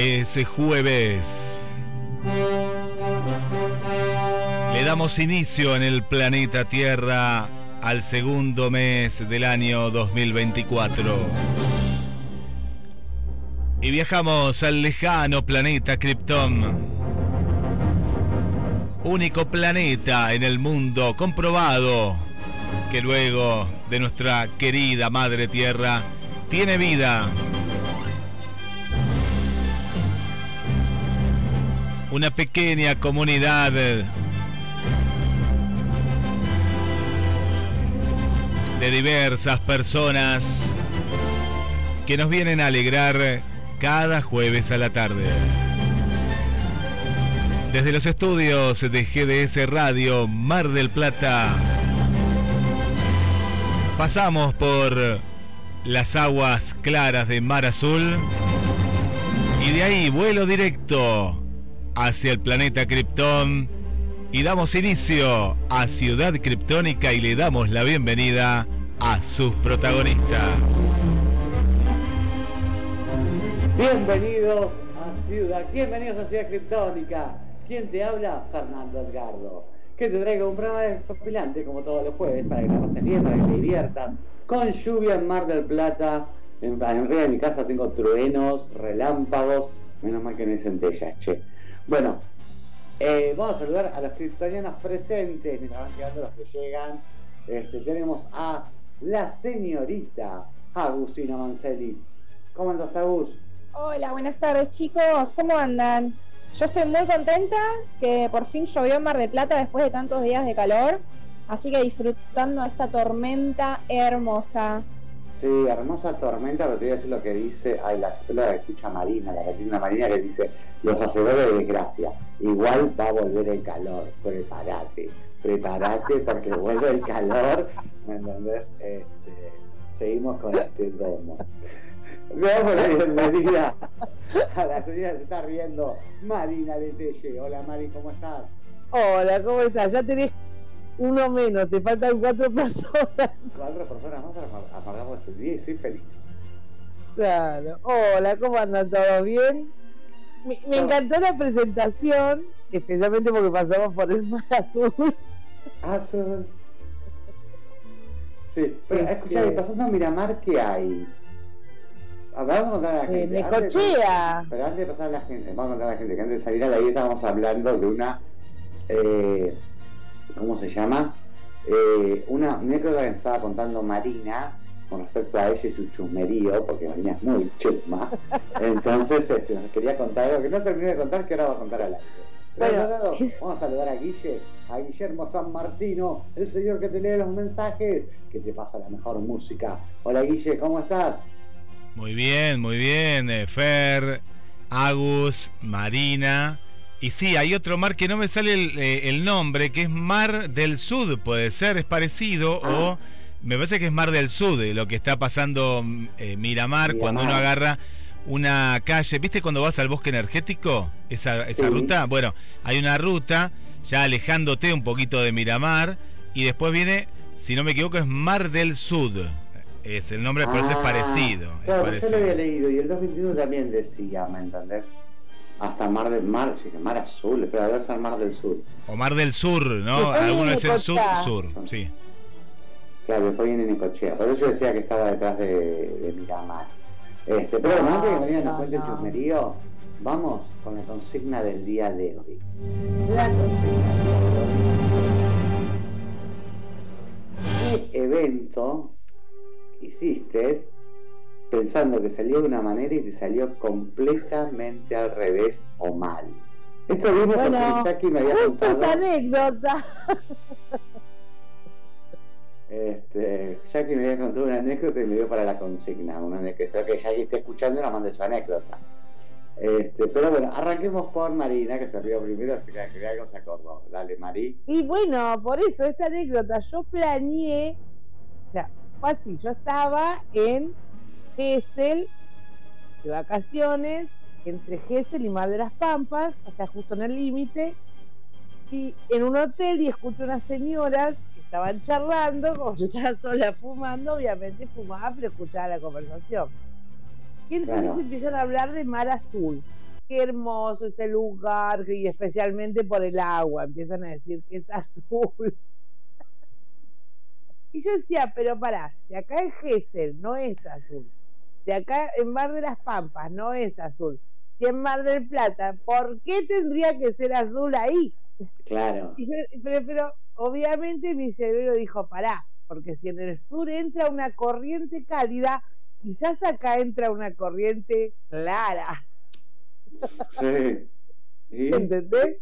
Ese jueves le damos inicio en el planeta Tierra al segundo mes del año 2024. Y viajamos al lejano planeta Krypton. Único planeta en el mundo comprobado que luego de nuestra querida Madre Tierra tiene vida. Una pequeña comunidad. De diversas personas que nos vienen a alegrar cada jueves a la tarde. Desde los estudios de GDS Radio Mar del Plata, pasamos por las aguas claras de Mar Azul. Y de ahí vuelo directo hacia el planeta Krypton y damos inicio a Ciudad Kryptónica y le damos la bienvenida a sus protagonistas. Bienvenidos a Ciudad, bienvenidos a Ciudad Criptónica. ¿Quién te habla? Fernando Edgardo. Que te traigo un programa desopilante como todos los jueves para que la pasen bien, para que te diviertan. Con lluvia en Mar del Plata. En, en en mi casa tengo truenos, relámpagos. Menos mal que no hay centellas, che. Bueno, eh, vamos a saludar a los criptonianos presentes mientras van llegando los que llegan. Este, tenemos a la señorita Agustina Mancelli. ¿Cómo andas, Agus? Hola, buenas tardes chicos, ¿cómo andan? Yo estoy muy contenta que por fin llovió en Mar del Plata después de tantos días de calor, así que disfrutando de esta tormenta hermosa. Sí, hermosa tormenta, pero te voy a decir lo que dice, ay, la la de escucha Marina, la Catrina Marina que dice, los aseguro de desgracia, igual va a volver el calor, prepárate, prepárate porque vuelve el calor, ¿me entendés? Este, seguimos con este domo. Le damos la bienvenida a la señora que se está riendo, Marina de Telle. Hola Mari, ¿cómo estás? Hola, ¿cómo estás? Ya tenés uno menos, te faltan cuatro personas. Cuatro personas más para apagamos este día y soy feliz. Claro. Hola, ¿cómo andan todos bien? Me, encantó la presentación, especialmente porque pasamos por el mar azul. Azul. Sí, pero Este- escuchame, pasando a Miramar, ¿qué hay? A ver, Vamos a contar a la gente. Necochea. Pero antes de pasar a la gente, vamos a contar a la gente que antes de salir a la vida estábamos hablando de una. eh, ¿Cómo se llama? Eh, una anécdota que nos estaba contando Marina con respecto a ella y su chusmerío, porque Marina es muy chusma. Entonces este, nos quería contar algo que no terminé de contar, que ahora va a contar al aire. Pero Bueno. lado, vamos a saludar a Guille, a Guillermo San Martino, el señor que te lee los mensajes, que te pasa la mejor música. Hola Guille, ¿cómo estás? Muy bien, muy bien, eh, Fer, Agus, Marina. Y sí, hay otro mar que no me sale el, eh, el nombre, que es Mar del Sud, puede ser, es parecido, Ah. o me parece que es Mar del Sud, eh, lo que está pasando mm, eh, Miramar, cuando uno agarra una calle, ¿viste cuando vas al bosque energético? Esa, esa Sí. ruta, bueno, hay una ruta ya alejándote un poquito de Miramar, y después viene, si no me equivoco, es Mar del Sud. Es el nombre, pero ese es Ah, parecido. es Claro, yo lo había leído y el 221 también decía, ¿me entendés? Hasta Mar del Mar, Mar Azul, espera, debe ser Mar del Sur. O Mar del Sur, ¿no? Sí, estoy Alguno en es el sur, sur, sí. Claro, después viene Nicochea. Por eso yo decía que estaba detrás de, de Miramar. Este, pero bueno, antes que nos no, cuente el chusmerío, vamos con la consigna del día de hoy. La ¿Qué evento hiciste pensando que salió de una manera y te salió completamente al revés o mal? Esto vino Bueno, porque Jackie me había Justo esta contado. anécdota. Este, Jackie me había contado una anécdota y me dio para la consigna. Una anécdota. Que Jackie esté escuchando y nos mande su anécdota. Este, pero bueno, arranquemos por Marina, que se rió primero, así que algo se acordó. Dale, Mari. Y bueno, por eso esta anécdota, yo planeé, o sea, fue así, yo estaba en Gesell de vacaciones, entre Gesell y Mar de las Pampas, sea, justo en el límite, y en un hotel y escucho unas señoras que estaban charlando, como yo estaba sola fumando, obviamente fumaba, pero escuchaba la conversación. Y entonces Claro. empiezan a hablar de Mar Azul. Qué hermoso ese lugar, y especialmente por el agua, empiezan a decir que es azul. Y yo decía, pero pará, de acá en Gesell no es azul, acá en Mar de las Pampas no es azul, y en Mar del Plata, ¿por qué tendría que ser azul ahí? Claro. Yo- pero, pero obviamente mi cerebro dijo, pará, porque si en el sur entra una corriente cálida, quizás acá entra una corriente clara, Sí. ¿Y? ¿entendés?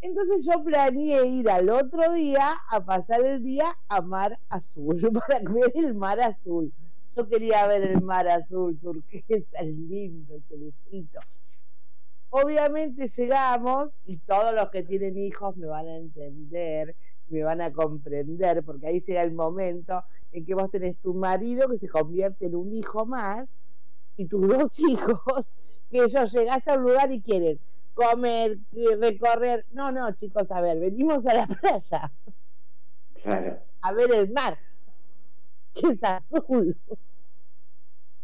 Entonces yo planeé ir al otro día a pasar el día a Mar Azul, para ver el Mar Azul. Yo quería ver el Mar Azul turquesa, es lindo, celestito. Obviamente llegamos y todos los que tienen hijos me van a entender, me van a comprender, porque ahí llega el momento en que vos tenés tu marido que se convierte en un hijo más y tus dos hijos que ellos llegaste a un lugar y quieren comer, eh, recorrer. No, no, chicos, a ver, venimos a la playa Claro. a ver el mar, que es azul.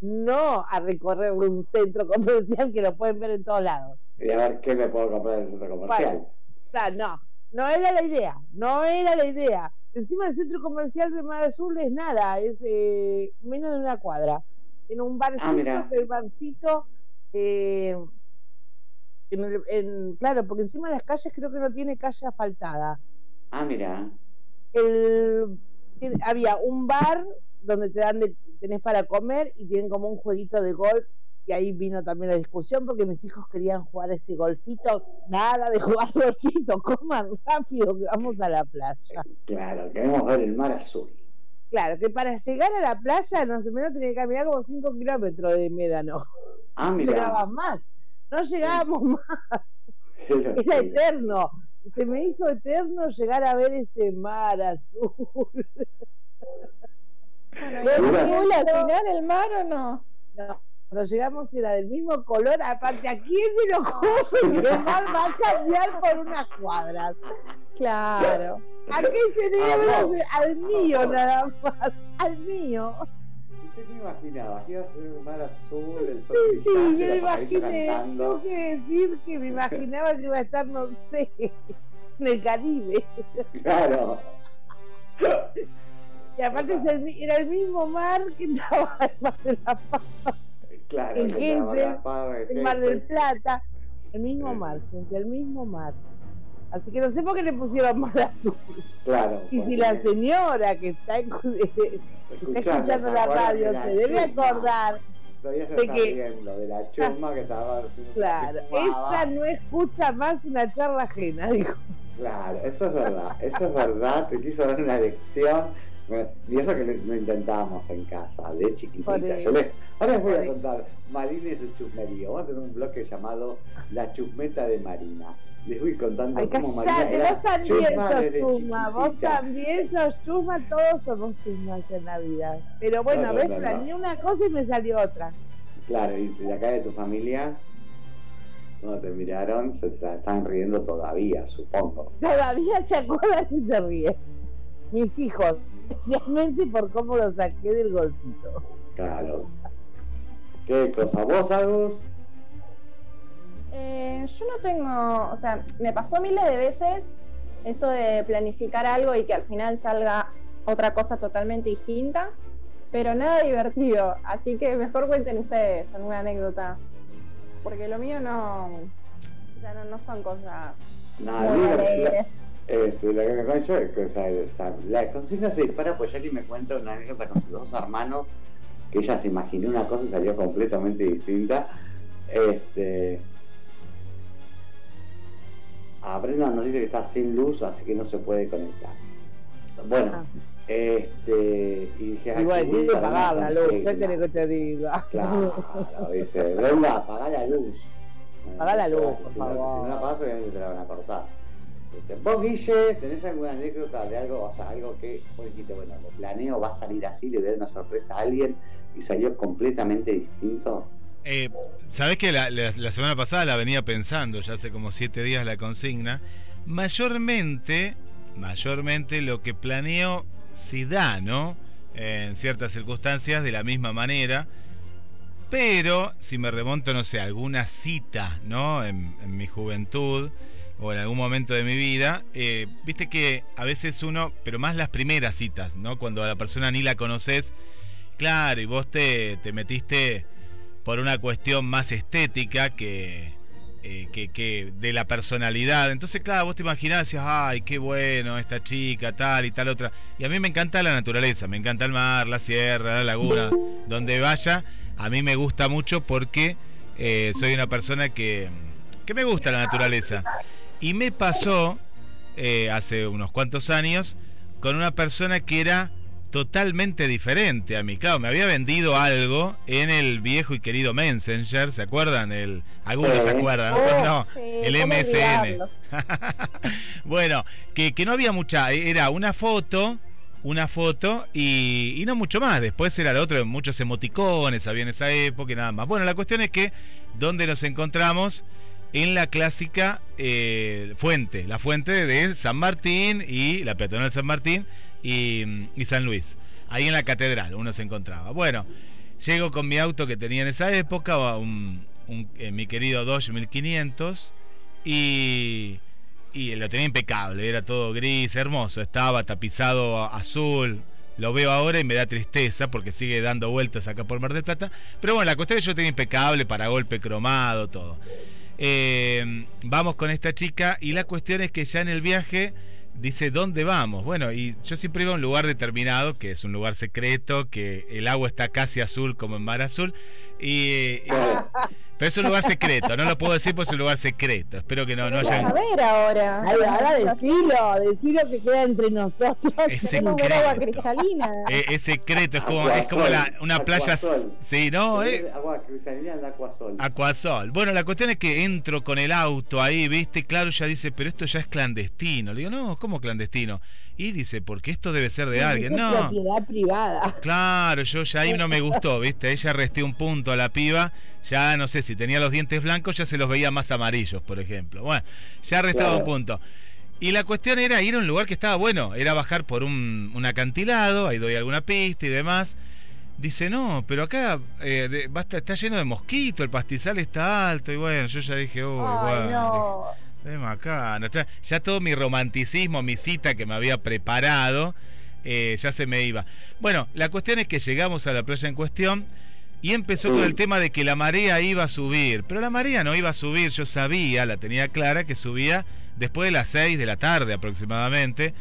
No a recorrer un centro comercial que lo pueden ver en todos lados. Y a ver qué me puedo comprar en el centro comercial. O sea, no, no era la idea, no era la idea. Encima el centro comercial de Mar Azul es nada, es eh, menos de una cuadra. En un barcito, Ah, mira. el barcito, eh, en el- en- claro, porque encima las calles creo que no tiene calle asfaltada. Ah, mira. el, había un bar donde te dan de, tenés para comer y tienen como un jueguito de golf y ahí vino también la discusión porque mis hijos querían jugar ese golfito nada de jugar golfito coman rápido que vamos a la playa. Claro, queremos ver el mar azul. claro que para llegar a la playa no sé menos tenía que caminar como 5 kilómetros de médano. Ah, no mira. llegaban más no llegábamos más. Era eterno se me hizo eterno llegar a ver ese mar azul Bueno, ¿y es azul al final el mar o no? No, cuando llegamos era del mismo color, aparte a quién se lo ocurre que el mar va a cambiar por unas cuadras. Claro. ¿A qué cerebro? Al mío nada más, al mío. ¿Qué te imaginabas? Que iba a ser un mar azul, el sol Sí, sí, brillante, me la imaginé, cantando. tengo que decir que me imaginaba que iba a estar, no sé, en el Caribe. Claro. Y aparte el era el mismo mar que estaba en Mar de la Paz, Claro. En estaba Gesell, Gaspar, en en Mar del. Plata. El mismo mar, gente, el mismo mar. Así que no sé por qué le pusieron mar azul. Claro. Y si porque- la señora que está, escu- escuchando ¿se la radio se debe acordar, Todavía se de está que- riendo de la chusma que estaba claro, esta no escucha más una charla ajena, dijo. Claro, eso es verdad, eso es verdad, te quiso dar una lección. Y eso que lo intentábamos en casa, de chiquitita. Yo les, ahora les voy a contar Marina y su chusmerío. Vamos a tener un bloque llamado La chusmeta de Marina. Les voy contando Ay, cómo callate, era vos también sos chusma, vos también sos chusma, todos somos chusmas en la vida. Pero bueno, No, no, ves, no, planeé una cosa y me salió otra. Claro, y de acá de tu familia, cuando te miraron, se te están riendo todavía, supongo. Todavía se acuerdan y se ríen. Mis hijos, especialmente por cómo lo saqué del golfito. Claro. ¿Qué cosa? ¿Vos, Agus? Eh, yo no tengo, o sea, me pasó miles de veces eso de planificar algo y que al final salga otra cosa totalmente distinta, pero nada divertido. Así que mejor cuenten ustedes alguna anécdota, porque lo mío no, o sea, no, no son cosas Nada, muy alegres. Este, la, la, la- yo- que, o sea, la consigna se dispara pues Jackie me cuenta una anécdota con sus dos hermanos que ella se imaginó una cosa y salió completamente distinta. Este. A Brenda nos dice que está sin luz, así que no se puede conectar. Bueno, Ah. este. Y dije, "Ay, Igual tiene que buena pagar la luz, ¿qué consigna". querés que te diga? Claro, ¿viste? Brenda, apagá la luz. Apagá la luz, por Si no- favor. Si no la apagás, obviamente te la van a cortar. Este, Vos, Guille, ¿tenés alguna anécdota de algo, o sea, algo que vos dijiste, bueno, lo planeo, va a salir así, le voy a dar una sorpresa a alguien y salió completamente distinto? Eh, Sabés que la, semana pasada la venía pensando, ya hace como siete días la consigna. Mayormente, mayormente lo que planeo se da, ¿no? En ciertas circunstancias de la misma manera. Pero si me remonto, no sé, alguna cita, ¿no? En, en mi juventud o en algún momento de mi vida, eh, viste que a veces uno, pero más las primeras citas, ¿no? Cuando a la persona ni la conoces, claro, y vos te, te metiste por una cuestión más estética que, eh, que, que de la personalidad. Entonces, claro, vos te imaginás, decías, ay, qué bueno esta chica, tal y tal otra. Y a mí me encanta la naturaleza, me encanta el mar, la sierra, la laguna, donde vaya. A mí me gusta mucho porque eh, soy una persona que, que me gusta la naturaleza. Y me pasó eh, hace unos cuantos años con una persona que era totalmente diferente a. Claro, me había vendido algo en el viejo y querido Messenger, ¿se acuerdan? El, algunos Sí. se acuerdan, Oh, no. sí, el ¿cómo MSN. bueno, que, que no había mucha, era una foto, una foto y, y no mucho más. Después era lo otro, muchos emoticones había en esa época y nada más. Bueno, la cuestión es que donde nos encontramos en la clásica eh, fuente, la fuente de San Martín y la peatonal San Martín y, y San Luis. Ahí en la catedral uno se encontraba. Bueno, llego con mi auto que tenía en esa época, un, eh, mi querido Dodge 1500 y, y lo tenía impecable, era todo gris, hermoso, estaba tapizado azul. Lo veo ahora y me da tristeza porque sigue dando vueltas acá por Mar del Plata. Pero bueno, la cuestión es que yo tenía impecable, para golpe cromado, todo. Eh, vamos con esta chica y la cuestión es que ya en el viaje dice dónde vamos. Bueno, y yo siempre iba a un lugar determinado, que es un lugar secreto, que el agua está casi azul como en Mar Azul. Y, y- pero es un lugar secreto, no lo puedo decir porque es un lugar secreto. Espero que no, no hayan... A ver ahora. Ay, ahora decilo, decilo que queda entre nosotros. Es ver agua secreto. cristalina. Es secreto, es como, es como la- una playa. Sí, no, eh, Agua cristalina de Acuasol. Acuasol. Bueno, la cuestión es que entro con el auto ahí, ¿viste? Claro, ya dice, pero esto ya es clandestino. Le digo, no, ¿cómo clandestino? Y dice, porque esto debe ser de alguien. No, propiedad privada. claro, yo ya ahí no me gustó, ¿viste? Ella resté un punto a la piba. Ya no sé si tenía los dientes blancos, ya se los veía más amarillos, por ejemplo. Bueno, ya restaba un punto. Y la cuestión era ir a un lugar que estaba bueno, era bajar por un, un acantilado, ahí doy alguna pista y demás. Dice, no, pero acá eh, de- basta, está lleno de mosquitos, el pastizal está alto, y bueno, yo ya dije, uy, bueno, no. Es. Está- Ya todo mi romanticismo, mi cita que me había preparado, eh, ya se me iba. Bueno, la cuestión es que llegamos a la playa en cuestión y empezó Sí. con el tema de que la marea iba a subir. Pero la marea no iba a subir, yo sabía, la tenía clara, que subía después de las 6 de la tarde aproximadamente.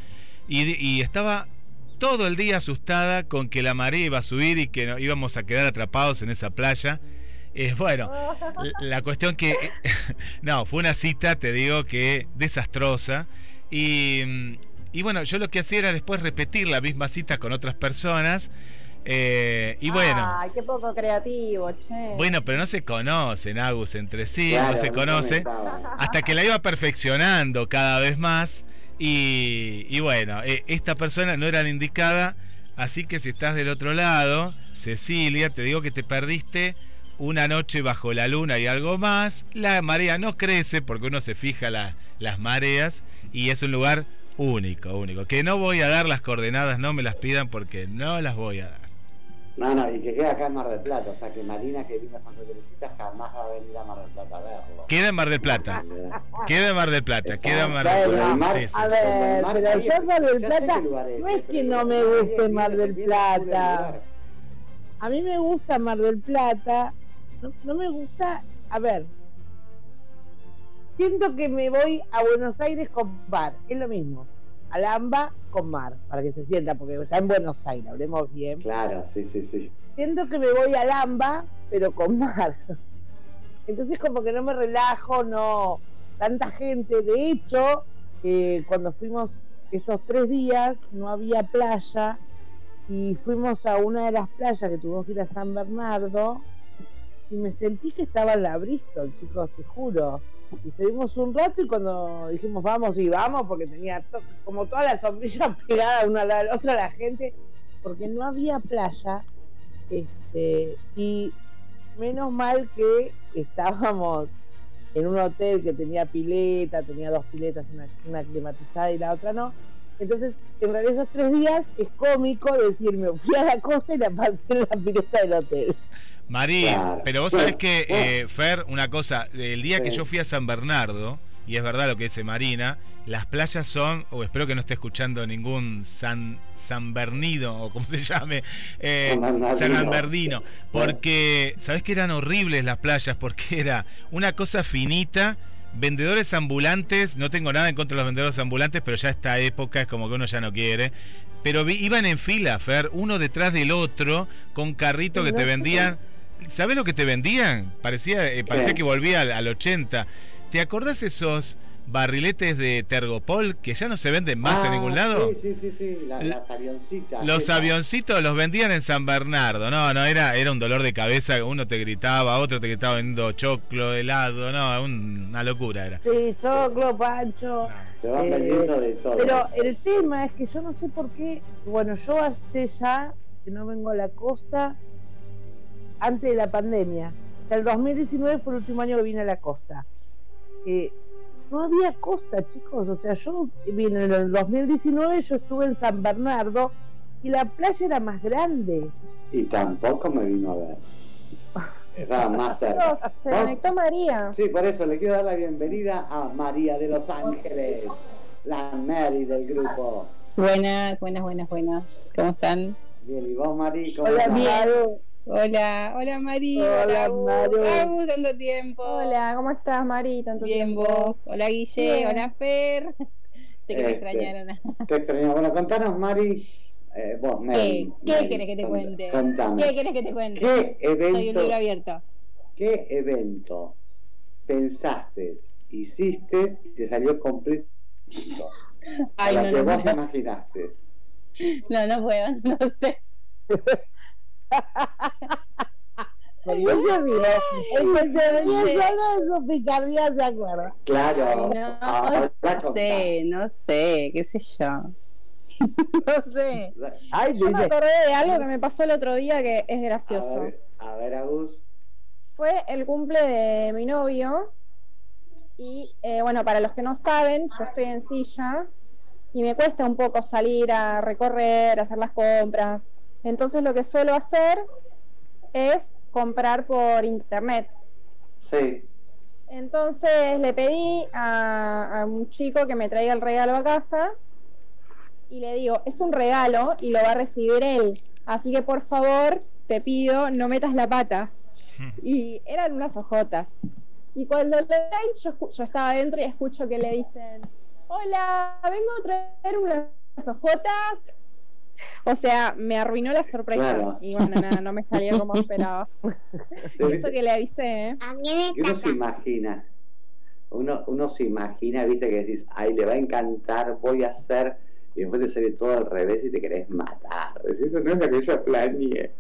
Y, y estaba todo el día asustada con que la marea iba a subir y que no- íbamos a quedar atrapados en esa playa. Eh, bueno, la cuestión que... no, fue una cita, te digo, que desastrosa. Y, mm, y bueno, yo lo que hacía era después repetir la misma cita con otras personas. eh, y bueno, Ay, qué poco creativo, che. bueno, pero no se conocen, Agus, entre sí, Claro, no se no conoce. Hasta que la iba perfeccionando cada vez más. Y, y bueno, eh, esta persona no era la indicada. Así que si estás del otro lado, Cecilia, te digo que te perdiste una noche bajo la luna y algo más. La marea no crece porque uno se fija la- las mareas y es un lugar único, único. Que no voy a dar las coordenadas, no me las pidan porque no las voy a dar. No, no, y que queda acá en Mar del Plata. O sea que Marina que vino a Santa Teresita jamás va a venir a Mar del Plata a verlo. Queda en Mar del Plata. Queda en Mar del Plata. Exacto. Queda en Mar del Plata. Sí, sí, a ver, Mar- pero yo Mar del Plata no es que no me guste Mar del Plata. A mí me gusta Mar del Plata. No, no me gusta. A ver. Siento que me voy a Buenos Aires con mar. Es lo mismo. Alamba con mar. Para que se sienta, porque está en Buenos Aires. Hablemos bien. Claro, sí, sí, sí. Siento que me voy a Alamba, pero con mar. Entonces, como que no me relajo, no. Tanta gente. De hecho, eh, cuando fuimos estos tres días, no había playa y fuimos a una de las playas que tuvimos que ir a San Bernardo y me sentí que estaba en la Bristol, chicos, te juro. Y estuvimos un rato y cuando dijimos vamos y vamos, porque tenía to- como todas las sombrillas pegadas una a la otra la gente, porque no había playa, este, y menos mal que estábamos en un hotel que tenía pileta, tenía dos piletas, una, una climatizada y la otra no. Entonces, en realidad esos tres días es cómico decirme, fui a la costa y la pasé en la pileta del hotel. Marí, Claro. pero vos Bueno, sabés que, bueno. eh, Fer, una cosa, el día que yo fui a San Bernardo, y es verdad lo que dice Marina, las playas son, o espero que no esté escuchando ningún San, San Bernido, o como se llame, eh, San Bernardino. Porque, ¿sabés que eran horribles las playas? Porque era una cosa finita, vendedores ambulantes, no tengo nada en contra de los vendedores ambulantes, pero ya esta época es como que uno ya no quiere. Pero vi- iban en fila, Fer, uno detrás del otro, con carritos que te vendían. ¿Sabés lo que te vendían? Parecía, eh, parecía que volvía al, al 80. ¿Te acordás esos barriletes de Tergopol que ya no se venden más en Ah, ningún lado? Sí, sí, sí, sí. la- La- las avioncitas. Los avioncitos los vendían en San Bernardo. No, no, era, era un dolor de cabeza. Uno te gritaba, otro te gritaba vendiendo choclo, helado. No, un- una locura era. Sí, choclo, pancho. Se van Eh, vendiendo de todo. Pero el tema es que yo no sé por qué, bueno, yo hace ya que no vengo a la costa antes de la pandemia. O sea, el 2019 fue el último año que vine a la costa. Eh, no había costa, chicos. O sea, yo vine en el 2019, yo estuve en San Bernardo y la playa era más grande. Y tampoco me vino a ver. Estaba más cerca. Chicos, se conectó María. Sí, por eso le quiero dar la bienvenida a María de Los Ángeles, la Mary del grupo. Buenas, buenas, buenas, buenas. ¿Cómo están? Bien, ¿y vos, Mari? ¿Cómo Hola, estás? Bien. Hola, hola Mari, Hola, hola Agus, tanto tiempo. Hola, ¿cómo estás, Mari? Tanto Bien tiempo. vos. Hola Guille, Bien. hola Fer. sé que me Este, extrañaron. Te extraño. Bueno, contanos, Mari. eh, vos, ¿Qué? Mary. ¿Qué Mary, querés que te cont- cuente? Contame. ¿Qué querés que te cuente? ¿Qué Soy un evento, libro abierto. ¿Qué evento pensaste, hiciste y te salió completo? A Ay, la no, que no, vos no, imaginaste. no, no puedo, no sé. ¿Por qué se ríe? El que se ríe solo de su picardía se acuerda. Claro. Ay, no, contás. sé, no sé, qué sé yo. no sé. Ay, Yo me acordé de algo que me pasó el otro día que es A gracioso. ver, a ver, Agus. Fue el cumple de mi novio y eh, bueno, para los que no saben, yo estoy en silla y me cuesta un poco salir a recorrer, a hacer las compras. Entonces lo que suelo hacer es comprar por internet. Sí. Entonces le pedí a, a un chico que me traiga el regalo a casa y le digo, es un regalo y lo va a recibir él. Así que por favor, te pido, no metas la pata. Y eran unas ojotas. Y cuando lo traen, yo, yo estaba adentro y escucho que le dicen, hola, vengo a traer unas ojotas. O sea, me arruinó la sorpresa. Claro. Y bueno, nada, no me salió como esperaba. Sí, Eso que le avisé, ¿eh? Uno se imagina, uno, uno se imagina, viste, que decís, ay, le va a encantar, voy a hacer, y después te sale todo al revés y te querés matar. Decís, no es lo que yo planeé.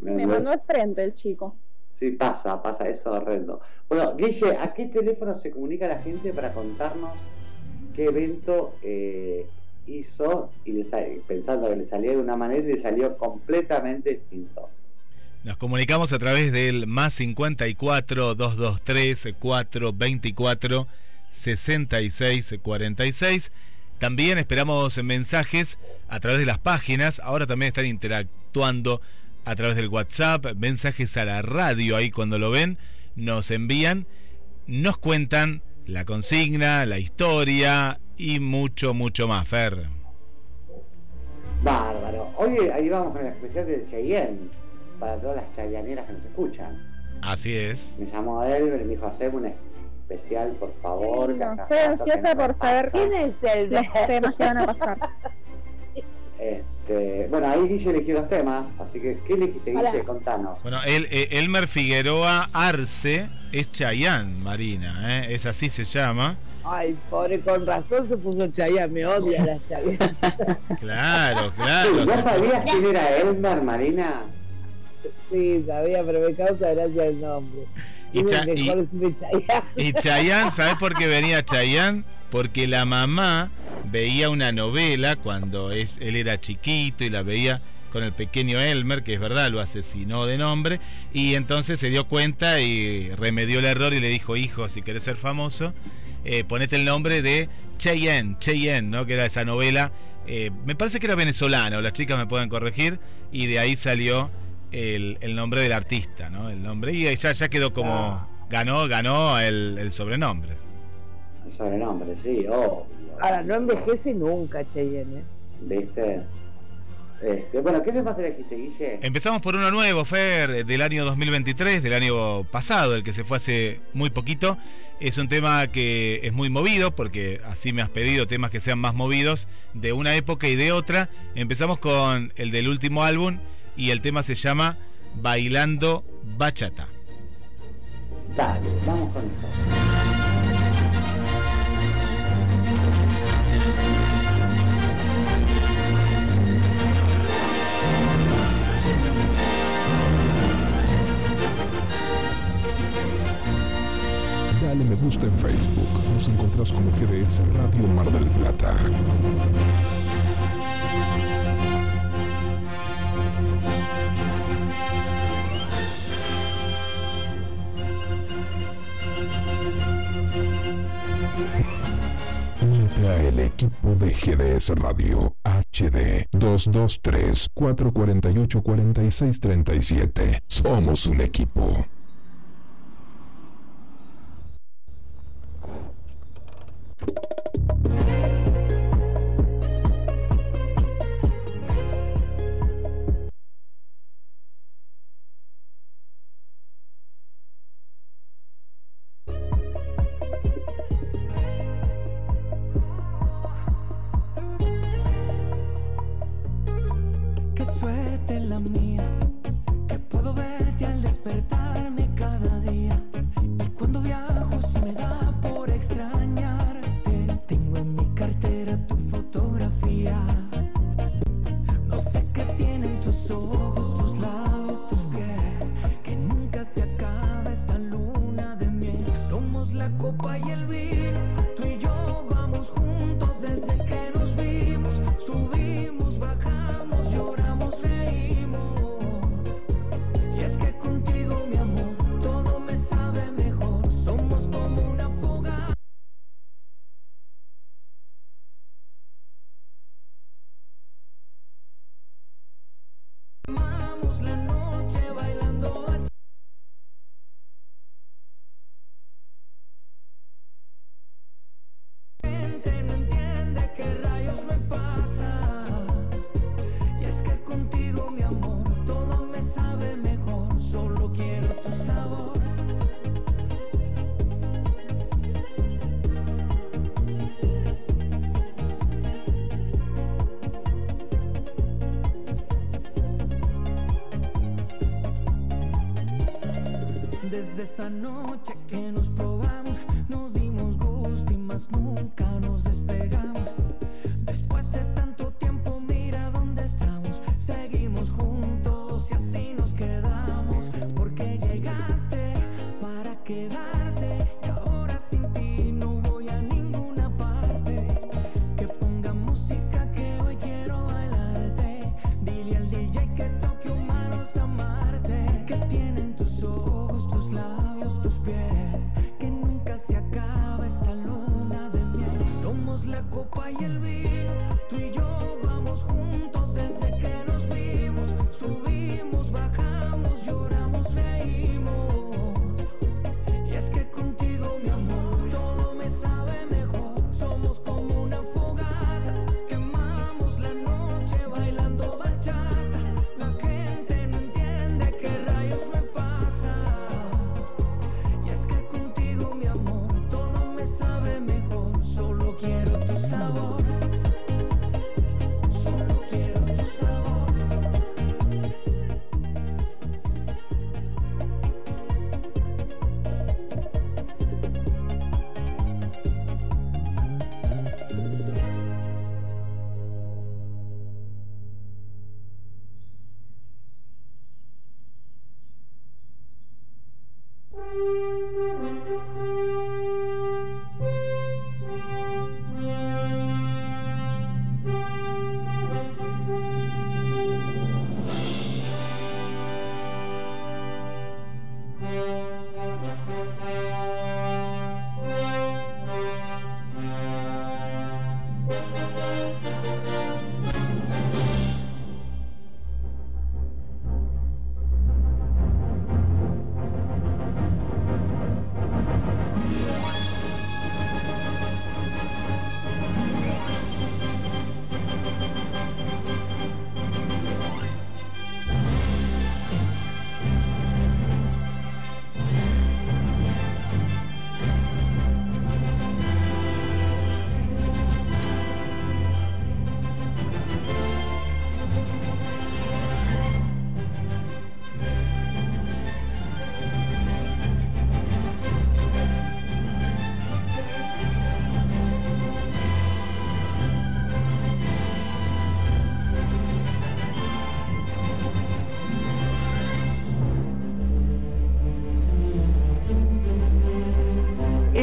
Me mandó al frente el chico. Sí, pasa, pasa, eso es horrendo. Bueno, Guille, ¿a qué teléfono se comunica la gente para contarnos qué evento eh, hizo y le sal- pensando que le salía de una manera y le salió completamente distinto? Nos comunicamos a través del más 54 223 424 66 46. También esperamos mensajes a través de las páginas. Ahora también están interactuando a través del WhatsApp, mensajes a la radio, ahí cuando lo ven, nos envían, nos cuentan la consigna, la historia y mucho, mucho más, Fer. Bárbaro. Hoy ahí vamos con el especial de Cheyenne, para todas las chayaneras que nos escuchan. Así es. Me llamó él, me dijo, haceme un especial, por favor. Estoy ansiosa por saber pasa". ¿Quién es el los temas que van a pasar. Este, bueno, ahí Guille eligió los temas, así que, ¿qué elegiste, Guille? Contanos. Bueno, el, eh, Elmer Figueroa Arce es Chayán, Marina, ¿eh? es así se llama. Ay, pobre, con razón se puso Chayanne, me odia la Chayanne. Claro, Sí, claro. ¿Ya sabías quién era Elmer, Marina? Sí, sabía, pero me causa gracia el nombre. Y Cha- Chayanne. Y Chayán, ¿sabes por qué venía Chayán? Porque la mamá veía una novela cuando es, él era chiquito y la veía con el pequeño Elmer, que es verdad, lo asesinó de nombre, y entonces se dio cuenta y remedió el error y le dijo, hijo, si querés ser famoso, eh, ponete el nombre de Cheyenne, Cheyenne, ¿no? Que era esa novela, eh, me parece que era venezolana, o las chicas me pueden corregir, y de ahí salió el, el nombre del artista, ¿no? El nombre, y ya, ya quedó como, Ah. ganó, ganó el, el sobrenombre. El sobrenombre, sí, obvio. Ahora, no envejece nunca Cheyenne. ¿eh? ¿Viste? Este, bueno, ¿qué temas elegiste, Guille? Empezamos por uno nuevo, Fer, del año 2023, del año pasado, el que se fue hace muy poquito. Es un tema que es muy movido, porque así me has pedido temas que sean más movidos de una época y de otra. Empezamos con el del último álbum y el tema se llama Bailando Bachata. Dale, vamos con eso. Me gusta en Facebook. Nos encontrás como GDS Radio Mar del Plata. Únete a el equipo de GDS Radio HD 223 448 4637. Somos un equipo.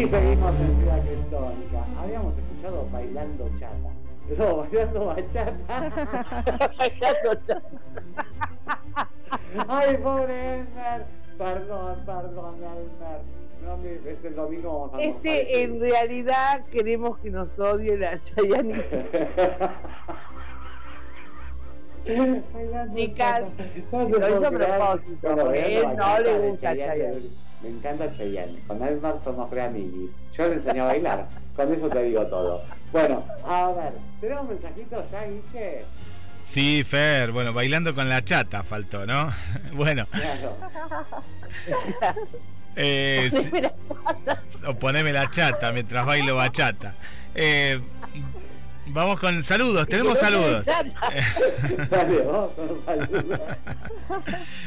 Y seguimos en Ciudad Criptónica. Habíamos escuchado bailando chata. No, bailando bachata. Bailando chata. Ay, pobre Elmer. Perdón, perdón, Elmer. No, es el domingo vamos a Este, en realidad, queremos que nos odie la Chayanne. Bailando Chicas, lo hizo a propósito, porque él no le gusta Chayanne. Me encanta Chayanne. Con Elmer somos re amiguis. Yo le enseñé a bailar. Con eso te digo todo. Bueno, a ver, ¿tenemos mensajitos ya, Guille? Sí, Fer, bueno, bailando con la chata faltó, ¿no? Bueno, Claro. eh, o poneme la chata mientras bailo bachata. Eh, vamos con saludos, tenemos saludos. Dale, vamos con los saludos.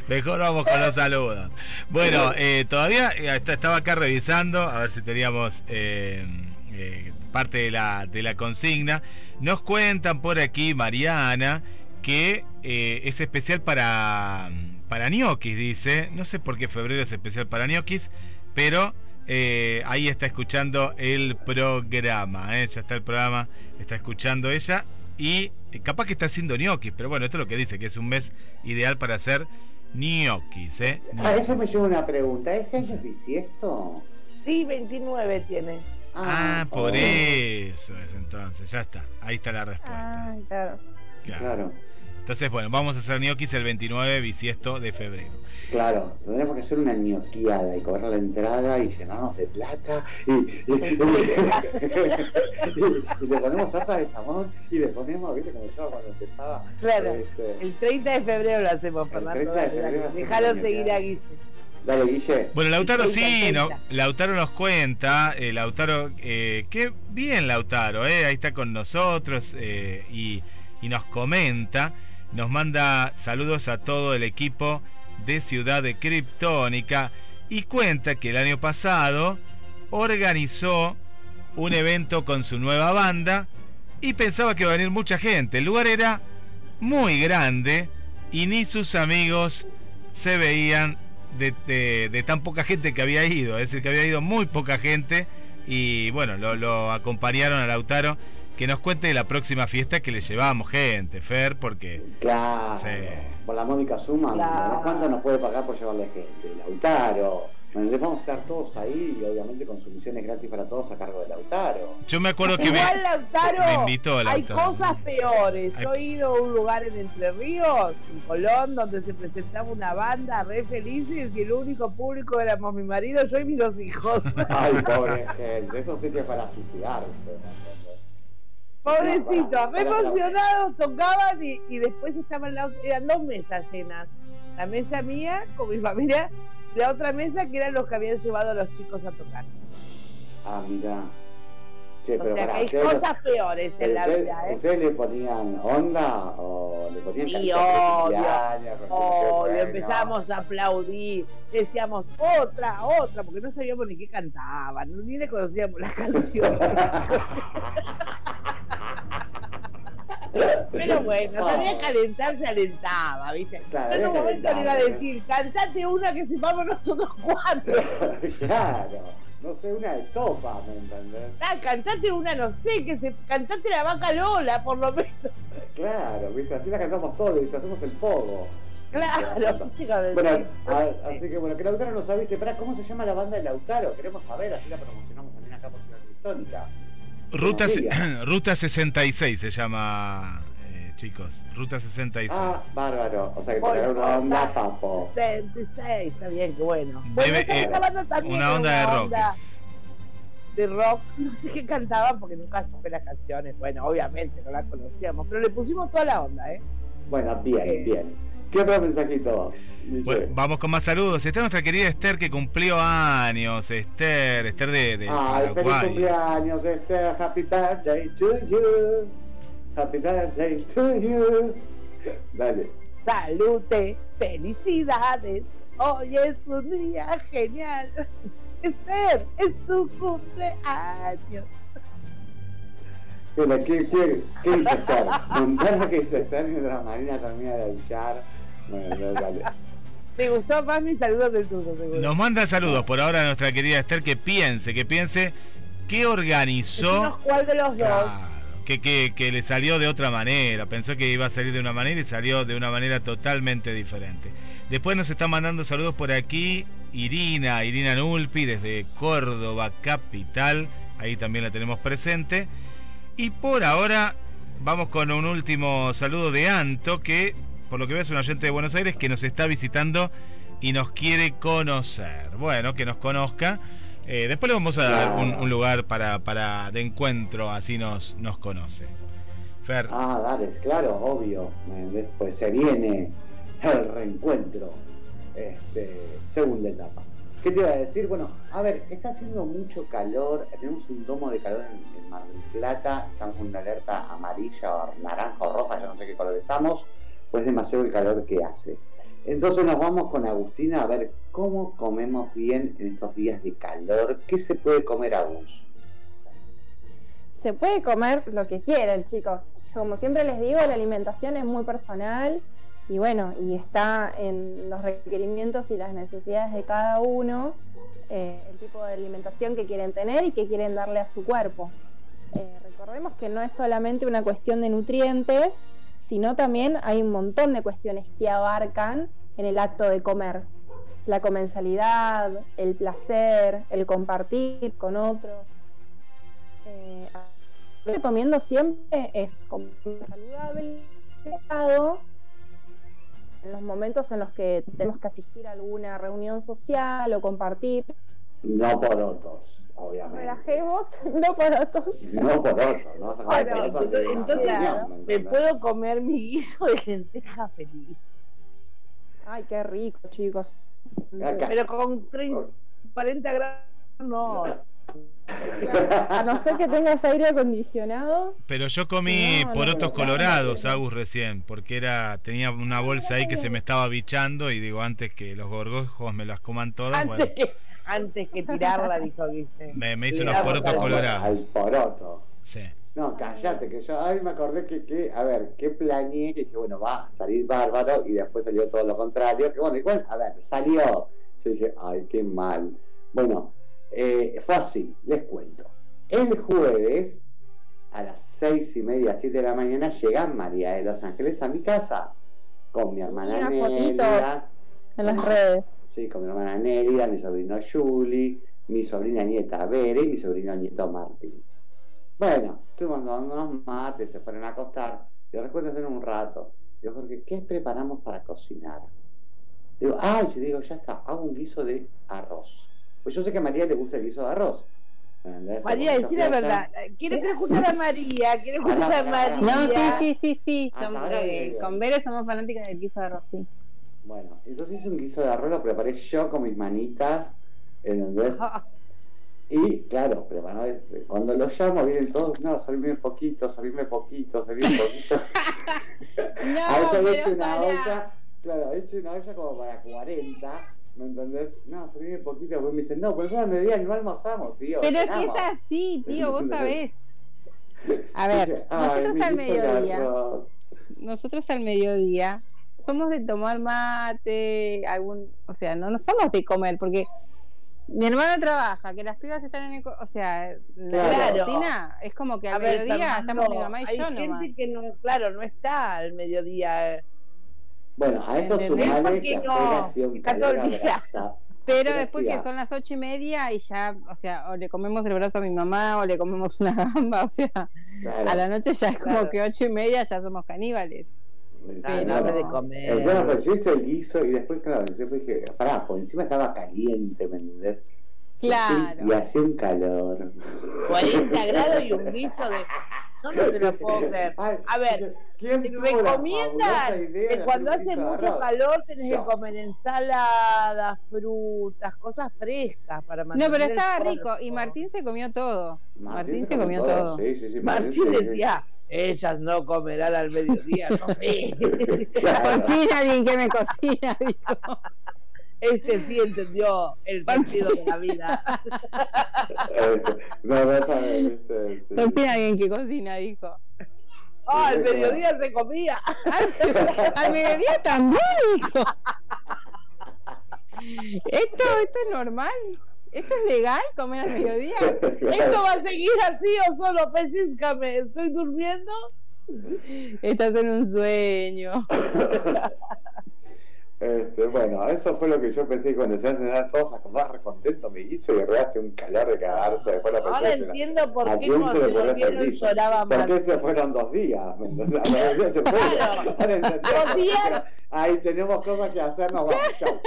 Mejor vamos con los saludos. Bueno, eh, todavía eh, est- estaba acá revisando, a ver si teníamos eh, eh, parte de la, de la consigna. Nos cuentan por aquí, Mariana, que es especial para, para ñoquis, dice. No sé por qué febrero es especial para ñoquis, pero eh, ahí está escuchando el programa. ¿eh? Ya está el programa, está escuchando ella. Y eh, capaz que está haciendo ñoquis, pero bueno, esto es lo que dice, que es un mes ideal para hacer ñoquis. ¿eh? A eso me lleva una pregunta. ¿Este año es bisiesto? Sí, 29 tiene. Ah, por oh, eso es entonces, ya está. Ahí está la respuesta. Ah, claro. Claro. Claro, Entonces, bueno, vamos a hacer ñoquis el 29 bisiesto de febrero. claro. Tendremos que hacer una ñoqueada y cobrar la entrada y llenarnos de plata y, y, y- y le ponemos tarta de jamón y le ponemos, viste, como yo cuando empezaba. Claro. este, El 30 de febrero lo hacemos, Fernando. 30 de Déjalo seguir a Guille. Dale, Guille. Bueno, Lautaro sí, no. Lautaro nos cuenta, eh, Lautaro, eh, qué bien Lautaro, eh, ahí está con nosotros eh, y, y nos comenta, nos manda saludos a todo el equipo de Ciudad de Criptónica y cuenta que el año pasado organizó un evento con su nueva banda y pensaba que iba a venir mucha gente. El lugar era muy grande y ni sus amigos se veían de, tan poca gente que había ido. Es decir, que había ido muy poca gente y bueno, lo, lo acompañaron a Lautaro. Que nos cuente de la próxima fiesta que le llevamos gente, Fer, porque Claro. Sí. Por la módica suma, Claro. ¿cuánto nos puede pagar por llevarle gente? Lautaro. Bueno, les vamos a estar todos ahí y obviamente con sumisiones gratis para todos a cargo de Lautaro. yo me acuerdo que me, Igual, Lautaro, me invitó hay Lautaro. cosas peores. Hay- Yo he ido a un lugar en Entre Ríos, en Colón, donde se presentaba una banda re felices y el único público éramos mi marido, yo y mis dos hijos. Ay, pobre gente, eso sí que es para suicidarse. Pará, re emocionados, tocaban y, y después estaban las, eran dos mesas llenas. La mesa mía con mi familia, la otra mesa que eran los que habían llevado a los chicos a tocar. Ah, mira. O pero sea que pará, hay ¿ustedes- cosas peores en la vida, ¿eh? ¿Ustedes le ponían onda o le ponían Sí, obvio. Oh, bueno? empezamos a aplaudir, decíamos otra, otra, porque no sabíamos ni qué cantaban, ni le conocíamos las canciones. Pero bueno, sabía calentar, se alentaba, ¿viste? Claro, en un momento le iba a decir, cantate una que sepamos nosotros cuatro. claro, no sé, una estopa, ¿me entendés? Ah, cantate una, no sé, que se, cantate la vaca Lola, por lo menos. Claro, ¿viste? Así la cantamos todos y hacemos el pogo. Claro, de Bueno, a- así que bueno, que Lautaro nos avise. ¿cómo se llama la banda de Lautaro? Queremos saber, así la promocionamos también acá por Ciudad Cristónica. Ruta. Ruta 66 se llama, eh, chicos. Ruta 66. Ah, bárbaro. O sea que Bueno, tener una onda papo. 66, está bien, qué bueno. Bueno, Debe- esta eh, banda también una onda de rock. de rock, no sé qué cantaban porque nunca supe las canciones. Bueno, obviamente no las conocíamos, pero le pusimos toda la onda, ¿eh? Bueno, bien, Eh. bien. ¿Qué otro mensajito? Bueno, vamos con más saludos. Está nuestra querida Esther que cumplió años. Esther, Esther de, de Ay, feliz Paraguay. cumpleaños, Esther. Happy birthday to you. Happy birthday to you. Dale. Salute, felicidades. Hoy es un día genial. Esther, es tu cumpleaños. Bueno, ¿qué, qué, qué dice Esther? Montana que dice Esther mientras Marina termina de aullar. Bueno, no, dale. Me gustó más mi saludo que el tuyo, seguro. Nos manda saludos por ahora nuestra querida Esther que piense, que piense qué organizó. ¿Cuál de los dos? Claro, que, que, que le salió de otra manera. Pensó que iba a salir de una manera y salió de una manera totalmente diferente. Después nos está mandando saludos por aquí Irina, Irina Nulpi desde Córdoba, capital. Ahí también la tenemos presente. Y por ahora vamos con un último saludo de Anto, que por lo que veo es un oyente de Buenos Aires que nos está visitando y nos quiere conocer. Bueno, que nos conozca. Eh, después le vamos a dar un, lugar para, para de encuentro, así nos, nos conoce. Fer. Ah, dale, claro, obvio. ¿me Después se viene el reencuentro. Este, segunda etapa. ¿Qué te iba a decir? Bueno, a ver, está haciendo mucho calor, tenemos un domo de calor en, en Mar del Plata, estamos en una alerta amarilla o naranja o roja, ya no sé qué color estamos, pues demasiado el calor que hace. Entonces nos vamos con Agustina a ver cómo comemos bien en estos días de calor. ¿Qué se puede comer, Agus? Se puede comer lo que quieran, chicos. Como siempre les digo, la alimentación es muy personal y bueno, y está en los requerimientos y las necesidades de cada uno, eh, el tipo de alimentación que quieren tener y que quieren darle a su cuerpo. Eh, recordemos que no es solamente una cuestión de nutrientes, sino también hay un montón de cuestiones que abarcan en el acto de comer. La comensalidad, el placer, el compartir con otros. Eh, lo que recomiendo siempre es comer saludable, en los momentos en los que tenemos que asistir a alguna reunión social o compartir. No por otros, obviamente. Relajemos, no por otros. No por otros, no vas a comer Bueno, porotos de entonces, ¿me puedo comer mi guiso de lenteja feliz. Ay, qué rico, chicos. Acá. Pero con 30, 40 grados no. A no ser que tengas aire acondicionado. Pero yo comí No, porotos no, colorados, no. Agus, recién, porque era tenía una bolsa ahí que se me estaba bichando y digo, antes que los gorgojos me las coman todas, bueno, que, antes que tirarla, dijo Guille. me, me hice Mira, unos porotos colorados. Al poroto. Sí. No, cállate, que yo ay, me acordé que, que, a ver, que planeé, que dije, bueno, va a salir bárbaro, y después salió todo lo contrario, que bueno, igual, a ver, salió. Yo dije, ay, qué mal. Bueno, eh, fue así, les cuento. El jueves, a las seis y media, siete de la mañana, llega María de Los Ángeles a mi casa, con mi hermana unas fotitos en las redes. Sí, con mi hermana Nélida, mi sobrino Juli, mi sobrina nieta Bere y mi sobrino nieto Martín. Bueno, estuvimos tomando unos mates, se fueron a acostar. Yo recuerdo hacer un rato. Digo, Jorge, ¿qué preparamos para cocinar? Digo, ay, yo digo, ya está, hago un guiso de arroz. Pues yo sé que a María le gusta el guiso de arroz. María, yo la verdad. Quiero, escuchar a María. Quiero escuchar a María. No, sí, sí, sí, sí. Ah, eh, con Bere somos fanáticas del guiso de arroz, sí. Bueno, entonces hice un guiso de arroz, lo preparé yo con mis manitas. ¿Entendés? Y claro, este, cuando lo llamo vienen todos, no, servime poquito, servime poquito, servime poquito. No, a eso le he hecho pero una olla, claro, he hecho una olla como para 40, ¿me entendés? No, servime poquito, después me dicen, no, pues a mediodía no almorzamos, tío. Pero es que es cenamos". así, tío, vos sabés. A ver, Dije, "Ay, nosotros al mediodía, arroz". nosotros al mediodía somos de tomar mate, algún, o sea, no, no somos de comer, porque mi hermano trabaja, que las pibas están en el, o sea, la Claro. rutina es como que A al ver, mediodía Fernando, estamos mi mamá y hay yo gente nomás. que no, claro, no está al mediodía. Bueno, a ¿Entendés? sumale ¿Por qué que no? Está todo el día. Pero después que son las ocho y media y ya, o sea, o le comemos el brazo a mi mamá o le comemos una gamba, o sea, Claro. a la noche ya es como Claro. que ocho y media ya somos caníbales. Ah, Pero- no hable de El tema comer. pues yo hice el guiso y después, claro, yo dije, pará, por encima estaba caliente, ¿me entendés? Claro. Y hacía un calor. 40 grados y un guiso de. No, no te lo puedo creer. A ver, ¿quién te recomiendan que cuando hace mucho arroz? calor tenés Yo. que comer ensaladas, frutas, cosas frescas para No, mantener pero el estaba rico y Martín se comió todo. Martín se comió todo. Sí, sí, sí. Martín decía, ellas no comerán al mediodía, no sé. Cocina alguien que me cocina, dijo. Este sí entendió el sentido de la vida. No, no sí. Cocina alguien que cocina, dijo. Ah, al mediodía se comía. Al mediodía también, dijo. ¿Esto, ¿Esto es normal? ¿Esto es legal comer al mediodía? ¿Esto va a seguir así o solo pellizcame? ¿Estoy durmiendo? Estás en un sueño. Este, bueno, eso fue lo que yo pensé cuando se hacen todos a comer contento me hizo y hace un calor de cagarse después la Ahora pensé, entiendo por ¿a qué cuando eso? lloraba ¿Por qué se fueron dos días? Claro. Dos días. Ahí tenemos cosas que hacer, nos vamos, chau.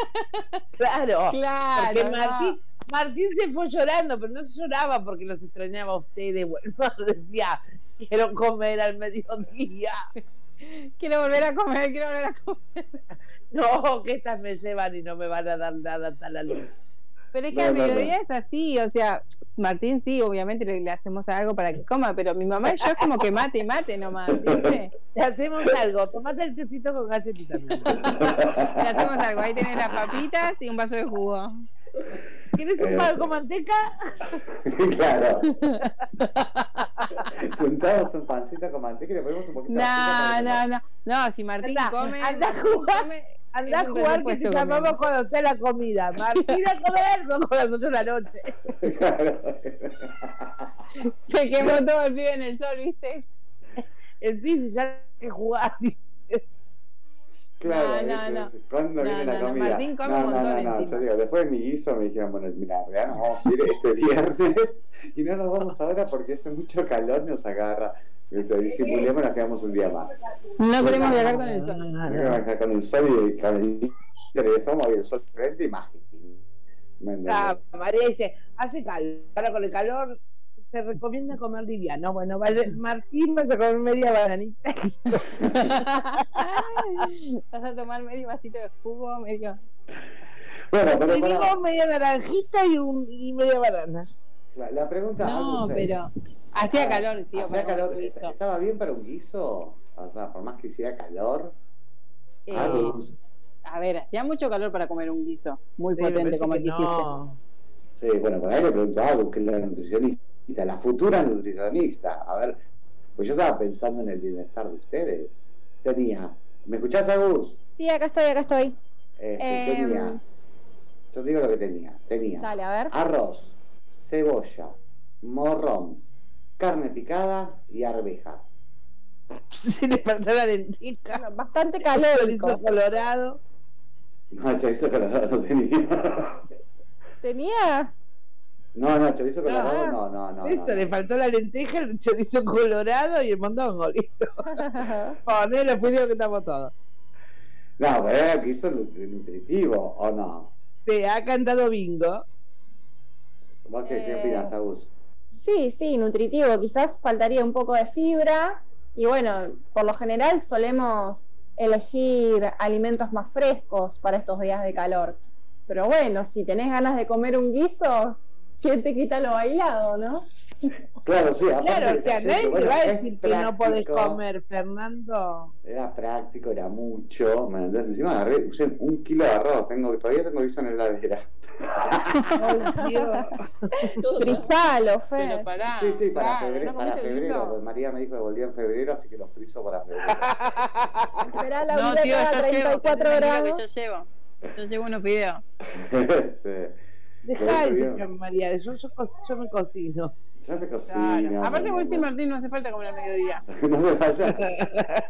Claro. Claro. Porque. Martín, Martín se fue llorando, pero no lloraba porque los extrañaba a ustedes. Bueno, decía, quiero comer al mediodía. Quiero volver a comer, quiero volver a comer. No, que estas me llevan y no me van a dar nada hasta la luz. Pero es que No, al no, no. mediodía es así, o sea, Martín sí, obviamente le, le hacemos algo para que coma, pero mi mamá y yo es como que mate y mate nomás, ¿viste? Te hacemos algo, tomate el tecito con galletitas. Le hacemos algo, ahí tenés las papitas y un vaso de jugo. ¿Quieres un Eh. pan con manteca? claro. Juntamos un pancito con manteca y le ponemos un poquito de No, azúcar para no, no, no, si Martín Anda, come, anda a jugar. come, Andá a es un jugar que te llamamos comer. cuando esté la comida. Martín a comer, son con las 8 de la noche. Claro. se quemó todo el pibe en el sol, ¿viste? El pis ya hay que jugar. Claro, No, no, no. ¿Cuándo No, viene no, la no, comida? Martín come no, un no, montón no, no, yo digo, después de mi guiso me dijeron, bueno, mira, ya nos vamos a ir este viernes y no nos vamos ahora porque hace mucho calor, nos agarra. ¿viste? Disimulemos, nos quedamos un día más. No queremos viajar con el sol. Nos quedamos acá con el sol y con el regresamos y el sol frente y mágico. Ah, María dice, hace calor. Ahora con el calor se recomienda comer liviano. Bueno, vale, Martín vas a comer media bananita. Vas a tomar medio vasito de jugo, medio. Bueno, pero para, digo media naranjita y, un, y media banana. la, la pregunta... No, pero hacía calor, tío, ¿hacía para calor? guiso. ¿Estaba bien para un guiso? O sea, por más que hiciera calor... Eh, Agus. a ver, hacía mucho calor para comer un guiso, muy Sí, potente como el que hiciste. Sí, bueno, por ahí le pregunto a Agus, que la nutricionista, la futura nutricionista. A ver, pues yo estaba pensando en el bienestar de ustedes. Tenía, ¿me escuchás, Agus? Sí, acá estoy, acá estoy. Este, Em. tenía, yo digo lo que tenía. Tenía Dale, a ver. arroz, cebolla, morrón, carne picada y arvejas. Si le faltó la lentica. Bastante Chorizo calórico. colorado. No, chorizo colorado no tenía. Tenía. No, no, chorizo colorado no, no, no. Eso, no, le no. faltó la lenteja, el chorizo colorado y el mondongo, listo. Ponelo, pues digo que estamos todos. No, pero era guiso nutri- nutritivo, ¿o no? Te ha cantado bingo. ¿Vos qué, qué Eh, opinas, Agus? Sí, sí, nutritivo. Quizás faltaría un poco de fibra. Y bueno, por lo general solemos elegir alimentos más frescos para estos días de calor. Pero bueno, si tenés ganas de comer un guiso, ¿quién te quita lo bailado, no? Claro, sí, Claro, o sea, sí, nadie te va a decir que no podés comer, Fernando. Era práctico, era mucho, ¿me entendés? Encima agarré, usé un kilo de arroz, tengo, todavía tengo guiso en la heladera. Ay, Dios. Frisalo, Pero Fer. pará. sí, sí, para, claro, febrero, ¿no para febrero, pues María me dijo que volvía en febrero, así que los friso para febrero. Esperá la No, vida tío, a yo llevo, 34 que grados. yo llevo. Yo llevo unos videos. Este, Dejá el señor María, yo, yo, yo me cocino. yo me cocino. Claro. Aparte, voy sin Martín, no hace falta comer al mediodía. no me falla.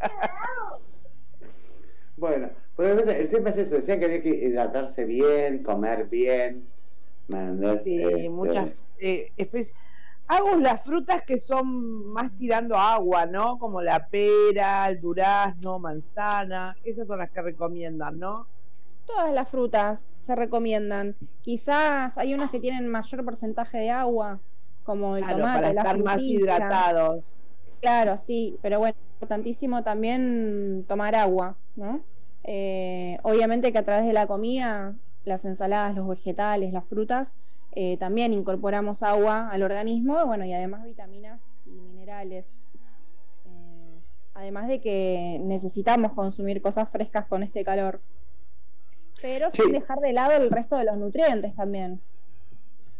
bueno, pero el tema es eso, decían que había que hidratarse bien, comer bien. Sí, Este, muchas. Eh, espe- hago las frutas que son más tirando agua, ¿no? Como la pera, el durazno, manzana. Esas son las que recomiendan, ¿no? Todas las frutas se recomiendan. Quizás hay unas que tienen mayor porcentaje de agua, como el Claro, tomate, para la estar más hidratados. Claro, sí, pero bueno, importantísimo también tomar agua, ¿no? Eh, obviamente que a través de la comida, las ensaladas, los vegetales, las frutas, eh, también incorporamos agua al organismo, y bueno, y además vitaminas y minerales. Eh, además de que necesitamos consumir cosas frescas con este calor, pero Sí. sin dejar de lado el resto de los nutrientes también.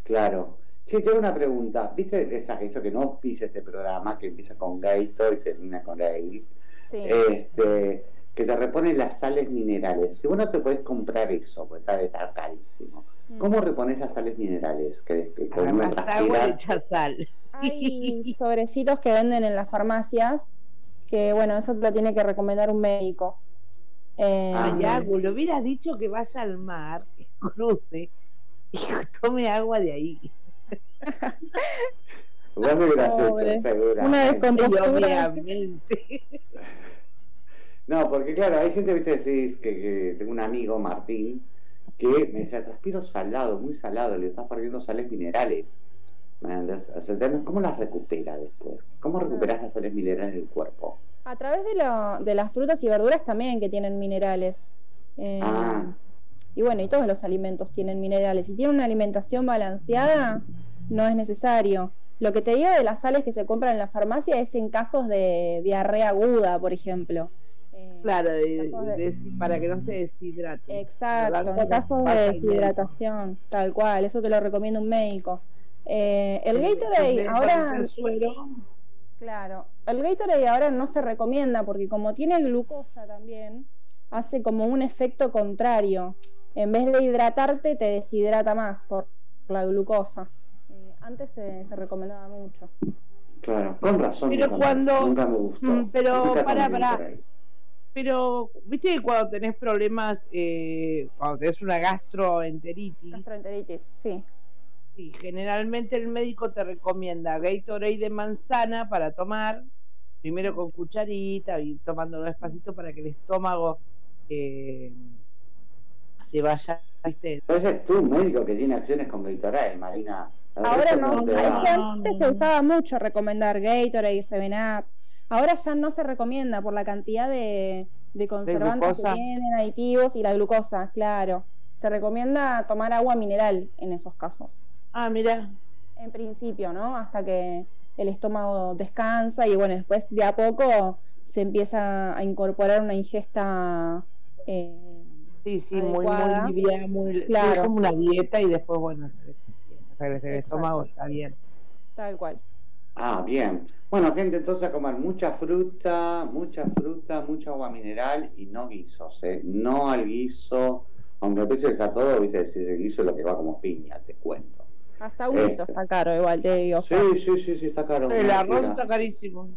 Claro. Sí, tengo una pregunta. ¿Viste esa, eso que no pisa este programa, que empieza con Gaito y termina con Gail? Sí. Este, que te repone las sales minerales. Si vos no te podés comprar eso, porque está de estar carísimo. Mm. ¿Cómo repones las sales minerales? Que, que con una agua sal. Hay sobrecitos que venden en las farmacias que, bueno, eso te lo tiene que recomendar un médico. Eh, Ah, Ay, Agu, le hubieras dicho que vaya al mar, que cruce y tome agua de ahí. Vos lo hubieras Pobre. hecho, seguramente. Una descompostura. obviamente. No, porque claro, hay gente, viste, decís que, que tengo un amigo, Martín, que me decía, transpiro salado, muy salado, le estás perdiendo sales minerales. ¿Cómo las recupera después? ¿Cómo recuperas las sales minerales del cuerpo? A través de, lo- de las frutas y verduras también que tienen minerales. Eh, Ah. Y bueno, y todos los alimentos tienen minerales. Si tienen una alimentación balanceada, no es necesario. Lo que te digo de las sales que se compran en la farmacia es en casos de diarrea aguda, por ejemplo. Eh, Claro, de- casos de- de- para que no se deshidrate. Exacto, en casos de deshidratación, tal cual, eso te lo recomienda un médico. Eh, el Gatorade ahora, el suero, claro, el Gatorade ahora no se recomienda porque como tiene glucosa también, hace como un efecto contrario. En vez de hidratarte, te deshidrata más por la glucosa. Eh, antes se, se recomendaba mucho. Claro, con razón. Pero cuando- Nunca me gustó. Mm, pero Nunca por ahí. Pero, viste que cuando tenés problemas, eh, cuando tenés una gastroenteritis, Gastroenteritis, sí. Sí, generalmente el médico te recomienda Gatorade de manzana para tomar, primero con cucharita y tomándolo despacito para que el estómago eh, se vaya, viste. Pero ese es tú, un médico que tiene acciones con Gatorade, Marina. Ahora no, hay que antes se usaba mucho recomendar Gatorade, 7-Up. Ahora ya no se recomienda por la cantidad de, de conservantes que tienen, aditivos y la glucosa, claro. Se recomienda tomar agua mineral en esos casos. Ah, mira, En principio, ¿no? Hasta que el estómago descansa y bueno, después de a poco se empieza a incorporar una ingesta eh, sí, sí, muy, Adecuada. muy liviana, muy, Claro. es como una dieta y después, bueno, el estómago está bien. tal cual. Ah, bien. Bueno, gente, entonces a comer mucha fruta, mucha fruta, mucha agua mineral y no guisos, ¿eh? No al guiso, aunque el precio está todo, viste, decir el guiso es lo que va como piña, te cuento. Hasta un Este. guiso está caro, igual te digo. Sí, sí, sí, sí, está caro. El arroz locura. está carísimo.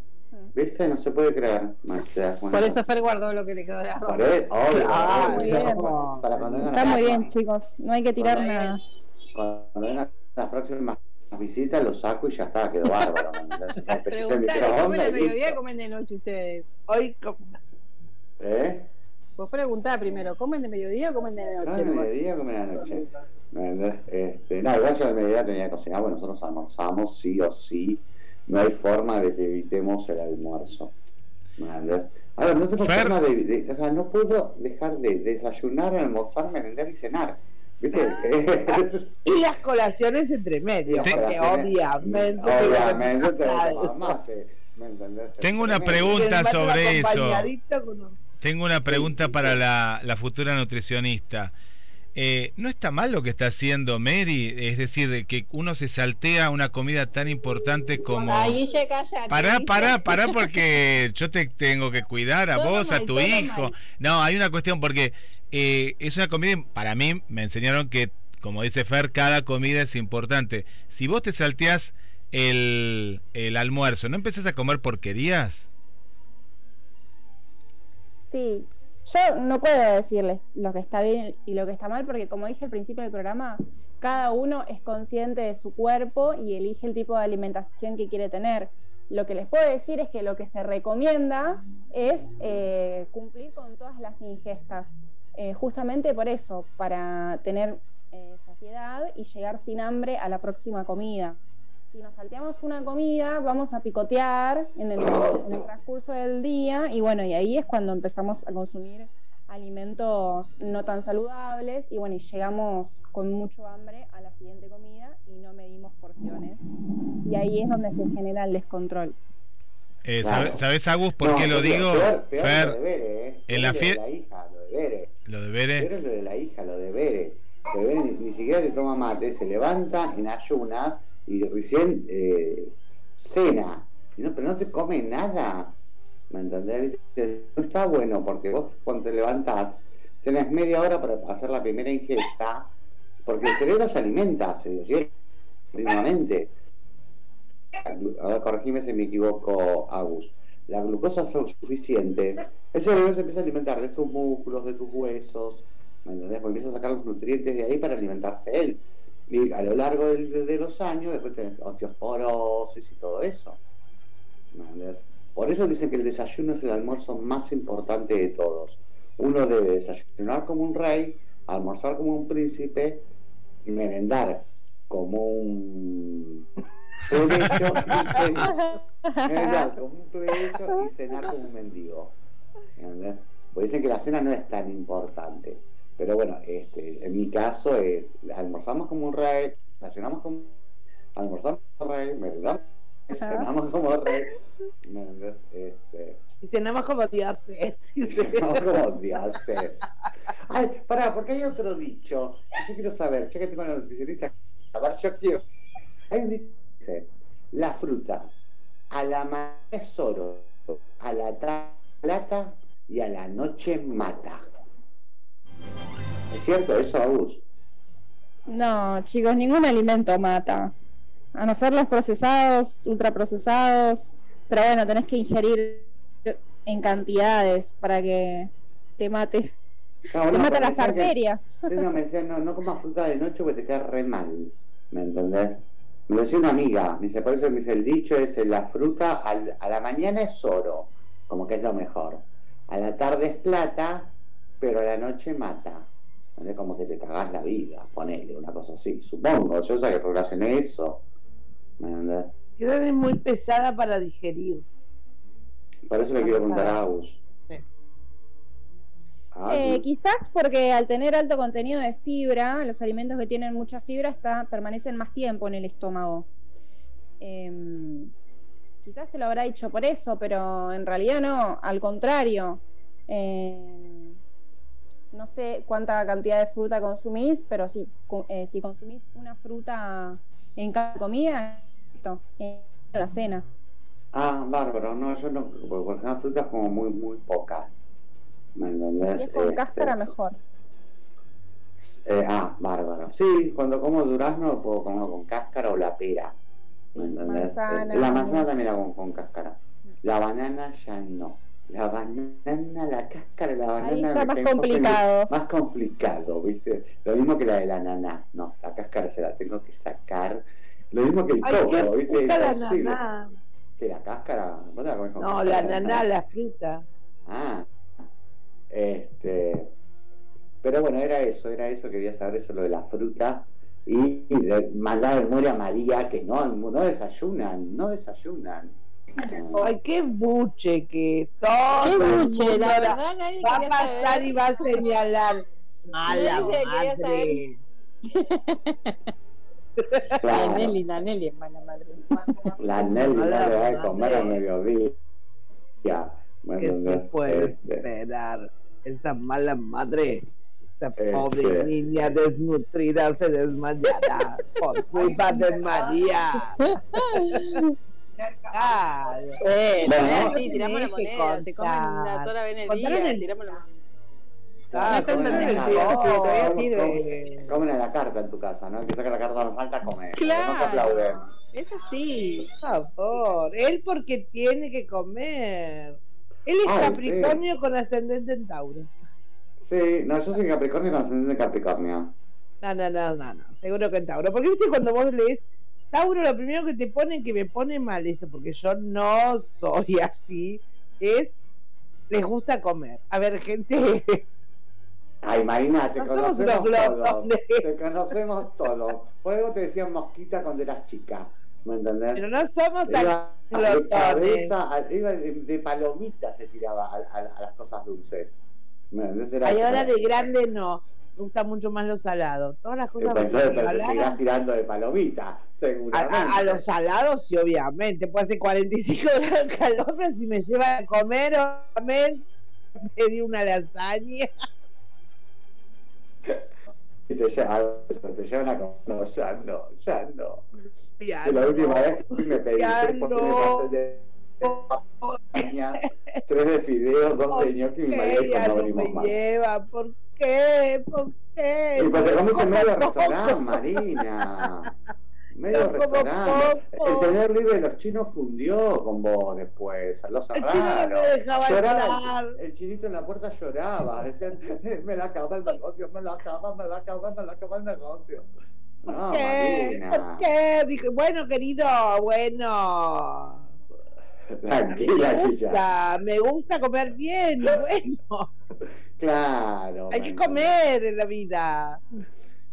¿Viste? No se puede creer. Cuenta. Por eso Fer guardó lo que le quedó de arroz. Obvio, Ah, muy bien. para- cuando Está las- muy bien, chicos. No hay que tirar nada. Cuando vengan las próximas visitas lo saco y ya está, quedó bárbaro. Preguntale, ¿comen y mediodía o comen de noche ustedes? Hoy, co- ¿Eh? Vos preguntá primero, ¿comen de mediodía o comen de ¿Comen noche? de mediodía o comen a la noche? ¿Me entendés? Este, no, igual yo de mediodía tenía que cocinar, bueno, nosotros almorzamos sí o sí, no hay forma de que evitemos el almuerzo. ¿Me entendés? Ahora, no tengo Fer. forma de, de- o sea, no puedo dejar de desayunar, almorzar, merendar y cenar. ¿Viste? y las colaciones entre medio, Te- porque obviamente. Obviamente te ¿me entendés? Tengo una pregunta sobre eso. con un- Tengo una pregunta para la, la futura nutricionista. Eh, ¿No está mal lo que está haciendo Mary? Es decir, de que uno se saltea una comida tan importante como... Ella cállate. Pará, pará, pará, porque yo te tengo que cuidar a Todo vos, a tu hijo. mal. No, hay una cuestión porque eh, es una comida, para mí me enseñaron que, como dice Fer, cada comida es importante. Si vos te salteás el, el almuerzo, ¿no empezás a comer porquerías? Sí, yo no puedo decirles lo que está bien y lo que está mal, porque como dije al principio del programa, cada uno es consciente de su cuerpo y elige el tipo de alimentación que quiere tener. Lo que les puedo decir es que lo que se recomienda es eh, cumplir con todas las ingestas, eh, justamente por eso, para tener eh, saciedad y llegar sin hambre a la próxima comida. Si nos salteamos una comida, vamos a picotear en el, en el transcurso del día y bueno, y ahí es cuando empezamos a consumir alimentos no tan saludables y bueno, y llegamos con mucho hambre a la siguiente comida y no medimos porciones. Y ahí es donde se genera el descontrol. Eh, Claro. ¿sabe- ¿Sabés, Agus, por No, qué lo digo? peor- peor Fer, lo de Bere, ¿eh? en la Peor lo de fie- la hija, lo de Bere. lo de Bere. Pero lo de la hija, lo de Bere. Que Bere ni, ni siquiera se toma mate, se levanta en ayunas y recién eh, cena. No, pero no te come nada. ¿Me entendés? No está bueno porque vos cuando te levantás tenés media hora para hacer la primera ingesta, porque el cerebro se alimenta, se digiere continuamente. A corregime si me equivoco, Agus. La glucosa es suficiente. El cerebro se empieza a alimentar de tus músculos, de tus huesos, ¿me entendés? Porque empieza a sacar los nutrientes de ahí para alimentarse él. Y a lo largo del- de, los años, después tenés osteoporosis y todo eso. Por eso dicen que el desayuno es el almuerzo más importante de todos. Uno debe desayunar como un rey, almorzar como un príncipe, y merendar como un plebeyo y cenar, merendar como un plebeyo y cenar como un mendigo. ¿entendés? Porque dicen que la cena no es tan importante. Pero bueno, este, en mi caso es, almorzamos como un rey, desayunamos como almorzamos como un rey, merendamos, cenamos como rey. Este, Y cenamos como Dios. ¿eh? cenamos como Dios. Ay, pará, porque hay otro dicho yo quiero saber, ya que tengo a la nutricionista, a ver, yo quiero. Hay un dicho que dice, la fruta a la mañana es oro, a la tarde plata y a la noche mata. ¿Es cierto eso, Agus? No, chicos, ningún alimento mata. A no ser los procesados, ultraprocesados. Pero bueno, tenés que ingerir en cantidades para que te mate. No, Te no, mata las decía que- arterias. Sí, no, me decían, no, no comas fruta de noche porque te queda re mal. ¿Me entendés? Me lo decía una amiga, me dice, por eso me dice, el dicho es, la fruta al- a la mañana es oro, como que es lo mejor. A la tarde es plata, pero a la noche mata. ¿Entendés? Como que te cagás la vida, ponele, una cosa así. Supongo, yo sé que relacioné eso. ¿Me entendés? Es muy pesada para digerir. Por eso le quiero preguntar a Agus. Sí. A Eh, Agus. quizás porque al tener alto contenido de fibra, los alimentos que tienen mucha fibra está, permanecen más tiempo en el estómago. Em, quizás te lo habrá dicho por eso, pero en realidad no, al contrario. Em, no sé cuánta cantidad de fruta consumís, pero si, cu- eh, si consumís una fruta en cada comida, en la cena. Ah, bárbaro, no, yo no, porque por ejemplo frutas como muy, muy pocas. ¿Me entendés? Si es con Este, cáscara, mejor. eh, ah, bárbaro. Sí, cuando como durazno puedo comerlo con cáscara o la pera. Sí, ¿Me entendés? manzana. Eh, La manzana también la como con cáscara. La banana ya no. La banana, la cáscara de la banana. Ahí está más complicado. Más complicado, ¿viste? Lo mismo que la de la ananá. No, la cáscara se la tengo que sacar. Lo mismo que el coco, ¿viste? la naná. ¿Qué, la cáscara? ¿Vos te la comés con No, cáscara la naná, la fruta. Ah, este. Pero bueno, era eso, era eso, quería saber eso, lo de la fruta. Y, y de mandar a María, que no, no desayunan, no desayunan. Ay, qué buche que todo. Qué buche, la verdad nadie Va a pasar saber. y va a señalar. Mala madre. La Claro, Nelly, la Nelly es mala madre. la Nelly no le va a comer al mediodía. ¿me ¿Qué se entendés? puede Este, esperar? Esa mala madre, Este. pobre niña desnutrida se desmayará por culpa de María. Claro. Eh, Bueno, no, ¿no? sí, tiramos la moneda, se comen una sola vez en el Contar en día, el- tiramos la moneda. Ah, No es tan el divertido, todavía sirve. comen a la carta en tu casa, ¿no? Que saca la carta más alta, come. No te Claro. aplauden. Es así. Por favor, él porque tiene que comer. Él es Ay, Capricornio con ascendente en Tauro. Sí, no, yo soy Capricornio con ascendente de Capricornio. No, no, no, no, no, seguro que en Tauro. Porque viste cuando vos lees Tauro, lo primero que te ponen que me pone mal eso, porque yo no soy así, es les gusta comer. A ver, gente, Ay, Marina, te conocemos todos. Te conocemos todos. Por algo te decían mosquita cuando eras chica. ¿Me entendés? pero no somos tan Iba de cabeza, a- iba de, de palomita se tiraba a, a- a las cosas dulces. Ay, ahora de grande no. Me gusta mucho más lo salado. Todas las cosas pero te seguirás tirando de palomita, a, seguramente. a- a los salados, sí, obviamente. Puede hacer 45 grados de calor, pero si me llevan a comer, obviamente, pedí una lasaña. Y te, lle- te llevan a comer. No, ya no, ya no. Ya la no, última vez que me pedí tres de no. de tres de fideos, dos de ñoqui y mi marido no venimos me más. lleva? ¿Por qué? ¿Por qué? Y te comiste medio restaurante. Marina. Medio restaurante. El señor libre de los chinos fundió con vos después. Lo El chino no cerraron. Lloraba, entrar. el chinito en la puerta lloraba. Decían, me la acaba el negocio, me la acaba, me la acaba, me la acaba el negocio. No, ¿Por qué? Marina. ¿Por qué? Dije, bueno, querido, bueno. Tranquila, me chicha. gusta, me gusta comer bien y bueno. Claro. Hay que comer en la vida.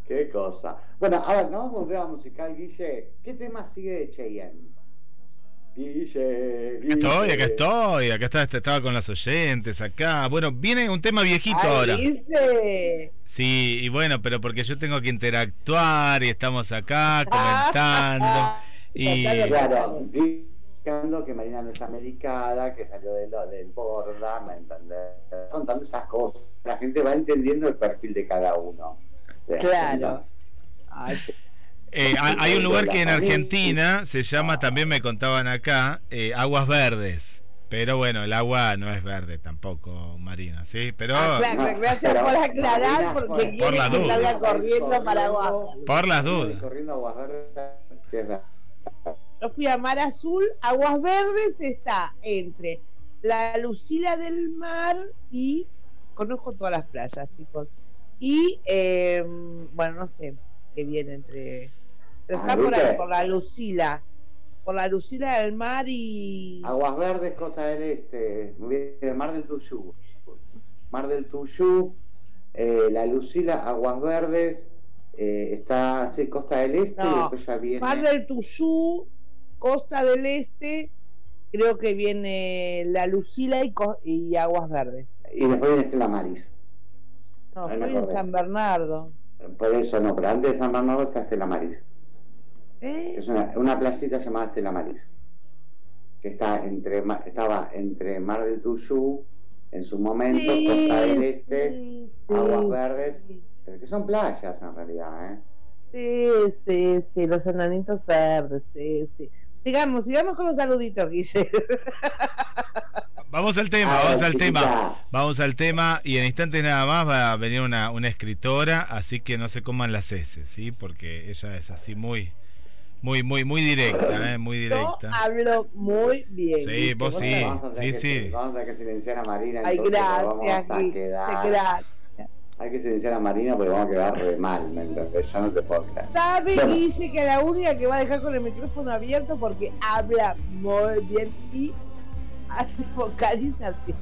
Qué cosa. Bueno, a ver, nos vamos a un tema musical, Guille. ¿Qué tema sigue de Cheyenne? Guille, Guille. Estoy, acá estoy, acá está, este, estaba con las oyentes, acá. Bueno, viene un tema viejito Ay, ahora. dice. Sí, y bueno, pero porque yo tengo que interactuar y estamos acá comentando. Y Claro, que Marina no está medicada, que salió de lo, del borda, ¿me entendés? Contando esas cosas. La gente va entendiendo el perfil de cada uno. ¿Te das Claro. Ay, eh, ha- hay un lugar que en Argentina se llama, también me contaban acá, eh, Aguas Verdes. Pero bueno, el agua no es verde tampoco, Marina, ¿sí? Pero ah, claro, no, gracias pero- por aclarar Marina, porque por- quiere la que salga corriendo para abajo. por las dudas. Corriendo a Guajarra, sí, es verdad. Yo fui a Mar Azul, Aguas Verdes está entre la Lucila del Mar y conozco todas las playas, chicos. Y eh, bueno, no sé qué viene entre. Pero está Ah, por ahí, por la Lucila. Por la Lucila del Mar y. Aguas Verdes, Costa del Este, muy bien, Mar del Tuyú. Mar del Tuyú, eh, La Lucila, Aguas Verdes, eh, está, sí, Costa del Este y después ya viene. Mar del Tuyú, Costa del Este, creo que viene la Lucila y, Aguas Verdes. Y después viene Estela Maris. No, estoy en. San Bernardo. Por eso no, pero antes de San Bernardo está Estela Maris. ¿Eh? Es una, una playita llamada Estela Maris. Que está entre, estaba entre Mar del Tuyú, en su momento, Sí, Costa del Este, sí, Aguas Verdes, pero que son playas en realidad, ¿eh? Sí, sí, sí, los enanitos verdes, sí, sí. Sigamos, sigamos con los saluditos, Guille. Vamos al tema, vamos al tema. Vamos al tema y en instantes nada más va a venir una, una escritora, así que no se coman las S, ¿sí? Porque ella es así muy, muy, muy, muy directa, ¿eh? Muy Yo directa. hablo muy bien. Sí, Guille, vos sí. Vamos a tener sí, que- sí. Vamos a que silenciar a Marina. Ay, entonces, gracias, Vamos a quedar. gracias. Hay que silenciar a Marina porque vamos a quedar re mal, ¿me entendés? Yo no te puedo creer. Sabe, Bueno. Guille, que la única que va a dejar con el micrófono abierto porque habla muy bien y hace vocalización.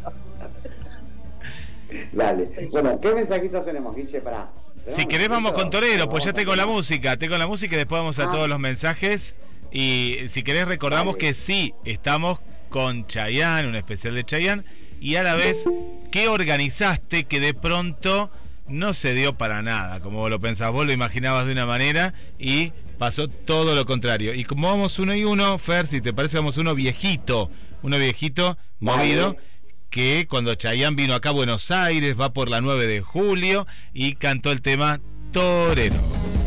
Dale. Bueno, ¿qué mensajitos tenemos, Guille? Para. Si querés vamos con Torero, pues ya tengo la música, tengo la música y después vamos a Ah. todos los mensajes. Y si querés recordamos Dale. que sí, estamos con Chayanne, un especial de Chayanne, y a la vez, ¿qué organizaste que de pronto no se dio para nada? Como vos lo pensabas, vos lo imaginabas de una manera y pasó todo lo contrario. Y como vamos uno y uno, Fer, si te parece, vamos uno viejito, uno viejito, movido. Que cuando Chayanne vino acá a Buenos Aires, va por la 9 de julio y cantó el tema Torero.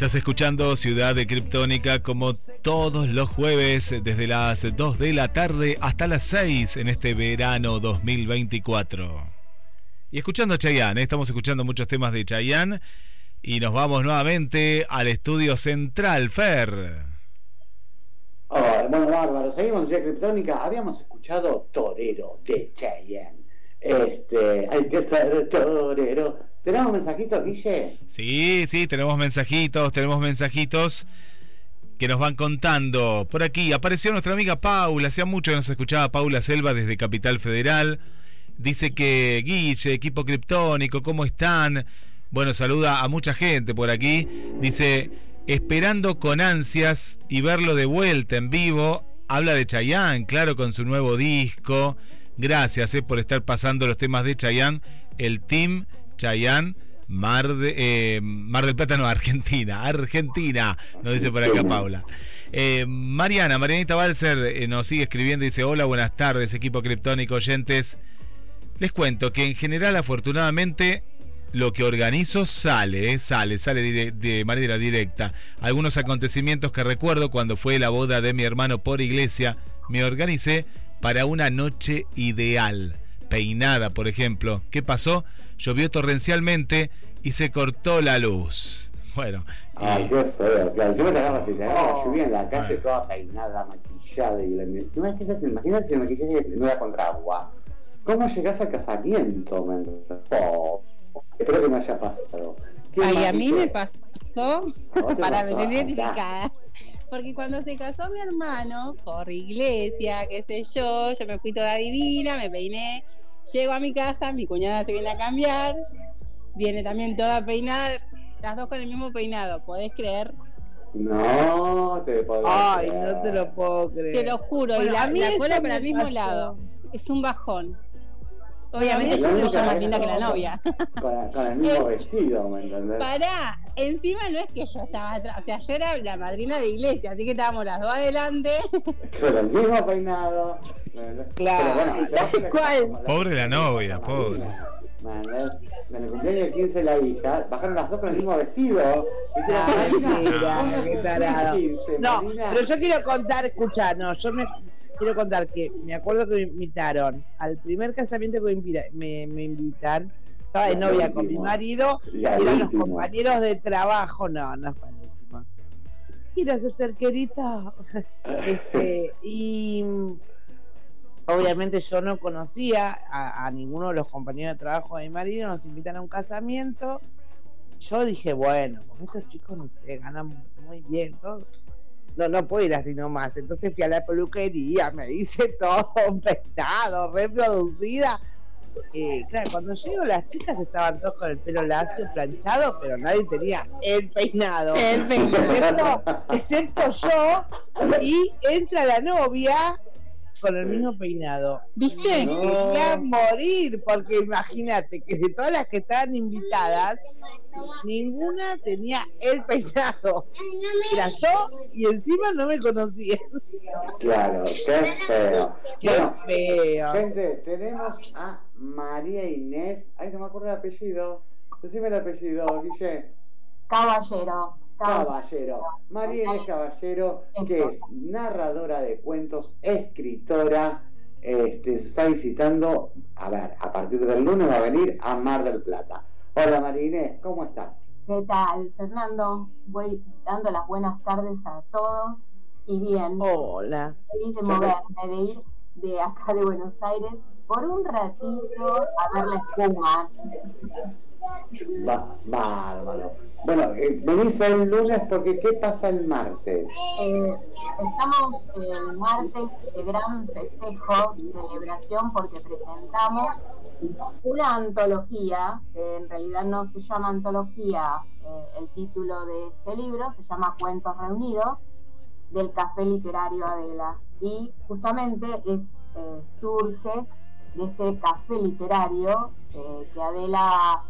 Estás escuchando Ciudad de Criptónica como todos los jueves desde las 2 de la tarde hasta las 6 en este verano 2024. Y escuchando a Chayanne, ¿eh? estamos escuchando muchos temas de Chayanne y nos vamos nuevamente al estudio central, Fer. Oh, bueno, bárbaro, seguimos en Ciudad Criptónica. Habíamos escuchado Torero de Chayanne. Este, hay que ser torero. ¿Tenemos mensajitos, Guille? Sí, sí, tenemos mensajitos, tenemos mensajitos que nos van contando. Por aquí apareció nuestra amiga Paula, hacía mucho que nos escuchaba Paula Selva desde Capital Federal. Dice que Guille, equipo criptónico, ¿cómo están? Bueno, saluda a mucha gente por aquí. Dice, esperando con ansias y verlo de vuelta en vivo. Habla de Chayanne, claro, con su nuevo disco. Gracias eh, por estar pasando los temas de Chayanne. El team Chayán, Mar, de, eh, Mar del Plata, no, Argentina, Argentina, nos dice por acá Paula. Eh, Mariana, Marianita Balser eh, nos sigue escribiendo y dice, hola, buenas tardes, equipo criptónico oyentes. Les cuento que en general, afortunadamente, lo que organizo sale, sale, sale de manera directa. Algunos acontecimientos que recuerdo cuando fue la boda de mi hermano por iglesia, me organicé para una noche ideal. Peinada, por ejemplo. ¿Qué pasó? Llovió torrencialmente y se cortó la luz. Bueno. Ay, claro. Yo me cagaba si te agarraba lluvia en la calle toda peinada, maquillada. Y la... Imagínate, imagínate si el maquillaje no era contra agua. ¿Cómo llegás al casamiento? Oh, espero que no haya pasado. Ay, a mí me pasó, para me sentir identificada. Porque cuando se casó mi hermano, por iglesia, qué sé yo, yo me fui toda divina, me peiné, Llego a mi casa, mi cuñada se viene a cambiar, viene también toda peinada, las dos con el mismo peinado, ¿podés creer? No, te puedo Ay, no te lo puedo creer. Te lo juro, y la, la cola para el mismo lado. Es un bajón. Obviamente yo soy más linda que la novia. Con, el mismo vestido, ¿me entendés? Pará, encima no es que yo estaba atrás, o sea, yo era la madrina de iglesia, así que estábamos las dos adelante. Con el mismo peinado. Claro, bueno, Pobre la novia, pobre. En el cumpleaños de 15 de la hija, bajaron las dos con el mismo vestido. No, pero yo quiero contar, escucha, no, yo me quiero contar que me acuerdo que me invitaron al primer casamiento que me, me, invitan. Estaba de novia con mi marido y eran los compañeros de trabajo. No, no fue el último. Quiero ser querida. Este, y obviamente yo no conocía a, ninguno de los compañeros de trabajo de mi marido. Nos invitan a un casamiento. Yo dije, bueno, con estos chicos no sé, ganan muy bien. Todo no, no puedo ir así nomás. Entonces fui a la peluquería, me dice todo un peinado, reproducida. Eh, claro, cuando llego las chicas estaban todos con el pelo lacio, planchado, pero nadie tenía el peinado. El peinado. excepto yo, y entra la novia con el mismo peinado. ¿Viste? No. Quería morir, porque imagínate que de todas las que estaban invitadas, ninguna tenía el peinado. Era yo y encima no me conocían. Claro, qué feo. Qué feo. Gente, tenemos a María Inés. Ay, no me acuerdo el apellido. Decime el apellido, Guille. Caballero. Caballero. María Inés Caballero, que es narradora de cuentos, escritora, este, está visitando, a ver, a partir del lunes va a venir a Mar del Plata. Hola María Inés, ¿cómo estás? ¿Qué tal, Fernando? Voy dando las buenas tardes a todos y bien. Hola. Feliz de moverme, de ir de acá de Buenos Aires por un ratito a ver la espuma. Bárbaro. Bueno, eh, venís el lunes porque ¿qué pasa el martes? Eh, estamos el martes de gran festejo, celebración, porque presentamos una antología, en realidad no se llama antología eh, el título de este libro, se llama Cuentos Reunidos, del Café Literario Adela. Y justamente es, surge de este café literario que Adela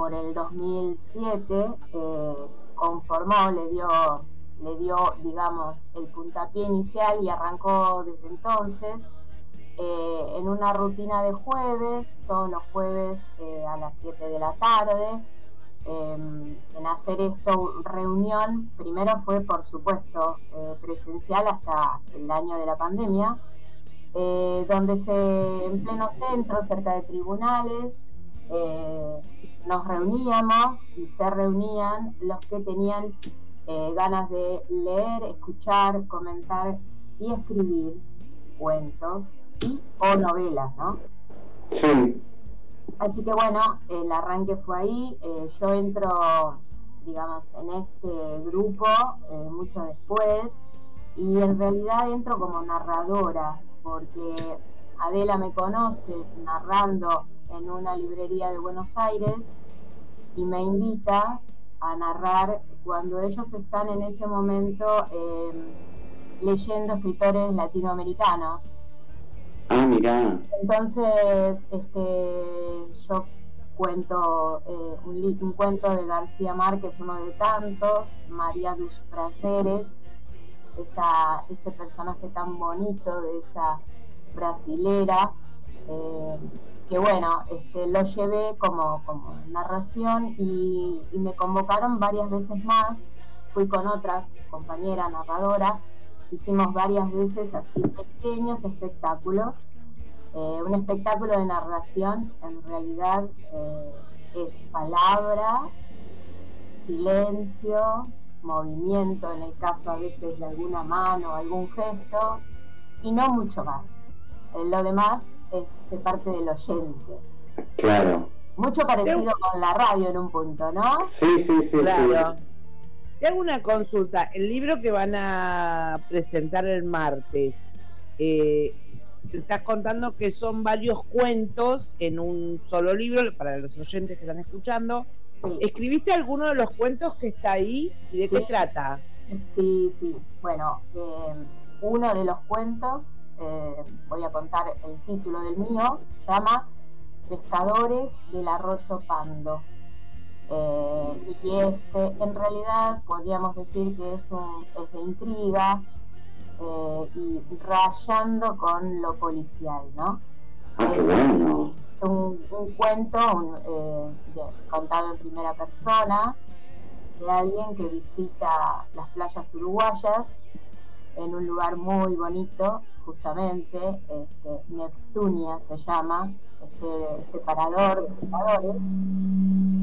por el 2007 eh, conformó, le dio, le dio, digamos, el puntapié inicial y arrancó desde entonces eh, en una rutina de jueves, todos los jueves eh, a las 7 de la tarde, em, en hacer esto reunión. Primero fue, por supuesto, presencial hasta el año de la pandemia, donde se, en pleno centro, cerca de tribunales, nos reuníamos y se reunían los que tenían ganas de leer, escuchar, comentar y escribir cuentos y o novelas, ¿no? Sí. Así que bueno, el arranque fue ahí. Eh, yo entro, digamos, en este grupo eh, mucho después y en realidad entro como narradora porque Adela me conoce narrando en una librería de Buenos Aires y me invita a narrar cuando ellos están en ese momento eh, leyendo escritores latinoamericanos Ah, mira. Entonces, este, yo cuento eh, un, cuento de García Márquez, uno de tantos, María dos Prazeres, esa, ese personaje tan bonito de esa brasilera, eh, que bueno, este, lo llevé como, como narración y, me convocaron varias veces más, fui con otra compañera narradora hicimos varias veces así pequeños espectáculos. Eh, un espectáculo de narración en realidad eh, es palabra, silencio, movimiento, en el caso a veces de alguna mano, algún gesto, y no mucho más. Eh, lo demás es de parte del oyente. Claro. Mucho parecido con la radio en un punto, ¿no? Sí, sí, sí. Claro. Te hago una consulta. El libro que van a presentar el martes, eh, te estás contando que son varios cuentos en un solo libro, para los oyentes que están escuchando. ¿Escribiste alguno de los cuentos que está ahí y de qué trata? Sí, sí. Bueno, eh, uno de los cuentos, eh, voy a contar el título del mío, se llama Pescadores del Arroyo Pando. Eh, y este, en realidad podríamos decir que es, un, es de intriga eh, y rayando con lo policial, ¿no? Ah, bueno. Es un, cuento contado en primera persona de alguien que visita las playas uruguayas en un lugar muy bonito, justamente, este, Neptunia se llama, este, este parador de pescadores,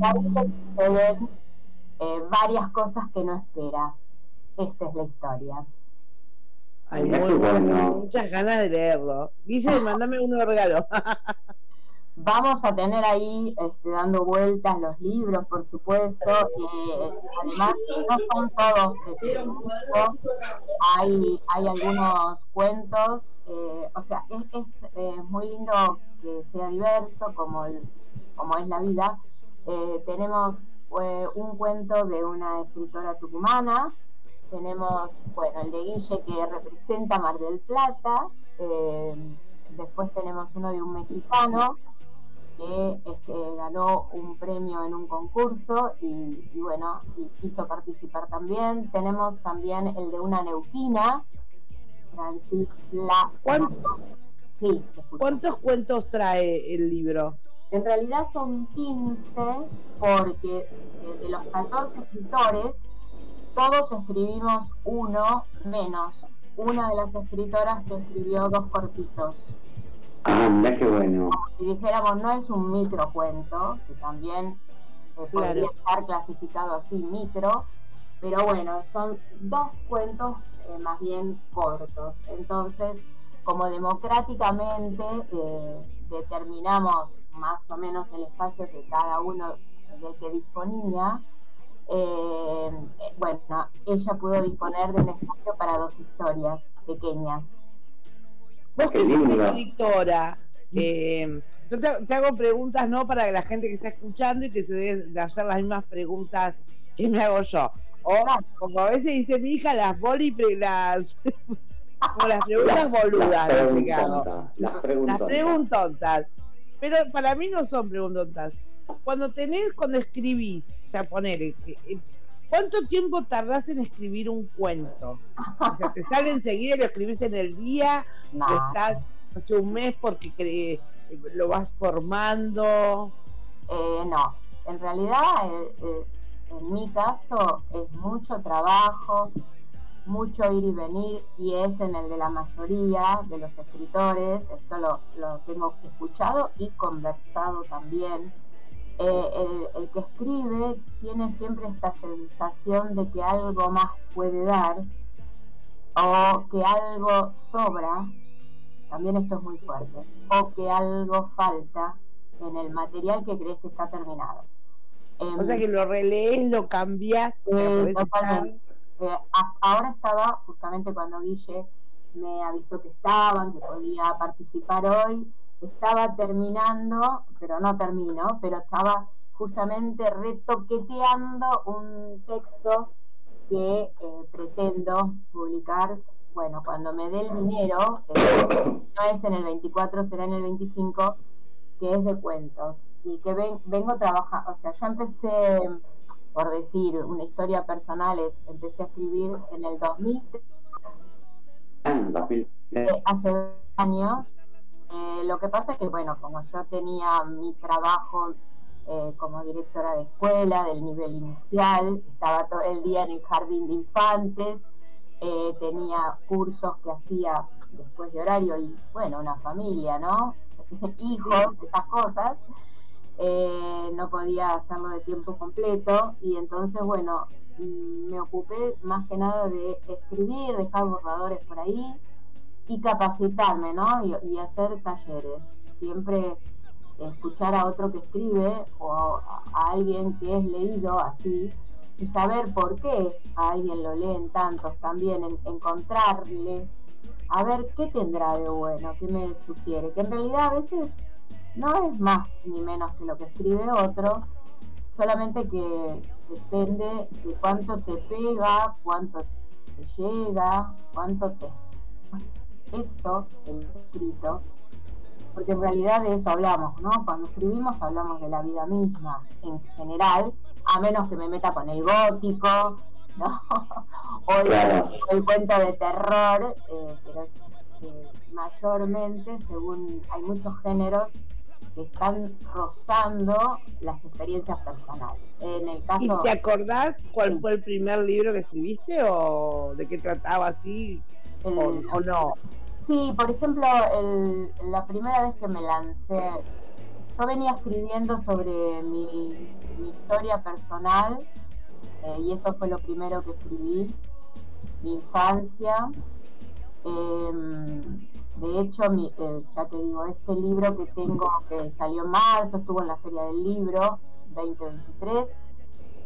ahí suceden eh, varias cosas que no espera. Esta es la historia. Ay, muy bueno. Muchas ganas de leerlo. Guille, mándame uno de regalo. Vamos a tener ahí este, dando vueltas los libros, por supuesto. Eh, además, no son todos de su hay, hay algunos cuentos. Eh, o sea, es, es eh, muy lindo que sea diverso, como, como es la vida. Eh, tenemos un cuento de una escritora tucumana. Tenemos, bueno, el de Guille que representa Mar del Plata. después tenemos uno de un mexicano que este, ganó un premio en un concurso y, bueno, y quiso participar también. Tenemos también el de una neuquina, Francisla. ¿Cuántos, sí, ¿Cuántos cuentos trae el libro? En realidad son 15 porque eh, de los 14 escritores, todos escribimos uno menos una de las escritoras que escribió dos cortitos. Ah, mira qué bueno. si dijéramos, no es un microcuento, que también eh, podría estar clasificado así, micro, pero bueno, son dos cuentos eh, más bien cortos. Entonces, como democráticamente eh, determinamos más o menos el espacio que cada uno del que disponía, bueno, ella pudo disponer de un espacio para dos historias pequeñas. Vos que sos escritora, eh, yo te, hago preguntas no para la gente que está escuchando y que se debe hacer las mismas preguntas que me hago yo. O como a veces dice mi hija, las boli, las, como las preguntas boludas. Las, preguntas. las preguntontas. Pero para mí no son preguntontas. Cuando tenés, cuando escribís, o sea, poner, ¿cuánto tiempo tardás en escribir un cuento? O sea, ¿te sale enseguida y lo escribís en el día? estás hace un mes porque lo vas formando? Eh, no, en realidad, eh, eh, en mi caso, es mucho trabajo, mucho ir y venir, y es en el de la mayoría de los escritores, esto lo, lo tengo escuchado y conversado también. Eh, el, que escribe tiene siempre esta sensación de que algo más puede dar o que algo sobra, también esto es muy fuerte, o que algo falta en el material que crees que está terminado. o sea que lo relees, lo cambias. Eh, eh, ahora estaba, justamente cuando Guille me avisó que estaban, que podía participar hoy, estaba terminando, pero no termino, pero estaba justamente retoqueteando un texto que eh, pretendo publicar, bueno, cuando me dé el dinero, eh, no es en el 24, será en el 25, que es de cuentos y que vengo trabajando, o sea, yo empecé, por decir una historia personal, es, empecé a escribir en el 2003, ah, eh, hace años. Lo que pasa es que, bueno, como yo tenía mi trabajo eh, como directora de escuela del nivel inicial, estaba todo el día en el jardín de infantes, eh, tenía cursos que hacía después de horario y bueno, una familia, ¿no? Hijos, estas cosas. Eh, no podía hacerlo de tiempo completo y entonces, bueno, mm, me ocupé más que nada de escribir, dejar borradores por ahí y capacitarme, ¿no? y hacer talleres. Siempre escuchar a otro que escribe o a, alguien que es leído así y saber por qué a alguien lo leen tantos también, encontrarle, a ver qué tendrá de bueno, qué me sugiere, que en realidad a veces no es más ni menos que lo que escribe otro, solamente que depende de cuánto te pega, cuánto te llega, cuánto te... Eso, el escrito, porque en realidad de eso hablamos, ¿no? Cuando escribimos hablamos de la vida misma en general, a menos que me meta con el gótico, ¿no? o, el, cuento de terror, eh, pero eh, mayormente, según hay muchos géneros que están rozando las experiencias personales. En el caso, ¿Y te acordás cuál fue el primer libro que escribiste o de qué trataba así o no? Sí, por ejemplo, la primera vez que me lancé, yo venía escribiendo sobre mi, historia personal eh, y eso fue lo primero que escribí, mi infancia. Em, de hecho, eh, ya te digo, este libro que tengo, que salió en marzo, estuvo en la Feria del Libro 2023,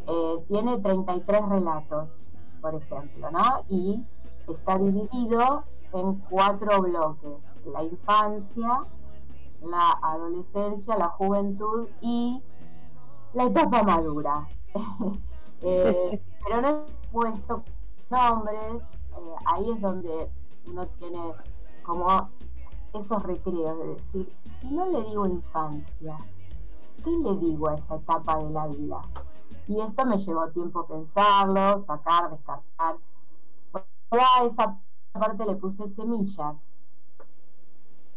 eh, tiene 33 relatos, por ejemplo, ¿no? Y está dividido en cuatro bloques, la infancia, la adolescencia, la juventud y la etapa madura. Eh, pero no he puesto nombres, eh, ahí es donde uno tiene como esos recreos de decir, si no le digo infancia, ¿qué le digo a esa etapa de la vida? Y esto me llevó tiempo pensarlo, sacar, descartar. esa aparte le puse semillas.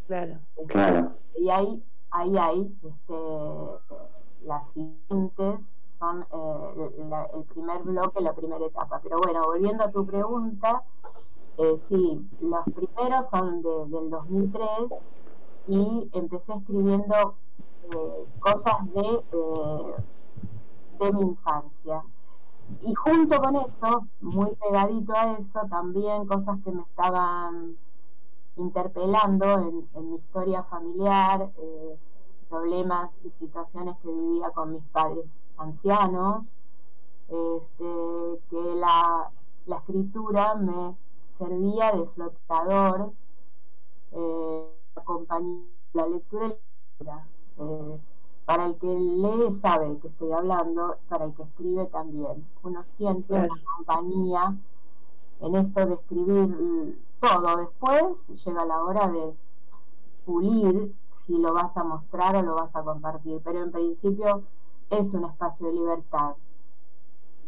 Claro. claro. Y ahí, ahí hay este, las siguientes son eh, el primer bloque, la primera etapa. Pero bueno, volviendo a tu pregunta, eh, sí, los primeros son del 2003 y empecé escribiendo eh, cosas de, de mi infancia. Y junto con eso, muy pegadito a eso, también cosas que me estaban interpelando en, mi historia familiar, eh, problemas y situaciones que vivía con mis padres ancianos, este, que la, escritura me servía de flotador, eh, la lectura y la lectura. Eh, para el que lee sabe que estoy hablando, para el que escribe también. Uno siente una compañía en esto de escribir todo. Después llega la hora de pulir si lo vas a mostrar o lo vas a compartir, pero en principio es un espacio de libertad.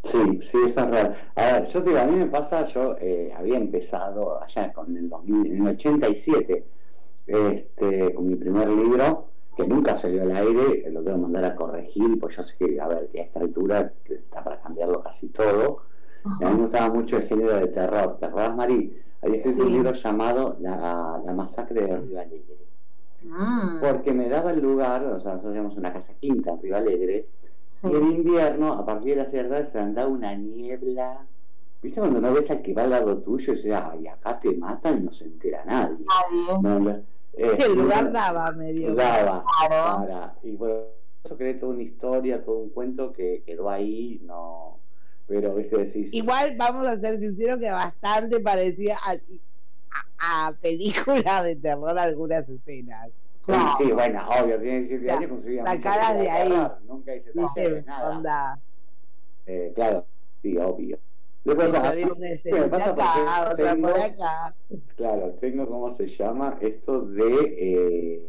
Sí, sí, eso es real. A ver, yo te digo, a mí me pasa, yo eh, había empezado allá con el, 2000, en el 87, este, con mi primer libro, que nunca salió al aire, lo tengo que mandar a corregir, pues yo sé que, a ver, que a esta altura está para cambiarlo casi todo. A mí me gustaba mucho el género de terror. ¿Te acordás, Mari? Había escrito un libro llamado La, la masacre de Río Alegre. Mm, Porque me daba el lugar, o sea, nosotros teníamos una casa quinta en Río Alegre, sí. y en invierno, a partir de las cierta se andaba una niebla. ¿Viste cuando no ves al que va al lado tuyo y dices, ay, acá te matan y no se entera nadie? Nadie. No, no, El lugar no- daba medio. daba Claro. para. Y por eso creé toda una historia, todo un cuento que quedó ahí, no. Pero, viste, decís. Igual vamos a ser sinceros que bastante parecía a, a, a película de terror algunas escenas. Sí, sí, bueno, obvio, tiene 17 Sa- años, sacadas mucha de ahí. Nunca hice ¿Viste? nada. Onda. Eh, claro, sí, obvio. Acá, Porque otra tengo- por acá. Claro, tengo, ¿cómo se llama? Esto de... Eh,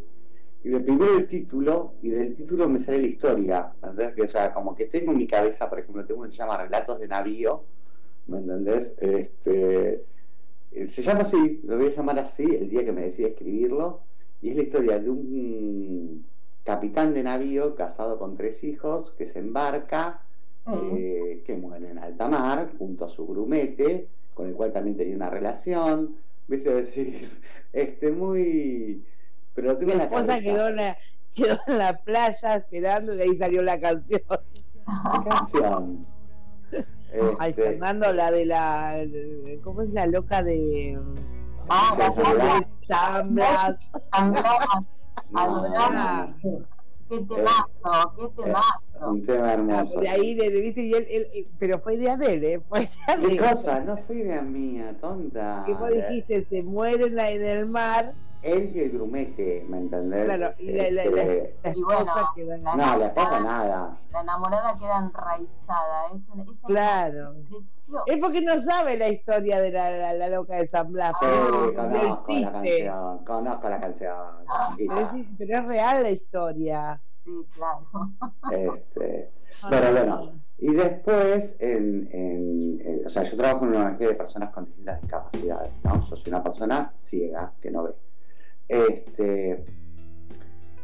y de primero el título, y del título me sale la historia, ¿me entendés? Que, o sea, como que tengo en mi cabeza, por ejemplo, tengo uno que se llama Relatos de Navío, ¿me entendés? Este, eh, se llama así, lo voy a llamar así el día que me decida escribirlo, y es la historia de un capitán de navío casado con tres hijos que se embarca, eh, que muere en alta mar, junto a su grumete, con el cual también tenía una relación, ¿viste? Decís, este, muy... Pero lo tengo Mi en la esposa quedó en la, quedó en la playa esperando y ahí salió la canción. ¿Qué canción? Ay, Este, Fernando, la de la. ¿Cómo es la loca de. Ah, la de San Blas? Qué temazo, qué temazo. Un tema Ah, hermoso. De ahí, de, de- ¿viste? Y él, él- él- pero fue idea de él, ¿eh? Fue idea de ¿Qué cosa? No fue idea mía, tonta. Que vos dijiste, se muere en, la- en el mar. Él y el grumete, ¿me entendés? Claro, y la, la, la, Este, la Y bueno, la No, la cosa nada. La enamorada queda enraizada. Es una, esa Claro. preciosa. Es porque no sabe la historia de la, la, la loca de San Blas. Sí, pero del conozco la canción, conozco la canción. Pero chiquita. es, pero es real la historia. Sí, claro. Este, pero bueno, y después, en, en- en- o sea, yo trabajo en una ONG de personas con distintas discapacidades, ¿no? Yo soy una persona ciega que no ve. Este,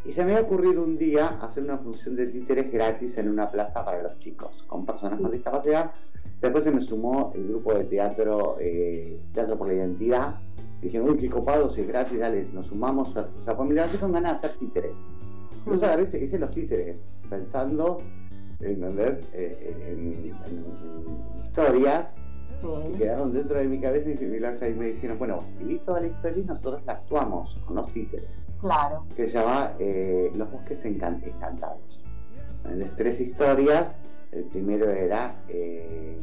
y se me había ocurrido un día hacer una función de títeres gratis en una plaza para los chicos con personas con discapacidad. Después se me sumó el grupo de teatro, eh, Teatro por la Identidad. Dijeron, uy, qué copado, si es gratis, dale, nos sumamos. O sea, pues mira, con ganas de hacer títeres. Entonces agarré, hice- hice los títeres, pensando, ¿entendés? Eh, en, en- en historias que Sí, quedaron dentro de mi cabeza y y me dijeron, bueno, escribí toda la historia y nosotros la actuamos con los títeres, claro. que se llama eh, Los Bosques Encan- Encantados. ¿Entendés? Tres historias, el primero era... eh,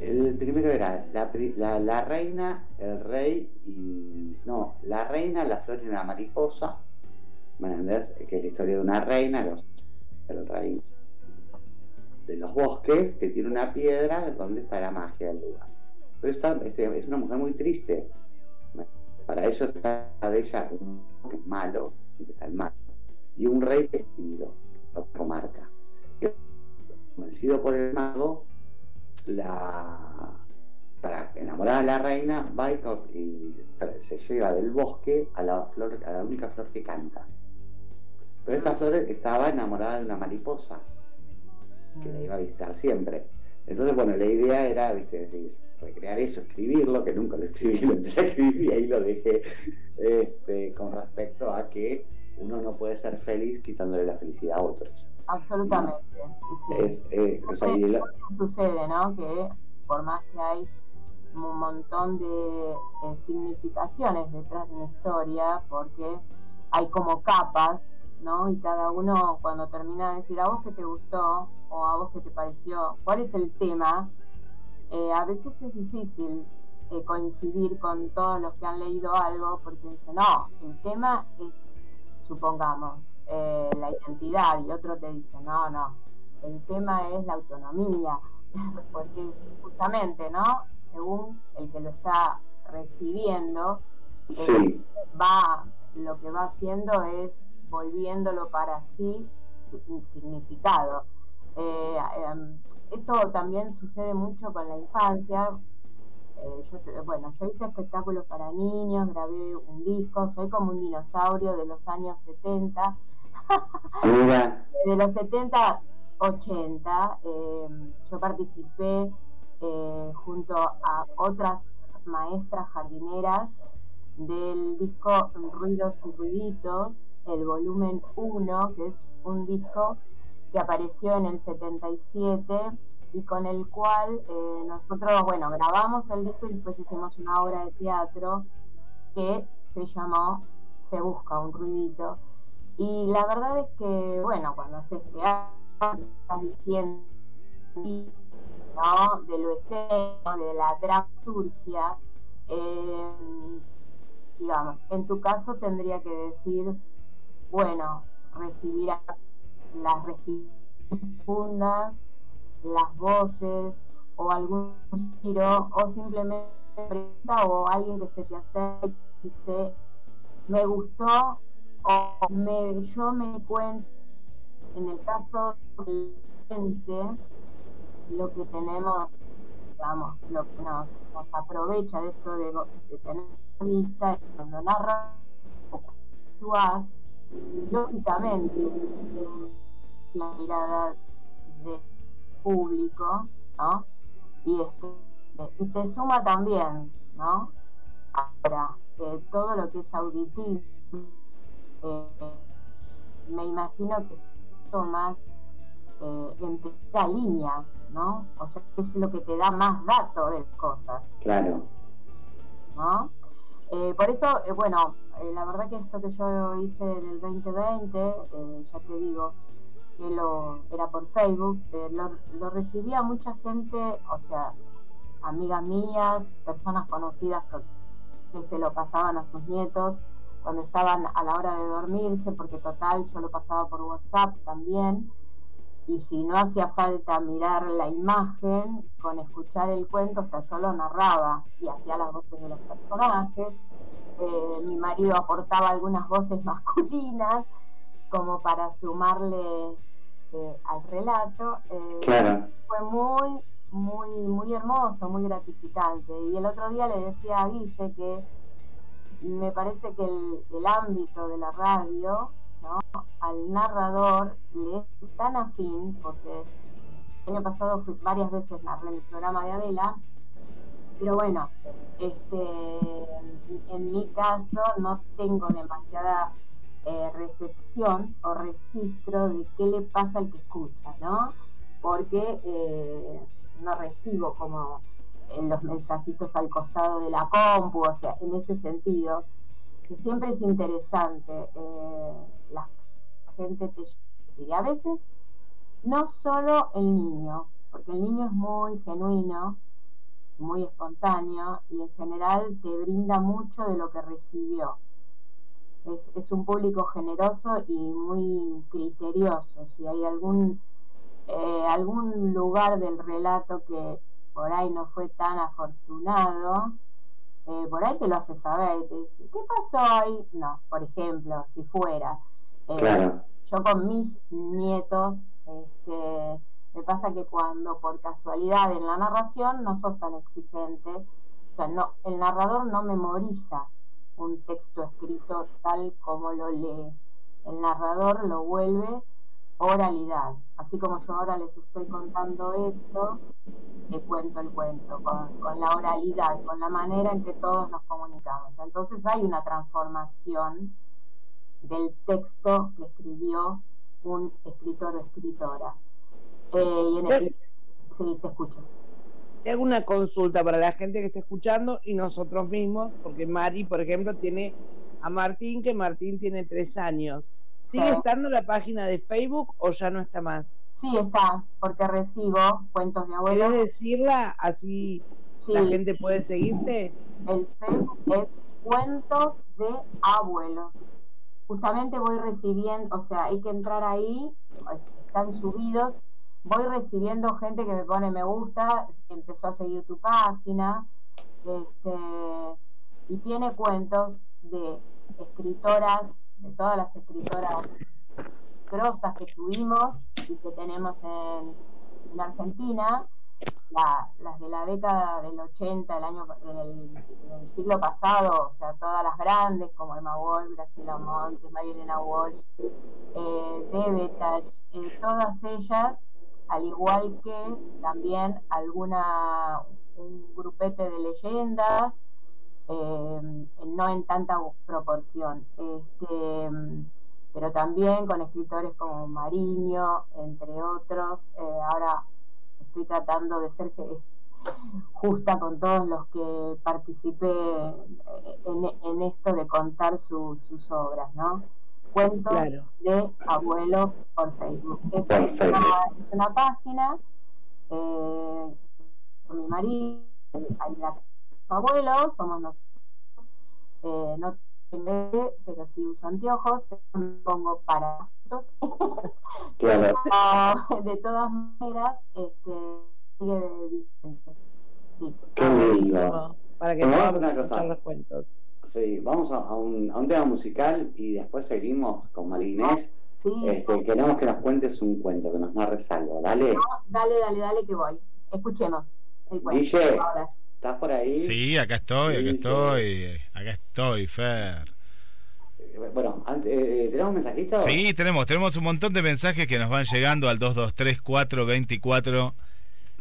el primero era la, la, la reina, el rey y... No, la reina, la flor y la mariposa. ¿Me? Que es la historia de una reina, el rey de los bosques, que tiene una piedra donde está la magia del lugar. Pero esta, este, es una mujer muy triste. Para ello está de ella un que es malo, que está mal, y un rey vestido, otra comarca. Convencido por el mago, la para enamorar a la reina, va y se lleva del bosque a la flor, a la única flor que canta. Pero esta flor estaba enamorada de una mariposa que la iba a visitar siempre. Entonces, bueno, la idea era, viste, decir, recrear eso, escribirlo, que nunca lo escribí, lo empecé a escribir y ahí lo dejé, este, con respecto a que uno no puede ser feliz quitándole la felicidad a otros. Absolutamente. sí. Es, o sea, Sucede, ¿no? Que por más que hay un montón de eh, significaciones detrás de una historia, porque hay como capas, ¿no? Y cada uno cuando termina de decir a vos que te gustó o a vos que te pareció, cuál es el tema, eh, a veces es difícil eh, coincidir con todos los que han leído algo porque dicen, no, el tema es, supongamos, eh, la identidad y otro te dice, no, no, el tema es la autonomía, porque justamente, ¿no? Según el que lo está recibiendo, sí, va, lo que va haciendo es volviéndolo para sí significado. Eh, em, esto también sucede mucho con la infancia. eh, yo, bueno, yo hice espectáculos para niños, grabé un disco, soy como un dinosaurio de los años 70, Mira, de los 70, 80, eh, yo participé eh, junto a otras maestras jardineras del disco Ruidos y Ruiditos, el volumen 1, que es un disco que apareció en el 77 y con el cual eh, nosotros, bueno, grabamos el disco y después hicimos una obra de teatro que se llamó Se busca un ruidito. Y la verdad es que, bueno, cuando haces teatro, estás diciendo ¿no? de lo de la dramaturgia, eh, digamos, en tu caso tendría que decir, bueno, recibirás las profundas, las voces o algún giro o simplemente pregunta o alguien que se te acerca y dice me gustó o me, yo me cuento en el caso del gente lo que tenemos digamos lo que nos, nos aprovecha de esto de, de tener vista cuando narra o actúas lógicamente la mirada del público, ¿no? Y, este, y te suma también, ¿no? Ahora, eh, todo lo que es auditivo, eh, me imagino que es más eh, en primera línea, ¿no? O sea, es lo que te da más datos de las cosas, claro. ¿no? Eh, por eso, bueno, eh, la verdad que esto que yo hice en el 2020, eh, ya te digo, que lo era por Facebook, eh, lo, recibía mucha gente, o sea, amigas mías, personas conocidas que, que se lo pasaban a sus nietos cuando estaban a la hora de dormirse, porque total yo lo pasaba por WhatsApp también, y si no hacía falta mirar la imagen, con escuchar el cuento, o sea, yo lo narraba y hacía las voces de los personajes, eh, mi marido aportaba algunas voces masculinas como para sumarle eh, al relato. eh, Claro. Fue muy, muy, muy hermoso, muy gratificante. Y el otro día le decía a Guille que me parece que el, el ámbito de la radio, ¿no? al narrador le es tan afín, porque el año pasado fui varias veces narré el programa de Adela, pero bueno, este, en mi caso no tengo demasiada eh, recepción o registro de qué le pasa al que escucha, ¿no? Porque eh, no recibo como en los mensajitos al costado de la compu, o sea, en ese sentido, que siempre es interesante, eh, la gente te sigue. A veces no solo el niño, porque el niño es muy genuino, muy espontáneo y en general te brinda mucho de lo que recibió. Es, es un público generoso y muy criterioso. Si hay algún, eh, algún lugar del relato que por ahí no fue tan afortunado, eh, por ahí te lo hace saber. Te dice, ¿qué pasó ahí? No, por ejemplo, si fuera. eh, Claro. Yo con mis nietos, este, me pasa que cuando por casualidad en la narración no sos tan exigente, o sea, no, el narrador no memoriza un texto escrito tal como lo lee. El narrador lo vuelve oralidad. Así como yo ahora les estoy contando esto, te cuento el cuento, con la oralidad, con la manera en que todos nos comunicamos. Entonces hay una transformación del texto que escribió un escritor o escritora. Eh, y en el- sí, te escucho. Te hago una consulta para la gente que está escuchando y nosotros mismos, porque Mari, por ejemplo, tiene a Martín, que Martín tiene tres años. ¿Sigue Sí. estando la página de Facebook o ya no está más? Sí, está, porque recibo cuentos de ¿Puedes abuelos. decirla así Sí, la gente puede seguirte? el Facebook es cuentos de abuelos. Justamente voy recibiendo, o sea, hay que entrar ahí, están subidos, voy recibiendo gente que me pone me gusta, empezó a seguir tu página, este, y tiene cuentos de escritoras, de todas las escritoras grosas que tuvimos y que tenemos en, en Argentina, la- las de la década del 80, el año, del, siglo pasado, o sea, todas las grandes como Emma Wall, Graciela Montes, María Elena Walsh, eh, Debetach, eh, todas ellas, al igual que también alguna, un grupete de leyendas, eh, no en tanta proporción, este, pero también con escritores como Mariño, entre otros. Eh, ahora estoy tratando de ser que- justa con todos los que participé en, esto de contar su- sus obras, ¿no? Cuentos Claro. de abuelo por Facebook. Es, una, es una página eh, con mi marido, hay una abuelos, somos nosotros, eh, no tengo, pero sí uso anteojos, me pongo para. Claro. Pero, de todas maneras, este, sigue vigente. Sí. Qué lindo. Para que podamos escuchar cosa. los cuentos. Sí, vamos a, a un, a un tema musical y después seguimos con Marinés. Sí, Este, queremos que nos cuentes un cuento, que nos narres algo. Dale, dale, dale, dale que voy. Escuchemos el cuento. Guille. ¿estás por ahí? Sí, acá estoy, acá estoy, acá estoy, Fer. Eh, Bueno, antes, eh, ¿tenemos mensajitos? Sí, tenemos, tenemos un montón de mensajes que nos van llegando al 223 424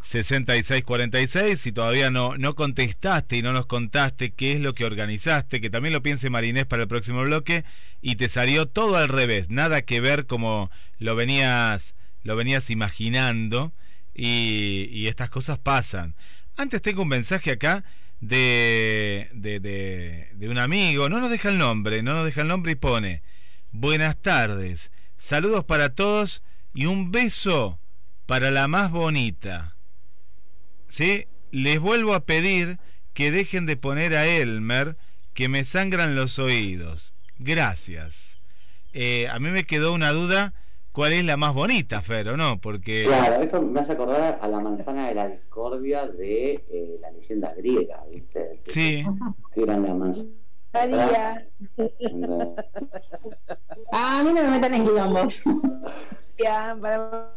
6646. Si todavía no, no contestaste y no nos contaste qué es lo que organizaste, que también lo piense Marinés para el próximo bloque, y te salió todo al revés, nada que ver como lo venías, lo venías imaginando, y, y estas cosas pasan. Antes tengo un mensaje acá de, de, de, de un amigo, no nos deja el nombre, no nos deja el nombre y pone, buenas tardes, saludos para todos y un beso para la más bonita. ¿Sí? Les vuelvo a pedir que dejen de poner a Elmer, que me sangran los oídos. Gracias. Eh, a mí me quedó una duda, ¿cuál es la más bonita, Fer, o no? Porque... Claro, esto me hace acordar a la manzana de la discordia de eh, la leyenda griega, ¿viste? Sí. Tiran la manzana. María, Ah, a mí no me metan en quilombos.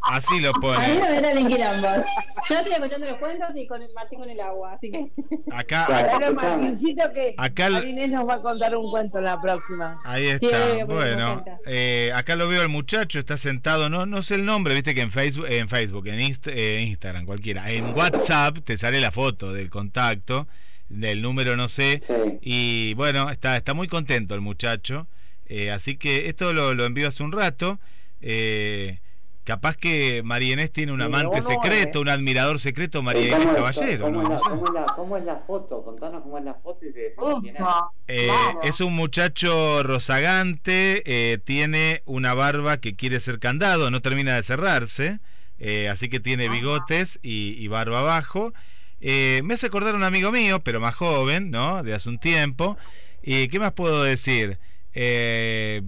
Así lo A mí pone. no me metan en quilombos. Yo estoy escuchando los cuentos y con el Martín con el agua, así que. Acá, escuchame. Martincito, que Acá el- nos va a contar un cuento en la próxima. Ahí está. bueno, eh, acá lo veo el muchacho, está sentado, no, no sé el nombre, viste que en Facebook, en Facebook, en Inst- eh, Instagram, cualquiera, en WhatsApp te sale la foto del contacto, del número no sé, Sí. y bueno, está, está muy contento el muchacho, eh, así que esto lo, lo envío hace un rato. Eh, capaz que María Inés tiene un Sí, amante no, no, secreto, eh. un admirador secreto, María ¿Y Inés cómo Caballero, cómo ¿no? es la- sé. cómo es la- ¿Cómo es la foto? Contanos cómo es la foto y te decimos quién es. Eh, claro. Es un muchacho rozagante, eh, tiene una barba que quiere ser candado, no termina de cerrarse, eh, así que tiene bigotes y, y barba abajo. Eh, me hace acordar a un amigo mío, pero más joven, ¿no? De hace un tiempo. ¿Y qué más puedo decir? Eh,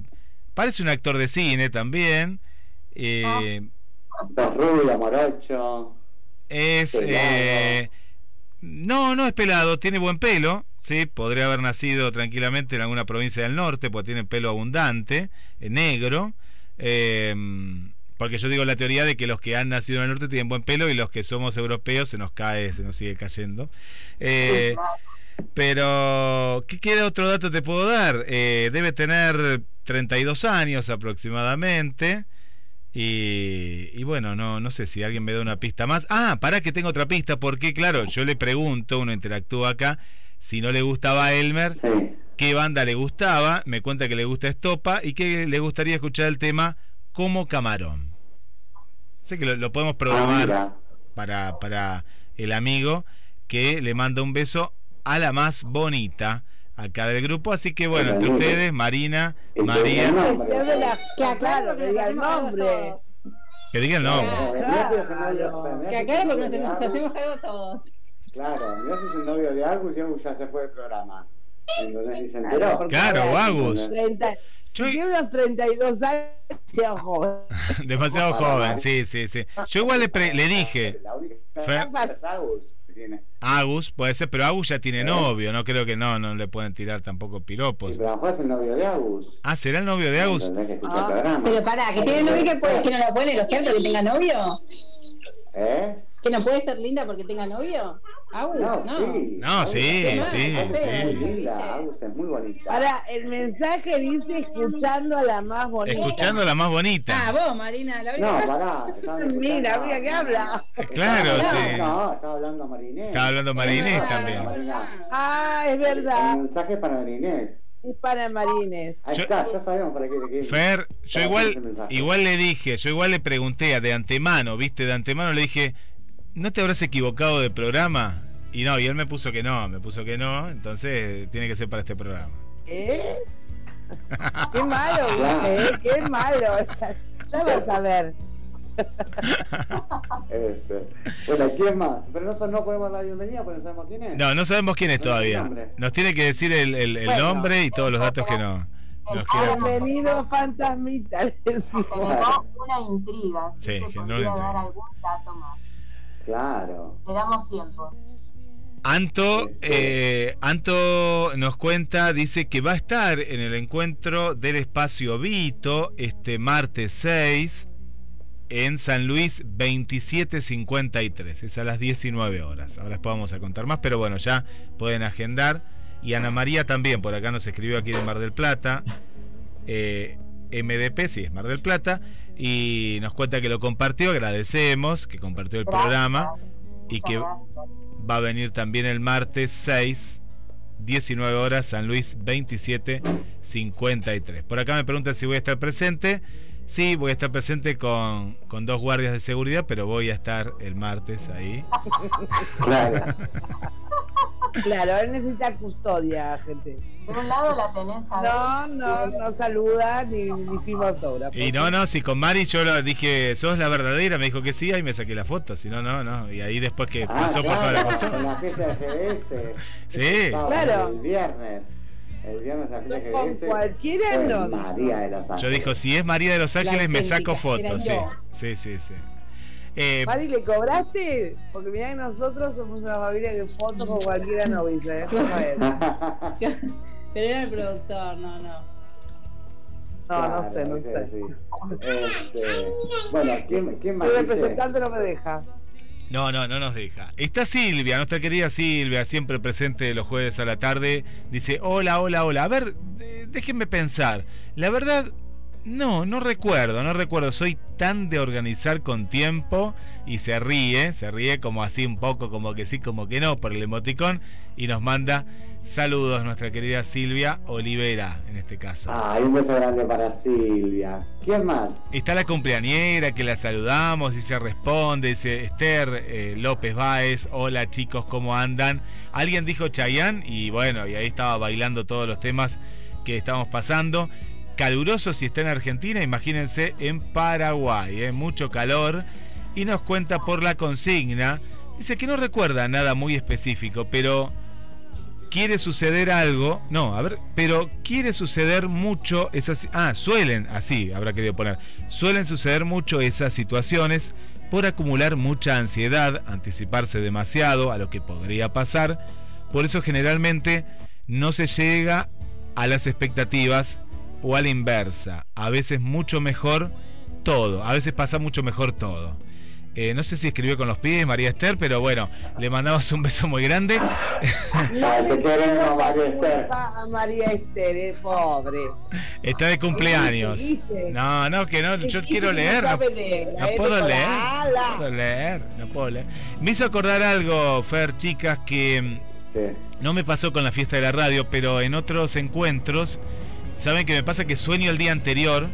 parece un actor de cine también. Eh, Es rubio, morocho. es eh, no no es pelado tiene buen pelo sí podría haber nacido tranquilamente en alguna provincia del norte porque tiene pelo abundante eh, negro eh, porque yo digo la teoría de que los que han nacido en el norte tienen buen pelo y los que somos europeos se nos cae se nos sigue cayendo Eh, Sí, claro. Pero ¿qué, qué otro dato te puedo dar? Eh, debe tener 32 años aproximadamente. Y, y bueno, no, no sé si alguien me da una pista más. Ah, para que tengo otra pista, porque claro, yo le pregunto, uno interactúa acá, si no le gustaba Elmer, Sí. qué banda le gustaba, me cuenta que le gusta Estopa y que le gustaría escuchar el tema como camarón. Sé que lo, lo podemos Ah, programar mira. para, para el amigo que le manda un beso a la más bonita acá del grupo. Así que bueno, entre ustedes, Marina, María, Que aclare claro, porque que diga el nombre. que diga el nombre. Que el porque nos, hacemos cargo todos. Claro, si es el novio de Agus y Agus ya se fue del programa. Entonces se Claro, enteró. Agus. 30 Yo- Tiene unos 32 años, sea joven. Demasiado joven, sí, sí, sí. Yo igual le, pre- le dije, La única Fer- es Agus tiene. Agus, puede ser, pero Agus ya tiene novio, no creo que no, no le pueden tirar tampoco Sí, piropos. pero a lo mejor es el novio de Agus. Ah, ¿será el novio de Agus? Ah. Pero pará, que tiene novio que, puede, que no lo puede elogiar porque tenga novio. ¿Eh? ¿Que no puede ser linda porque tenga novio? Agus, no. sí. No, sí, Agus sí, es muy linda, Agus es muy bonita. Ahora, el mensaje dice escuchando a la más bonita. Escuchando a la más bonita. Ah, vos, Marina, la No, pará. Mira, mira que habla. Claro, no, sí. No, estaba hablando Marinés. Estaba hablando Marinés Ah, también. Marina. Ah, es El verdad. mensaje para Marinés. Es para Marines. Ahí Yo- está, ya sabemos para qué. qué- Fer, yo igual, el igual le dije, yo igual le pregunté de antemano, viste, de antemano le dije, ¿no te habrás equivocado de programa? Y no, y él me puso que no, me puso que no, entonces tiene que ser para este programa. ¿Eh? Qué malo. ¿eh? Qué malo. Ya, ya vas a ver. Este, bueno, ¿quién más? Pero nosotros no podemos dar la bienvenida porque no sabemos quién es. No, no sabemos quién es todavía. Nos tiene que decir el, el- el Bueno. nombre y todos los datos que no, nos. Bienvenido, fantasmita. le decimos. Generó una intriga. Si Sí, se generó una dar intriga. algún dato más. Claro. Le damos tiempo. Anto, eh, Anto nos cuenta, dice que va a estar en el encuentro del espacio Vito este martes 6 en San Luis 2753, es a las 19 horas. Ahora después vamos a contar más, pero bueno, ya pueden agendar. Y Ana María también, por acá nos escribió aquí de Mar del Plata. Eh, MDP, sí, es Mar del Plata. Y nos cuenta que lo compartió, agradecemos que compartió el Gracias. programa y que va a venir también el martes 6, 19 horas, San Luis 27, 53. Por acá me preguntan si voy a estar presente. Sí, voy a estar presente con, con dos guardias de seguridad, pero voy a estar el martes ahí. Claro. Claro, él necesita custodia, gente. De un lado la tenés a No, no, no saluda ni, ni firma autógrafo. Y no, no, si con Mari yo lo dije, sos la verdadera, me dijo que sí, ahí me saqué la foto, si no, no, no. Y ahí después que Ah, pasó por toda la claro, con la fiesta de GDS. Sí. Claro. El viernes. El viernes la fiesta de Con GDS. cualquiera no. María de los Ángeles. Yo dijo, si es María de los Ángeles, me saco fotos, sí. Sí, sí, sí. Eh, Mari, ¿le cobraste? Porque mirá que nosotros somos una familia que fotos con cualquiera no dice. ¿eh? Pero era el productor, no, no. No, no sé, no sé. sí. Este, bueno, ¿quién, quién más dice? representante no me deja. No, no, no nos deja. Está Silvia, nuestra querida Silvia, siempre presente los jueves a la tarde. Dice, hola, hola, hola. A ver, de- déjenme pensar. La verdad, no, no recuerdo, no recuerdo. Soy tan de organizar con tiempo y se ríe, se ríe como así un poco, como que sí, como que no, por el emoticón. Y nos manda saludos nuestra querida Silvia Olivera, en este caso. Ay, un beso grande para Silvia. ¿Quién más? Está la cumpleañera que la saludamos y se responde, dice Esther eh, López Báez, hola chicos, ¿cómo andan? Alguien dijo Chayán y bueno, y ahí estaba bailando todos los temas que estamos pasando. Caluroso si está en Argentina, imagínense en Paraguay, ¿eh? mucho calor. Y nos cuenta por la consigna, dice que no recuerda nada muy específico, pero quiere suceder algo, no, a ver, pero quiere suceder mucho esas, ah, suelen, así habrá querido poner, suelen suceder mucho esas situaciones por acumular mucha ansiedad, anticiparse demasiado a lo que podría pasar, por eso generalmente no se llega a las expectativas o a la inversa, a veces mucho mejor todo, a veces pasa mucho mejor todo. Eh, no sé si escribió con los pies María Esther, pero bueno, le mandamos un beso muy grande. No te queremos, María Esther. a María Esther, eh, pobre. Está de cumpleaños. No, no, que no, yo quiero que leer. No, sabe leer, no eh, puedo leer. No puedo leer, no puedo leer. Me hizo acordar algo, Fer, chicas, que no me pasó con la fiesta de la radio, pero en otros encuentros, saben que me pasa que sueño el día anterior,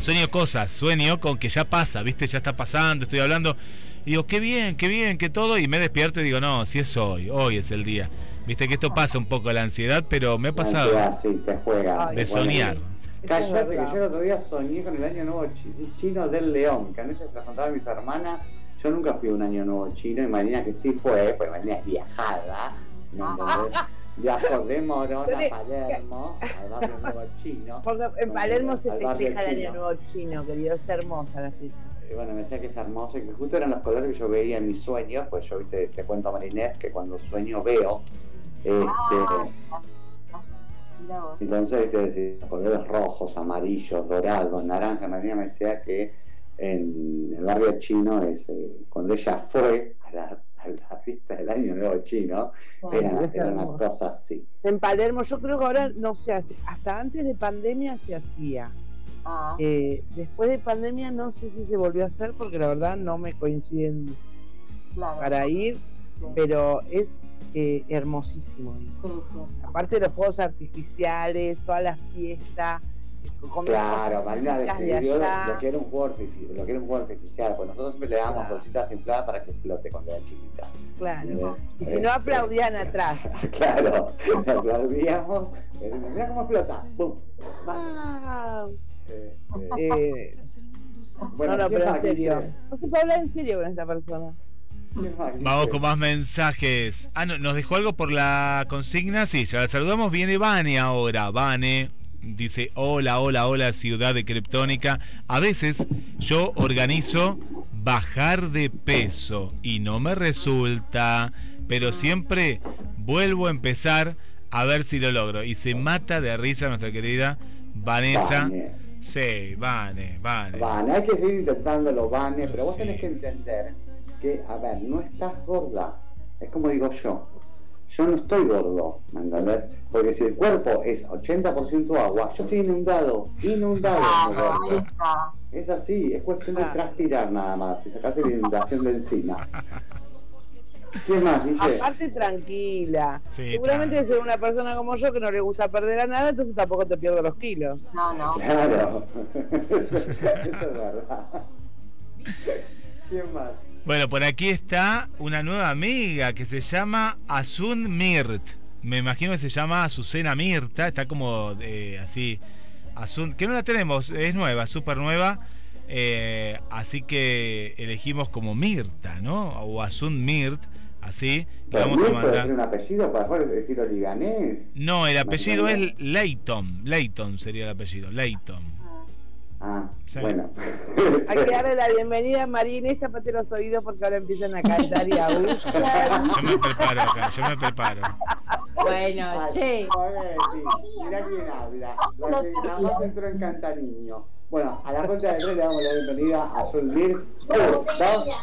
sueño cosas, sueño con que ya pasa, ¿viste? Ya está pasando, estoy hablando. Y digo, qué bien, qué bien, que todo. Y me despierto y digo, no, si es hoy, hoy es el día. Viste que esto pasa un poco la ansiedad, pero me ha pasado La ansiedad, sí, te juega. Ay, de Bueno, soñar. Cállate que yo el otro día soñé con el año nuevo chi- chino del león, que a veces se las contaba a mis hermanas. Yo nunca fui a un año nuevo chino y Marina que sí fue, pues Marina es viajada. ¿me entendés? Viajó de Morón a Palermo, al barrio nuevo chino. Porque en Palermo se festeja el año nuevo chino, querido. Es hermosa la fiesta. Y bueno, me decía que es hermoso y que justo eran los colores que yo veía en mis sueños, pues yo viste, te cuento a Marinés que cuando sueño veo. Este, Ah, vos. Entonces, te decía, colores rojos, amarillos, dorados, naranja. María me decía que en el barrio chino, es, eh, cuando ella fue a la, a la fiesta del año nuevo chino, era, es era una cosa así. En Palermo, yo creo que ahora no se hace. Hasta antes de pandemia se hacía. Ah, Eh, después de pandemia no sé si se volvió a hacer porque la verdad no me coinciden claro. para ir, Sí, pero es eh, hermosísimo. sí, sí. Aparte de los fuegos artificiales, todas las fiestas. Claro, Marina describió lo que era un juego artificial, lo que era un juego artificial, pues nosotros siempre le damos Claro. bolsitas infladas para que explote cuando era chiquita. Claro. Y Eh, si no aplaudían atrás. Claro, aplaudíamos, eh, mira cómo explota, ¡pum! ¡Wow! Eh, eh, Eh, bueno, no, no, ¿quién pero en serio. No se puede hablar en serio con esta persona. Vamos con más mensajes. Ah, no, nos dejó algo por la consigna. Sí, ya la saludamos. Viene Vane ahora. Vane dice: Hola, hola, hola, ciudad de Kryptónica. A veces yo organizo bajar de peso y no me resulta, pero siempre vuelvo a empezar a ver si lo logro. Y se mata de risa nuestra querida Vanessa. Vane. Sí, Vane, Vane. Vane, hay que seguir intentándolo, Vane, pero vos Sí. tenés que entender que, a ver, no estás gorda. Es como digo yo. Yo no estoy gordo, ¿me entendés? Porque si el cuerpo es 80% agua, yo estoy inundado, inundado. está. Es así, es cuestión de transpirar nada más y sacarse la inundación de encima. ¿Qué más, Guille? Aparte, tranquila. Sí, Seguramente es una persona como yo que no le gusta perder a nada, entonces tampoco te pierdo los kilos. No, no. Claro, eso es verdad. ¿Quién más? Bueno, por aquí está una nueva amiga que se llama Asun Mirt. Me imagino que se llama Azucena Mirta, está como eh, así. Asun, que no la tenemos, es nueva, súper nueva. eh, así que elegimos como Mirta, ¿no? O Asun Mirt, así. Pero vamos a mandar. un apellido para libanés. No, el apellido es Leighton. Leighton sería el apellido, Leighton. Ah, Sí. bueno. Hay que darle la bienvenida a María tapate los oídos porque ahora empiezan a cantar y a. Yo me preparo acá, yo me preparo. Bueno, che. sí. Mirá quién habla. La que nada más entró en cantariño. Bueno, a la cuenta de tres le damos la bienvenida a Zulmir. Un, dos,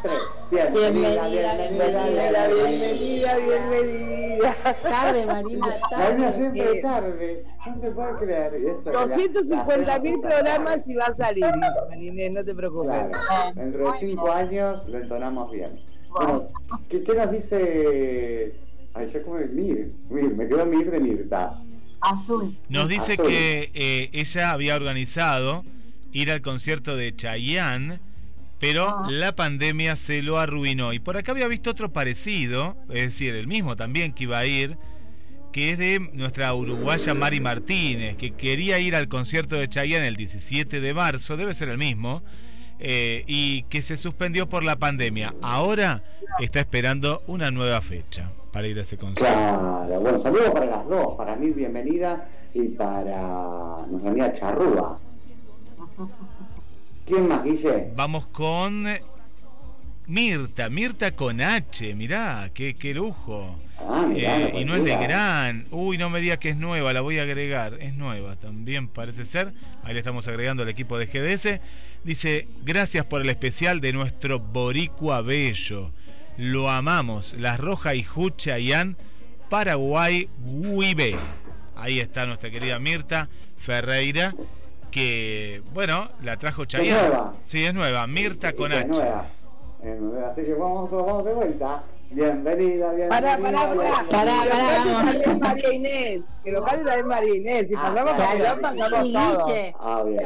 tres. Bienvenida, Bienvenida, Bienvenida, bienvenida, bienvenida. Tarde, Marina, Marina tarde. siempre tarde. No se puede creer. Eso, la- 250 la mil programas y va a salir, María Inés, no te preocupes. Claro, dentro de cinco años lo entonamos bien. Bueno, ¿qué, qué nos dice? Ay, ya como Mir, Mir, me quedó Mir de Mirta. azul. Nos dice Azul. que eh, ella había organizado ir al concierto de Chayanne, pero Ah. la pandemia se lo arruinó. Y por acá había visto otro parecido, es decir, el mismo también que iba a ir, que es de nuestra uruguaya Mari Martínez, que quería ir al concierto de Chayanne el 17 de marzo, debe ser el mismo, eh, y que se suspendió por la pandemia. Ahora está esperando una nueva fecha para ir a ese concierto. Claro, bueno, saludos para las dos, para Mir, bienvenida, y para nuestra amiga Charrúa. ¿Quién más, Guille? Vamos con Mirta, Mirta con H, mirá, qué, qué lujo. Ah, mirá, Eh, y no es. Legrand. Uy, no me diga que es nueva, la voy a agregar. Es nueva también, parece ser. Ahí le estamos agregando al equipo de GDS. Dice, gracias por el especial de nuestro Boricua Bello. Lo amamos. Las Roja y Juchayán, Paraguay, Huibe. Ahí está nuestra querida Mirta Ferreira, que, bueno, la trajo Chayanne. nueva. Sí, es nueva. Mirta con Es H. nueva. Es Así que vamos, vamos de vuelta. Bienvenida, bienvenida. Pará, pará, pará. Pará, pará, vamos. María Inés. Que lo cante también María Inés. Si Ah, pasamos claro. papelón, pasamos Y todo. Guille. Ah, bien. Sí.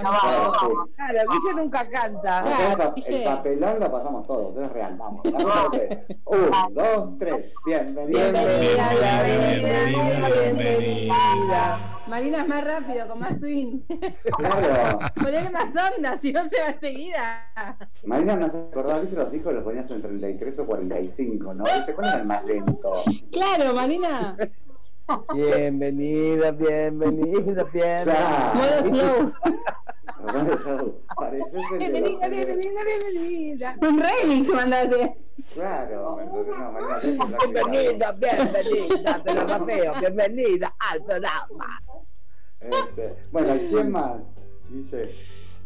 Claro, Guille nunca canta. Claro, el, Guille. el papelón lo pasamos todos, es real, vamos. vamos Un, dos, tres. Bienvenida. Bienvenida, bienvenida, bienvenida. Marina es más rápido, con más swing. Claro. Ponele más onda, si no se va enseguida. Marina no se acordaba, ¿viste los discos los ponías en 33 o 45, ¿no? ¿Viste cuál era el más lento? Claro, Marina. Bienvenida, bienvenida, bienvenida. Claro. Modo slow. Pareces el de los- Bienvenida, bienvenida, bienvenida. Un remix, mandate. Claro, sacar Bienvenida, bienvenida, te lo rapeo. Bienvenida al programa. Este, bueno, ¿quién más? Dice.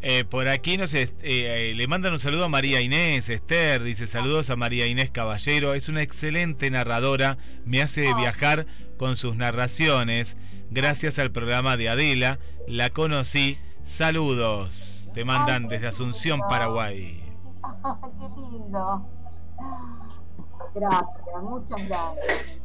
Eh, por aquí no sé, eh, eh, le mandan un saludo a María Inés, Esther, dice saludos a María Inés Caballero, es una excelente narradora, me hace viajar con sus narraciones, gracias al programa de Adela, la conocí, saludos, te mandan desde Asunción, Paraguay. Qué lindo. Gracias, muchas gracias.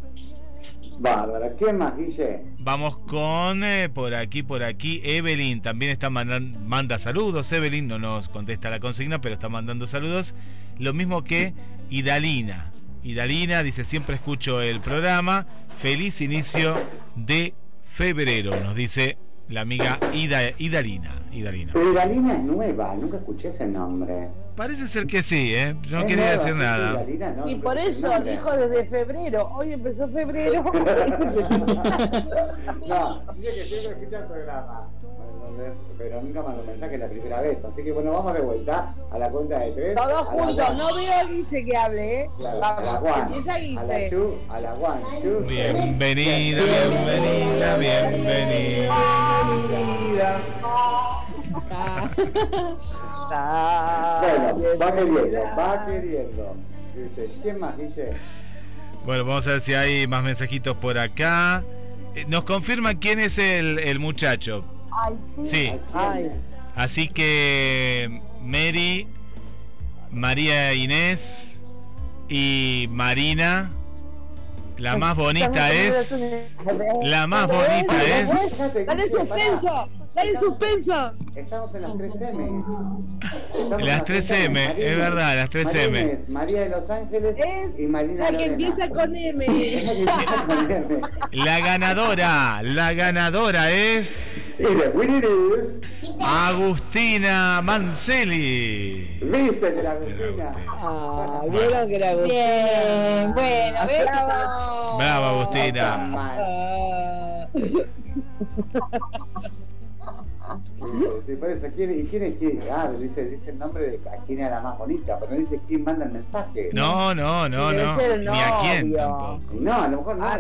Bárbara, ¿qué más, Guille? Vamos con eh, por aquí, por aquí. Evelyn también está mandando, manda saludos. Evelyn no nos contesta la consigna, pero está mandando saludos. Lo mismo que Idalina. Idalina dice: Siempre escucho el programa. Feliz inicio de febrero, nos dice la amiga Ida, Idalina. Idalina. Pero Idalina es nueva, nunca escuché ese nombre. Parece ser que sí, ¿eh? No Es quería nueva, decir nada. No, Y no por eso dijo desde febrero. Hoy empezó febrero. No, dice que siempre escucha el programa. Entonces, pero nunca mandó mensaje la primera vez. Así que bueno, vamos de vuelta a la cuenta de tres. Todos juntos. No veo a Guille que hable, ¿eh? Claro, a la Vamos, empieza a la Guille. a la one, two, three. Bienvenida, bienvenida, bienvenida. Ah, Bueno, va queriendo, va queriendo. ¿Quién más dice? Bueno, vamos a ver si hay más mensajitos por acá. Eh, Nos confirman quién es el, el muchacho. Ay, sí. Sí, Ay, así que Mary, María Inés y Marina. La más bonita es. La más bonita es. Dale suspenso. Estamos en las 3M. Estamos en Las 3M, María es verdad, las 3M. María de Los Ángeles Es y Marina La que Lorena. empieza con M. La que. La ganadora, la ganadora es. Agustina Manceli. viste de la Agustina. Ah, vieron que era Bien, bueno, ¿ves? Bravo. Bravo, No Agustina. tan Sí, por eso, ¿quién, ¿y quién es quién? Ah, dice, dice el nombre de a quién era la más bonita, pero no dice quién manda el mensaje. No, no, no, no. Ni a quién tampoco. No, a lo mejor no. Ah,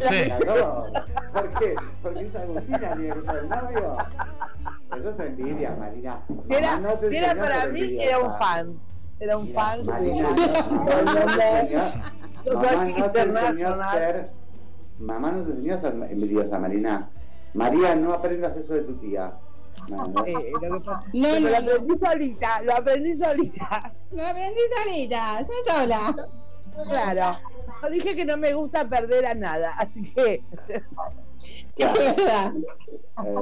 Sí. ganador. ¿Por qué? Porque es Agustina, ni es el novio. Eso es envidia, Marina. Si era, no si era para mí, era un fan. Era un Mira, fan. Marina, no, no no te enseñó a ser. Mamá no te enseñó a ser envidiosa, Marina. María, no aprendas eso de tu tía. No, no. Eh, lo que pasa- No, Pero no. lo aprendí solita, lo aprendí solita. Lo aprendí solita, yo sola. Claro. Yo dije que no me gusta perder a nada, así que. Es verdad.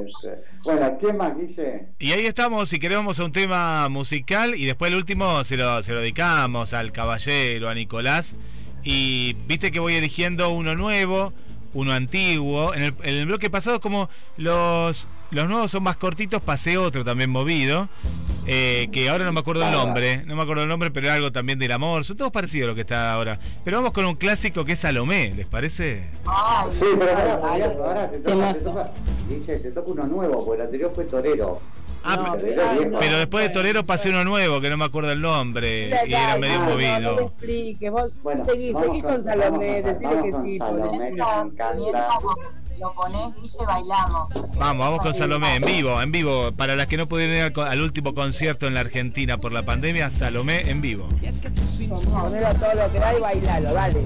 Este, Bueno, ¿qué más, Guille? Y ahí estamos, si queremos a un tema musical y después el último se lo, se lo dedicamos al caballero, a Nicolás. Y viste que voy eligiendo uno nuevo, uno antiguo. En el, en el bloque pasado, como los, los nuevos son más cortitos, pasé otro también movido. eh, que ahora no me acuerdo el nombre, no me acuerdo el nombre, pero era algo también del amor. Son todos parecidos a lo que está ahora. Pero vamos con un clásico que es Salomé, ¿les parece? Ay, Sí, pero ahora, ahora, toca, toca uno nuevo, porque el anterior fue Torero. Ah, No, pero, no. pero después de Torero pasé uno nuevo, que no me acuerdo el nombre. Y era medio no, No, no movido. le expliques, vos Bueno, seguí, vamos seguí con- con Salomé, vamos con- decile que sí. Salomé. lo pones, Guille, bailamos. Vamos, vamos con Salomé, en vivo, en vivo. Para las que no pudieron ir al, al último concierto en la Argentina por la pandemia, Salomé en vivo. Ponelo todo lo que da y bailalo, dale.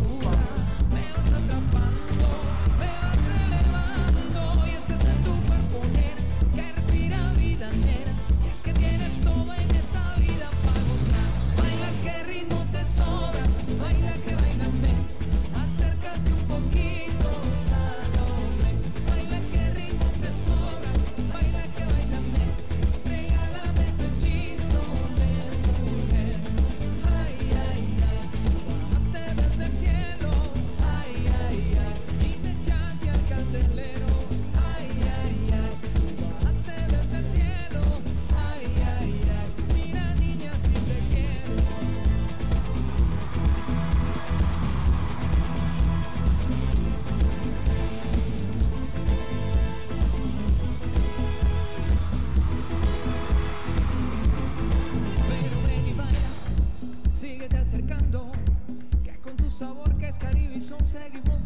Sabor que es Caribe y son seguimos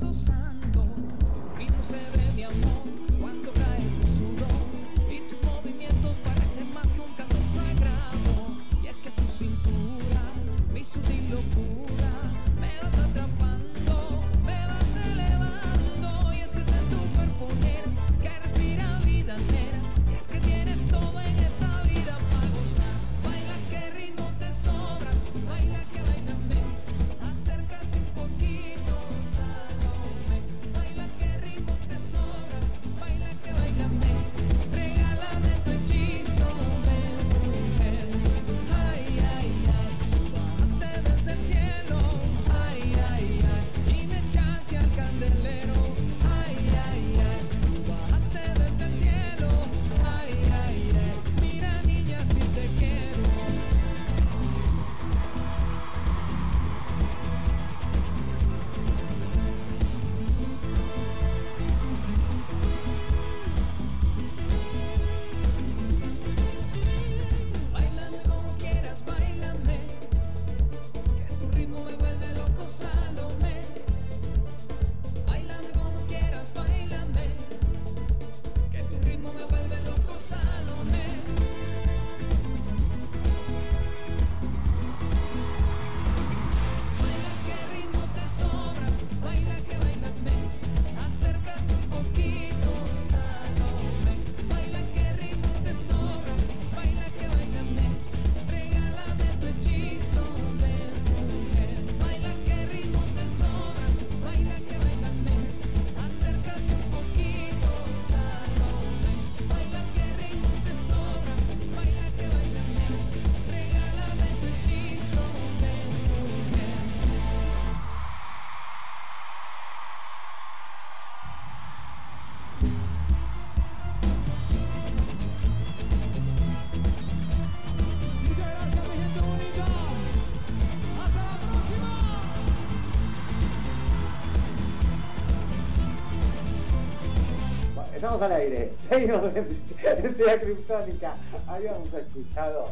estamos al aire. Seguimos en Ciudad Criptónica. Habíamos escuchado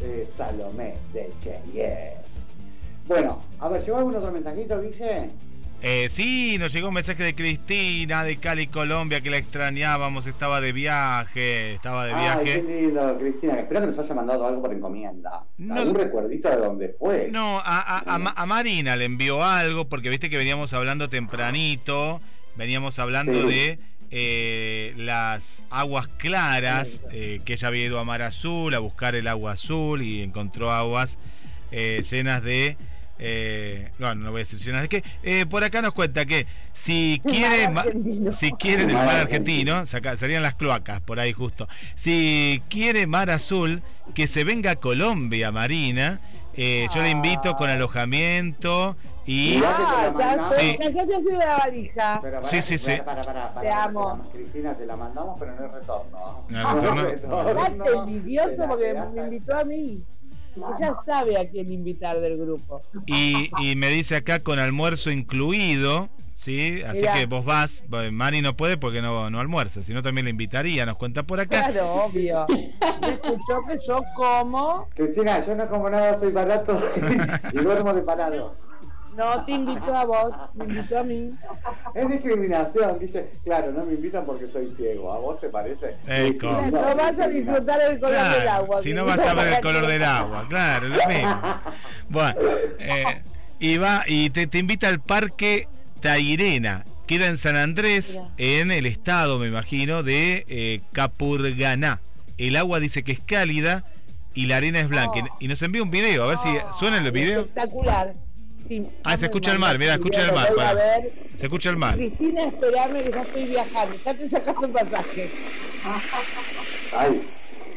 eh, Salomé de Cheyenne. Bueno, a ver, ¿llegó algún otro mensajito, Guille? Eh, sí, nos llegó un mensaje de Cristina de Cali, Colombia, que la extrañábamos, estaba de viaje, estaba de Ay, viaje. qué lindo, Cristina. Espero que nos haya mandado algo por encomienda. No- ¿Algún recuerdito de dónde fue? No, a, a- a Ma- a Marina le envió algo, porque viste que veníamos hablando tempranito, veníamos hablando Sí. de eh, las aguas claras, eh, que ella había ido a Mar Azul a buscar el agua azul y encontró aguas eh, llenas de... eh, no, no voy a decir llenas de qué. Eh, por acá nos cuenta que si quiere... Si quiere del Mar argentino, saca- serían las cloacas, por ahí justo. Si quiere mar azul, que se venga a Colombia, Marina. Eh, yo le invito con alojamiento y... Ah, ya, Sí. ya, ya la valija. Pero Sí, sí, sí. Para, para, para, Te amo. Cristina, te la mandamos, pero no hay retorno. No hay retorno. Envidioso porque me invitó a mí. Ella sabe a quién invitar del grupo. Y, y me dice acá con almuerzo incluido, ¿sí? Así Mirá. que vos vas, Mari no puede porque no, no almuerza, si no también le invitaría, nos cuenta por acá. Claro, obvio. Me escuchó que yo como, Cristina, yo no como nada, soy barato y duermo de parado. No te invitó a vos, me invitó a mí. Es discriminación, dice, claro, no me invitan porque soy ciego. ¿A vos te parece? Eh. No vas a disfrutar el color Claro, del agua. Si no vas a ver el color del agua, claro, lo mismo. Bueno, eh, y va y te, te invita al parque Tairena. Queda en San Andrés, en el estado, me imagino, de eh, Capurganá. El agua dice que es cálida y la arena es blanca. Y nos envía un video, a ver si suena el video. Espectacular. Sí, Ah, se escucha el mar, mira, escucha el mar. ver. Se escucha el mar. Cristina, esperame que ya estoy viajando. Ya te sacaste un pasaje. Ay,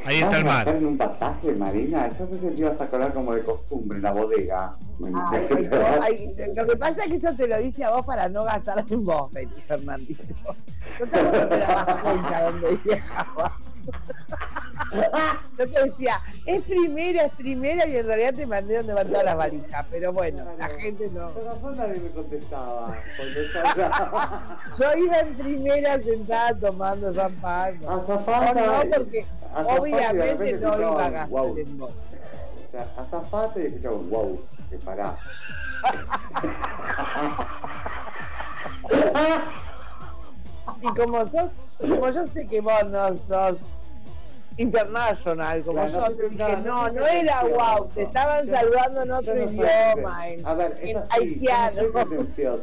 Ahí está el ¿vas a mar. en un pasaje, Marina? Yo pensé que ibas a colar como de costumbre en la bodega. Ay, ay, lo que pasa es que yo te lo hice a vos para no gastar en vos, Fernandito. Yo te, no te dabas cuenta dónde viajaba. Yo te decía, es primera, es primera, y en realidad te mandé donde van todas las valijas. Pero bueno, la gente no. Pero nadie me contestaba. Yo iba en primera sentada tomando champán. No, no, porque obviamente no iba a gastar en vos. O sea, azafate y escuchaba un wow, que pará. Y como sos, como yo sé que vos no sos international, como Claro, no yo te dije, no, no era wow, te estaban Yo- saludando en otro no idioma, en, A ver, es en así, haitiano.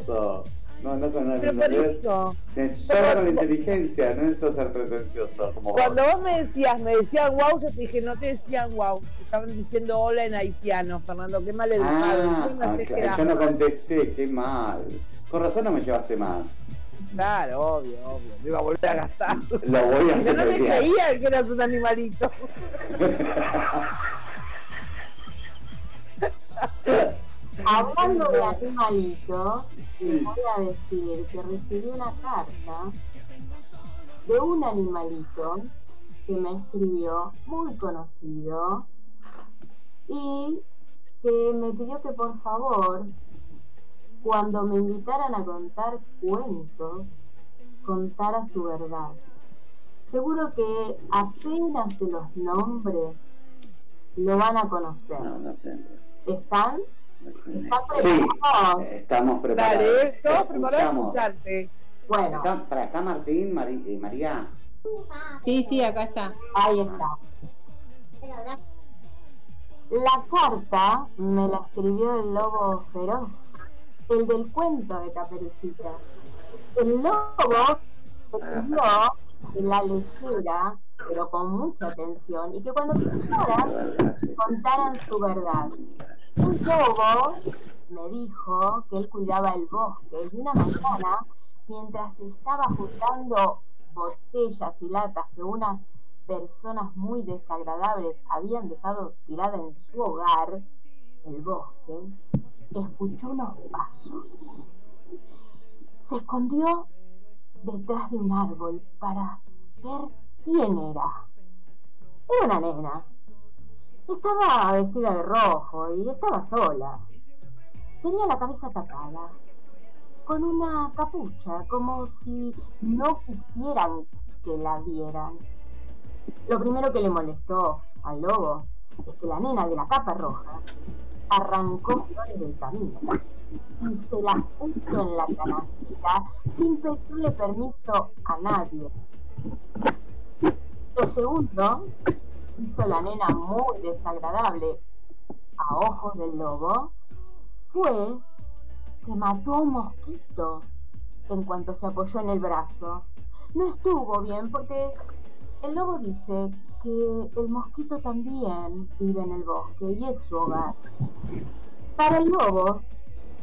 No. No, no, no, no, Pero no, por no es- eso, es solo con la inteligencia, no necesito ser pretencioso. Como cuando vos. vos me decías, me decían wow, yo te dije, no te decían wow, te estaban diciendo hola en haitiano, Fernando, qué mal educado. Ah, ah, claro, yo no mal. contesté, qué mal. Con razón no me llevaste más. Claro, obvio, obvio, me iba a volver a gastar. Lo voy a no me creía que eras un animalito. Hablando de animalitos, les voy a decir que recibí una carta de un animalito que me escribió muy conocido y que me pidió que por favor, cuando me invitaran a contar cuentos, contara su verdad. Seguro que apenas se los nombre, lo van a conocer. No, no sé. ¿Están? ¿Están Sí, preparados? estamos preparados. Dale, Te preparados. Bueno, Está, para, está Martín, Mari- eh, María. Sí, sí, acá está. ahí está. La carta me la escribió el lobo feroz, el del cuento de Caperucita. El lobo escribió en la leyera, pero con mucha atención, y que cuando contaran, contaran su verdad. Un lobo me dijo que él cuidaba el bosque y una mañana, mientras estaba juntando botellas y latas que unas personas muy desagradables habían dejado tirada en su hogar, el bosque, escuchó unos pasos. Se escondió detrás de un árbol para ver quién era. Era una nena. Estaba vestida de rojo y estaba sola. Tenía la cabeza tapada, con una capucha, como si no quisieran que la vieran. Lo primero que le molestó al lobo es que la nena de la capa roja arrancó flores del camino y se las puso en la canastita sin pedirle permiso a nadie. Lo segundo hizo la nena muy desagradable a ojos del lobo fue que mató a un mosquito en cuanto se apoyó en el brazo. No estuvo bien porque el lobo dice que el mosquito también vive en el bosque y es su hogar. Para el lobo,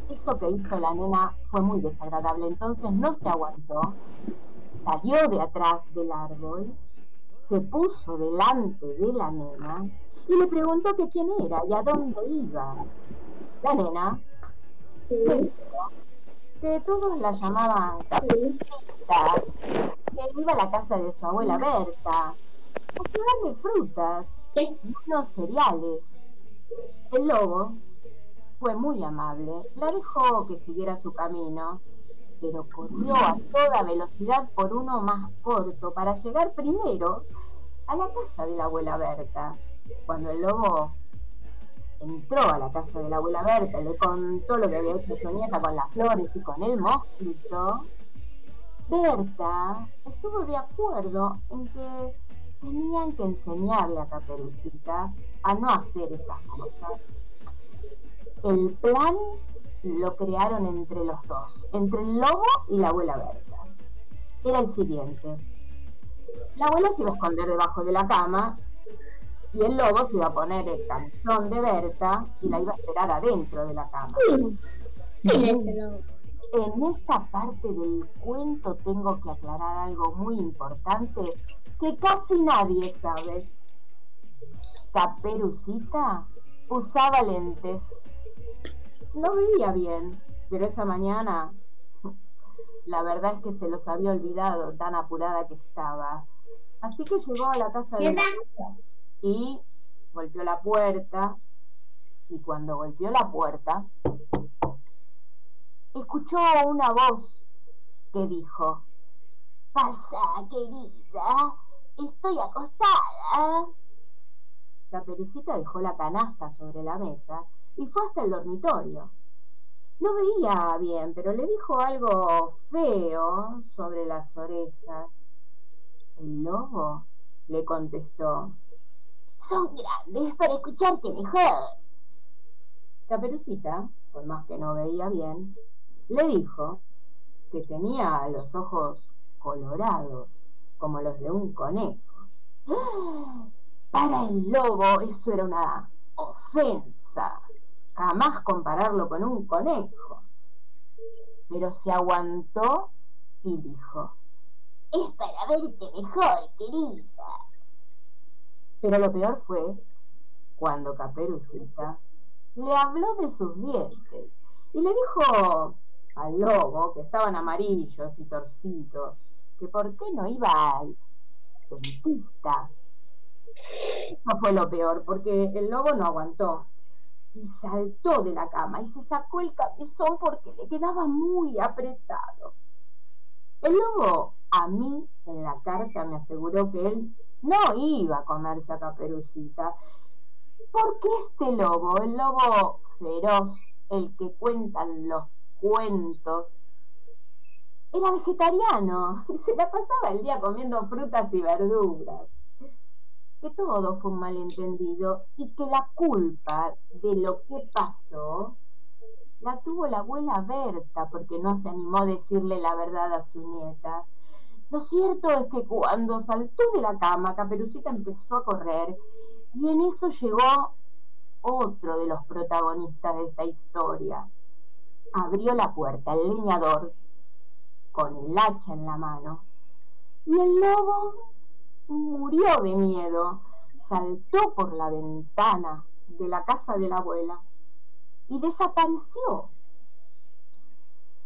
eso que hizo la nena fue muy desagradable, entonces no se aguantó, salió de atrás del árbol, se puso delante de la nena y le preguntó que quién era y a dónde iba. La nena que todos la llamaban Caperucita, que iba a la casa de su abuela Berta, llevarle frutas, unos cereales. El lobo fue muy amable, la dejó que siguiera su camino, pero corrió a toda velocidad por uno más corto para llegar primero a la casa de la abuela Berta. Cuando el lobo entró a la casa de la abuela Berta y le contó lo que había hecho su nieta con las flores y con el mosquito, Berta estuvo de acuerdo en que tenían que enseñarle a Caperucita a no hacer esas cosas. El plan lo crearon entre los dos, entre el lobo y la abuela Berta. Era el siguiente. La abuela se iba a esconder debajo de la cama y el lobo se iba a poner el canzón de Berta y la iba a esperar adentro de la cama. En esta parte del cuento tengo que aclarar algo muy importante que casi nadie sabe. Caperucita usaba lentes. No veía bien, pero esa mañana la verdad es que se los había olvidado tan apurada que estaba. Así que llegó a la casa de la y golpeó la puerta y cuando golpeó la puerta escuchó una voz que dijo pasa querida estoy acostada. La perucita dejó la canasta sobre la mesa y fue hasta el dormitorio. No veía bien pero le dijo algo feo sobre las orejas. El lobo le contestó son grandes para escucharte mejor. Caperucita, por más que no veía bien, le dijo que tenía los ojos colorados, como los de un conejo. Para el lobo eso era una ofensa. Jamás compararlo con un conejo. Pero se aguantó y dijo, es para verte mejor, querida. Pero lo peor fue cuando Caperucita le habló de sus dientes y le dijo al lobo, que estaban amarillos y torcidos, que por qué no iba al dentista. No fue lo peor, porque el lobo no aguantó y saltó de la cama y se sacó el cabezón porque le quedaba muy apretado. El lobo a mí en la carta me aseguró que él no iba a comerse a Caperucita. Porque este lobo, el lobo feroz, el que cuentan los cuentos, era vegetariano y se la pasaba el día comiendo frutas y verduras. Que todo fue un malentendido y que la culpa de lo que pasó la tuvo la abuela Berta porque no se animó a decirle la verdad a su nieta. Lo cierto es que cuando saltó de la cama, Caperucita empezó a correr y en eso llegó otro de los protagonistas de esta historia. Abrió la puerta el leñador con el hacha en la mano y el lobo murió de miedo, saltó por la ventana de la casa de la abuela y desapareció.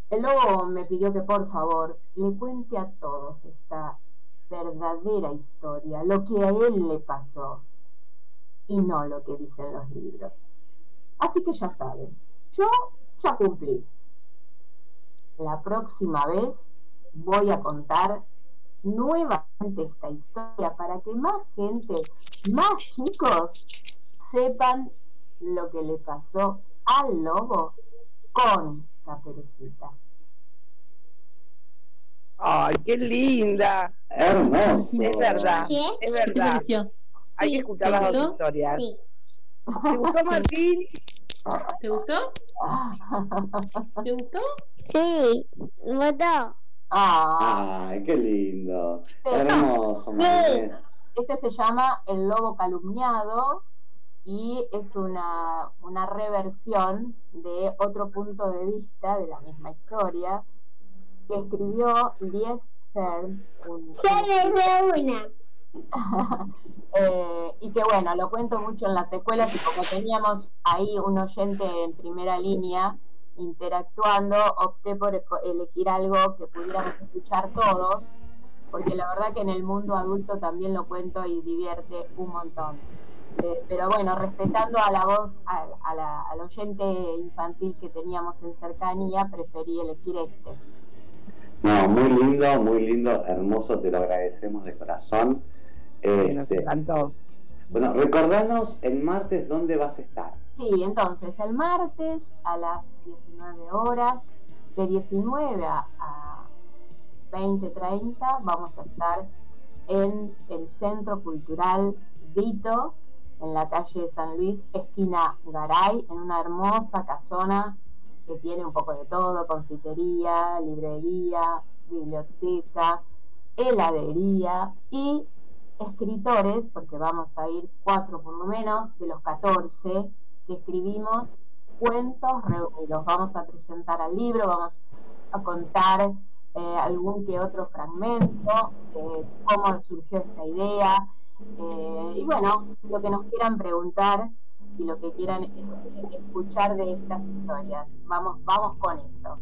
El lobo me pidió que por favor le cuente a todos esta verdadera historia, lo que a él le pasó y no lo que dicen los libros. Así que ya saben, yo ya cumplí. La próxima vez voy a contar nuevamente esta historia para que más gente, más chicos, sepan lo que le pasó al lobo con Caperucita. Ay, qué linda. Hermoso. Es verdad, ¿Sí? es ¿Qué te verdad. pareció? Hay que escuchar ¿te las dos historias. Sí. ¿Te gustó, Martín? ¿Te gustó? ¿Te gustó? Sí, votó. Ay, qué lindo. Sí. Hermoso, Martín. este se llama El Lobo Calumniado y es una, una reversión de otro punto de vista de la misma historia que escribió Lies Fern, un- Se me dio una. Eh, y que bueno, lo cuento mucho en las escuelas y como teníamos ahí un oyente en primera línea interactuando, opté por elegir algo que pudiéramos escuchar todos, porque la verdad que en el mundo adulto también lo cuento y divierte un montón. Eh, pero bueno, respetando a la voz, a, a la- al oyente infantil que teníamos en cercanía, preferí elegir este. No, muy lindo, muy lindo, hermoso, te lo agradecemos de corazón. Nos Este, encantó. bueno, recordanos el martes dónde vas a estar. Sí, entonces el martes a las 19 horas, de 19 a, a 20.30, vamos a estar en el Centro Cultural Vito, en la calle San Luis, esquina Garay, en una hermosa casona que tiene un poco de todo, confitería, librería, biblioteca, heladería y escritores, porque vamos a ir cuatro por lo menos, de los 14 que escribimos, cuentos reunidos. Vamos a presentar al libro, vamos a contar eh, algún que otro fragmento, eh, cómo surgió esta idea, eh, y bueno, lo que nos quieran preguntar y lo que quieran escuchar de estas historias. Vamos, vamos con eso.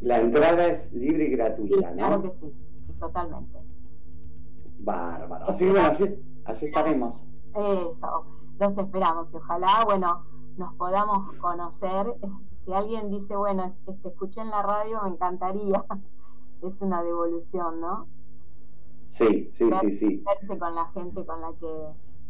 La entrada es libre y Sí, gratuita, claro ¿no? que sí, totalmente. Bárbaro. Así que bueno, allí, allí estaremos. Eso, los esperamos y ojalá, bueno, nos podamos conocer. Si alguien dice, bueno, este, escuché en la radio, me encantaría. Es una devolución, ¿no? Sí, sí, sí, sí. Verse con la gente con la que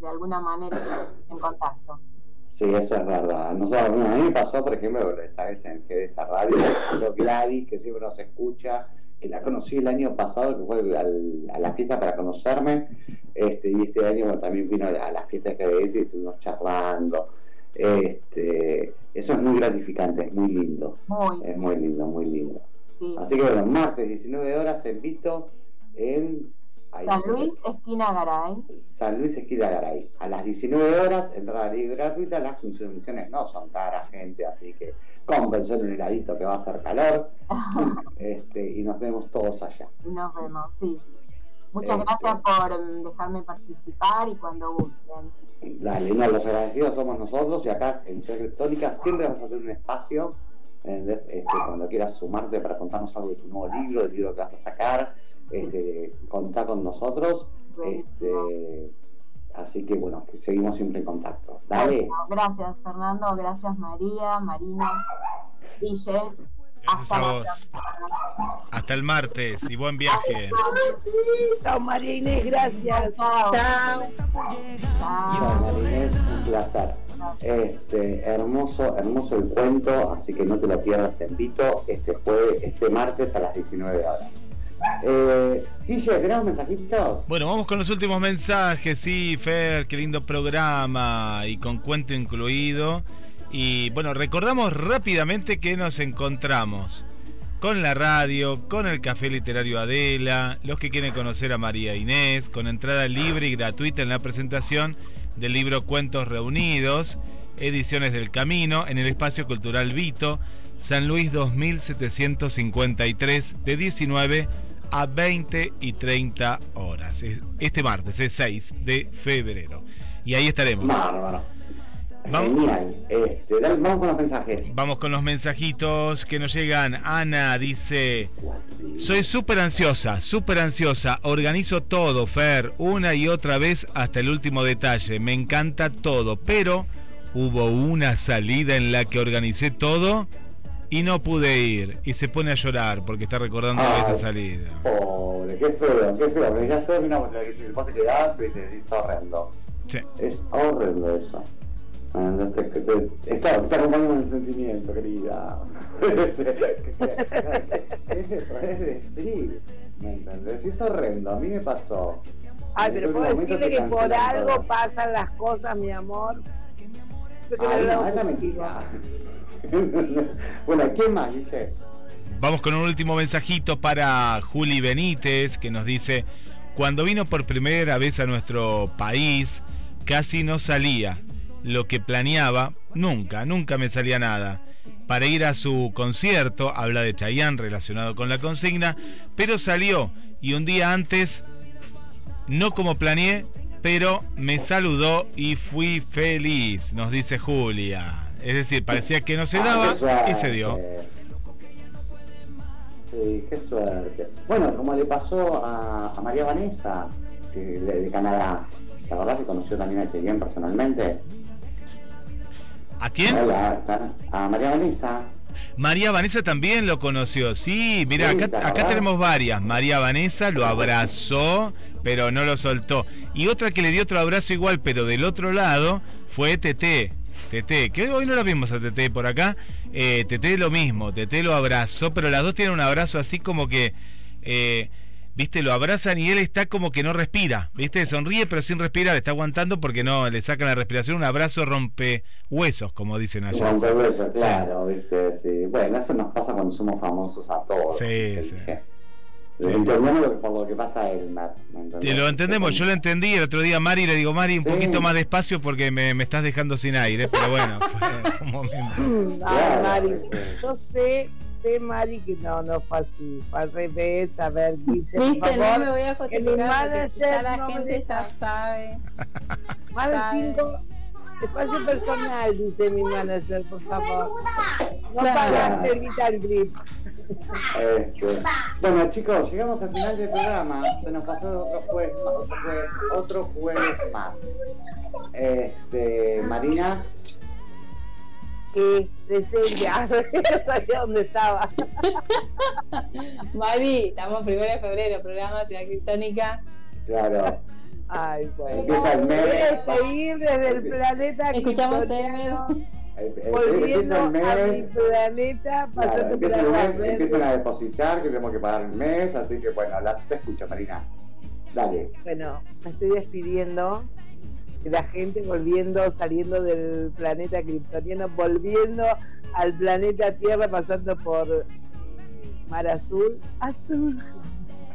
de alguna manera en contacto. Sí, eso es verdad. Nosotros, bueno, a mí me pasó, por ejemplo, esta vez en esa radio, Gladys, que siempre nos escucha, que la conocí el año pasado, que fue al- a la fiesta para conocerme, este, y este año bueno, también vino a la, a la fiesta de KBS y estuvimos charlando. Este, eso es muy gratificante, es muy lindo. Muy, Es muy lindo, muy lindo. sí. Así que bueno, martes 19 horas te invito en ahí, San Luis, esquina Garay. San Luis Esquina Garay. A las 19 horas, entrada libre gratuita. Las funciones no son caras, gente, así que cómprense un heladito que va a hacer calor. este, y nos vemos todos allá. Y nos vemos, sí. Muchas Este. gracias por mm, dejarme participar y cuando gusten. Dale, no, los agradecidos somos nosotros y acá en Ciudad Criptónica siempre vamos a tener un espacio. Este, cuando quieras sumarte para contarnos algo de tu nuevo libro, del libro que vas a sacar, este, contá con nosotros. Este, así que bueno, que seguimos siempre en contacto. Dale. Bueno, gracias Fernando, gracias María, Marina, Guille. Hasta a vos. Hasta el martes y buen viaje. Chao, María Inés, gracias. Chao. Chao. Marinés, un placer. Este, hermoso, hermoso el cuento, así que no te lo pierdas en Vito este jueves, este martes a las 19 horas. Eh, ¿tenemos mensajitos? Bueno, vamos con los últimos mensajes. Sí, Fer, qué lindo programa y con cuento incluido. Y bueno, recordamos rápidamente que nos encontramos con la radio, con el Café Literario Adela, los que quieren conocer a María Inés, con entrada libre y gratuita en la presentación del libro Cuentos Reunidos, Ediciones del Camino, en el Espacio Cultural Vito, San Luis 2753, de 19 a 20 y 30 horas. Es- Este martes es 6 de febrero. Y ahí estaremos. Bárbaro. Vamos. Genial. Este, vamos con los mensajes. Vamos con los mensajitos que nos llegan. Ana dice, soy súper ansiosa, súper ansiosa. Organizo todo, Fer, una y otra vez hasta el último detalle. Me encanta todo, pero hubo una salida en la que organicé todo y no pude ir. Y se pone a llorar porque está recordando Ay. esa salida. Pobre Qué feo, qué feo. Me ya todo una vos te quedás, viste, es horrendo. Sí. Es horrendo eso. Te- te- te- Está, está acompañando el sentimiento, querida. ¿Qué le podés decir? ¿Me entendés? Es horrendo, a mí me pasó. Ay, En pero puedo decirle te que por algo pasan las cosas, mi amor. Yo que Ay, me no, lo- mentira. bueno, ¿quién más, dice? Vamos con un último mensajito para Juli Benítez que nos dice, cuando vino por primera vez a nuestro país, casi no salía. Lo que planeaba, nunca, nunca me salía nada. Para ir a su concierto, habla de Chayanne relacionado con la consigna, pero salió y un día antes, no como planeé, pero me saludó y fui feliz, nos dice Julia. Es decir, parecía que no se Ah, daba suerte. y se dio. Sí, qué suerte. Bueno, como le pasó a, a María Vanessa, de, de Canadá. ¿La verdad que conoció también a Cheyenne personalmente? ¿A quién? Hola, a María Vanessa. María Vanessa también lo conoció. Sí, mira, acá, tenemos varias. María Vanessa lo abrazó, pero no lo soltó. Y otra que le dio otro abrazo igual, pero del otro lado, fue Tete. Tete, que hoy no la vimos a Tete por acá. Eh, Tete lo mismo, Tete lo abrazó, pero las dos tienen un abrazo así como que, eh, viste, lo abrazan y él está como que no respira, viste, sonríe pero sin respirar, está aguantando porque no le sacan la respiración. Un abrazo rompe huesos, como dicen allá. Rompehuesos, claro, viste, sí. Bueno, eso nos pasa cuando somos famosos a todos. Sí, sí. Sí. Entendemos lo que, por lo que pasa a él, Mar. Te lo entendemos, yo lo entendí el otro día Mari le digo, Mari, un poquito más despacio porque me, me estás dejando sin aire, pero bueno, fue un momento. Ay, Mari, yo sé, sé, Mari, que no, no fue así. Fue al revés. A ver, Guille, por Viste, no favor. me voy a que mi justificar porque ya manager la no gente ya sabe. Más de sabe. cinco. Espacio personal, dice mi manager, por favor. No pagaste el greet. Este, bueno chicos, llegamos al final del programa. Se nos pasó otro jueves más, otro jueves, otro jueves más. Este, Marina, Que deseya. no sabía dónde estaba. Mari, estamos primero de febrero, programa Ciudad Criptónica. claro. Ay, bueno. Empieza el mes. Seguir desde el planeta. Escuchamos eh, Volviendo empieza a el mi planeta, Claro, pasando el mes, verde. empiezan a depositar que tenemos que pagar el mes, así que bueno, las te escucho, Marina. Dale. Bueno, me estoy despidiendo de la gente volviendo, saliendo del planeta kryptoniano, volviendo al planeta Tierra, pasando por eh, Mar Azul, Azul,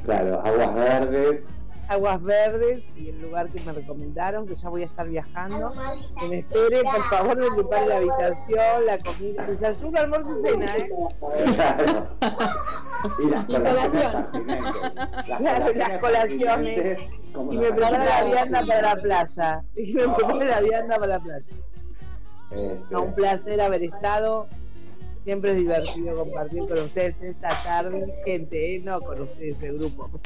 Claro, aguas verdes. Aguas Verdes y el lugar que me recomendaron, que ya voy a estar viajando. Que me espere, por favor, me prepare la habitación, la comida. Desde Azul, almuerzo y cena, ¿eh? Claro. Y las colación. Claro, las colaciones. Y me prepara la acaba de vianda para la playa. Y me prepara la vianda para la playa. Este, No, un placer haber estado. Siempre es divertido compartir con ustedes esta tarde. Gente, ¿eh? no con ustedes, el grupo.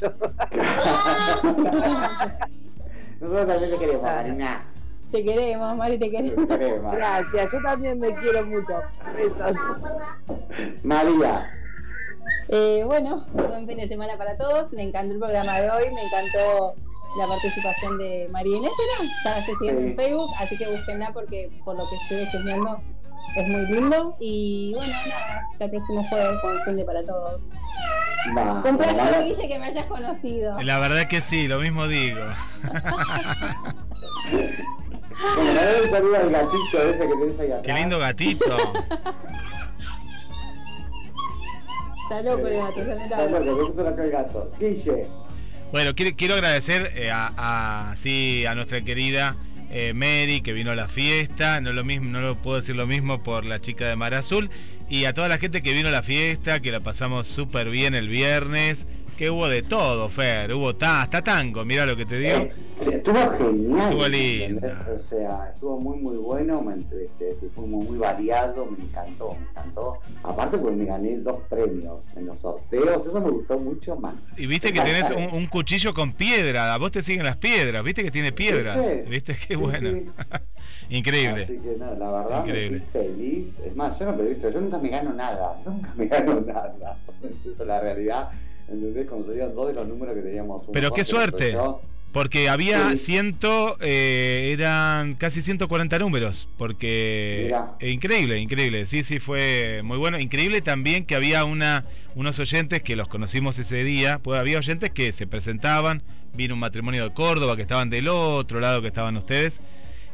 Nosotros también te queremos, Marina. Te queremos, Mari, te queremos. Te queremos. Gracias, yo también me quiero mucho. Besos. María. Eh, bueno, buen fin de semana para todos. Me encantó el programa de hoy, me encantó la participación de María Inés, la estoy siguiendo Sí. en Facebook, así que búsquenla porque por lo que estoy chusmeando es muy lindo. Y bueno, nada, hasta el próximo jueves, buen fin de para todos. Va, Un placer, Guille, que me hayas conocido. La verdad que sí, lo mismo digo. Un saludo al gatito ese que tenés ahí atrás. Qué lindo gatito. Está loco el gato, se me Está loco, el gato. Guille. Bueno, quiero, quiero agradecer eh, a, a- sí, a nuestra querida eh, Mary que vino a la fiesta. No lo mismo, no lo puedo decir lo mismo por la chica de Mar Azul. Y a toda la gente que vino a la fiesta, que la pasamos súper bien el viernes. Que hubo de todo, Fer. Hubo ta, hasta tango, mira lo que te digo. Eh, estuvo genial. Estuvo linda. O sea, estuvo muy, muy bueno. Me, sí, fue muy, muy variado. Me encantó, me encantó. Aparte, porque me gané dos premios en los sorteos. Eso me gustó mucho más. Y viste que tenés un, un cuchillo con piedra. A vos te siguen las piedras. Viste que tiene piedras. ¿Viste? Viste qué Sí, bueno. sí. Increíble. Así que no, la verdad Increíble. me feliz. Es más, yo no he visto, yo nunca me gano nada, nunca me gano nada. Esa es la realidad. ¿Entendés? Salían dos de los números que teníamos. Pero qué suerte. Porque había Sí. ciento, eh, eran casi 140 números, porque eh, increíble, increíble, sí, sí, fue muy bueno. Increíble también que había una, unos oyentes que los conocimos ese día, pues había oyentes que se presentaban, vino un matrimonio de Córdoba que estaban del otro lado que estaban ustedes,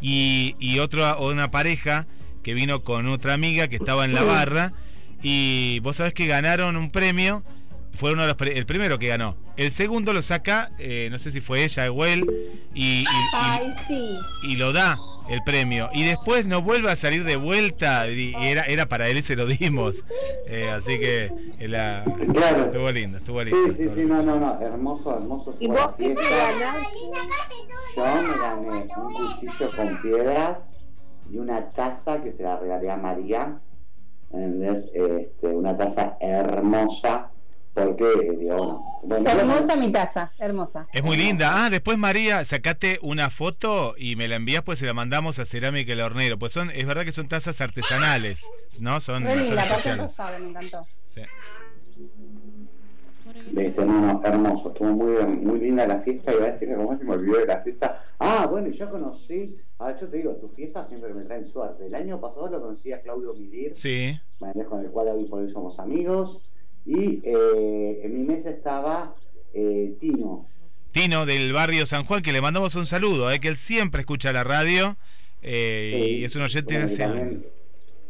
y, y otra, una pareja que vino con otra amiga que estaba en la barra, y vos sabés que ganaron un premio fue uno de los el primero que ganó. El segundo lo saca, eh, no sé si fue ella o él, y, y- y- Ay, sí. y lo da el premio. Y después no vuelve a salir de vuelta, y, y era, era para él y se lo dimos. Eh, así que eh, la- Claro. estuvo lindo, estuvo Sí, lindo. sí, sí, no, no, no, hermoso, hermoso. ¿Y vos qué te? Yo me gané un cuchillo con piedras y una taza que se la regalé a María. ¿entendés? Este, una taza hermosa, porque, digo, bueno, Hermosa mi taza, hermosa. Es muy linda. Ah, después María, sacate una foto y me la envías, pues se la mandamos a Cerámica El Hornero. Pues son, es verdad que son tazas artesanales, ¿no? Son, Muy linda, rosado, me encantó. Sí. Este, no, no, hermoso, estuvo muy, muy linda la fiesta, iba a decir que como se me olvidó de la fiesta. Ah, bueno, y yo conocí, ah, yo te digo, tu fiesta siempre me traen suerte. El año pasado lo conocí a Claudio Midir, Sí. ¿me con el cual hoy por hoy somos amigos. Y eh, en mi mesa estaba eh, Tino. Tino del barrio San Juan, que le mandamos un saludo, eh, que él siempre escucha la radio eh, y es un oyente de también- años.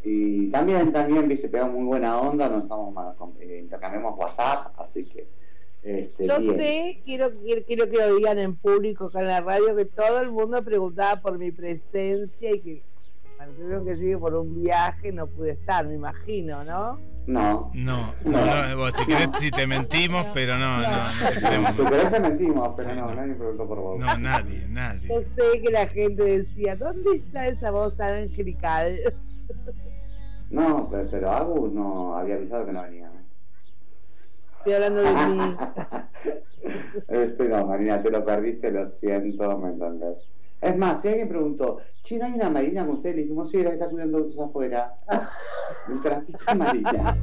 Y también, también, viste, pegamos muy buena onda, nos estamos, con- eh, intercambiamos WhatsApp, así que. Este, Yo bien. sé, quiero, quiero, quiero que lo digan en público acá en la radio, que todo el mundo preguntaba por mi presencia y que bueno, tuvieron que llegue por un viaje, no pude estar, me imagino, ¿no? No. No, no, no, vos, si querés, si te mentimos, pero no, no, no te creemos. Si querés te mentimos, pero no, nadie preguntó por vos. No, nadie, nadie. Yo sé que la gente decía, ¿dónde está esa voz tan angelical? No, pero, pero Agus no había avisado que no venía. Estoy hablando de mí. Este no, Marina, te lo perdiste, lo siento, ¿me entendés? Es más, si alguien preguntó, China, ¿hay una Marina con ustedes? Le dijimos, sí, la que está cuidando autos afuera. Nuestra ficha Marina.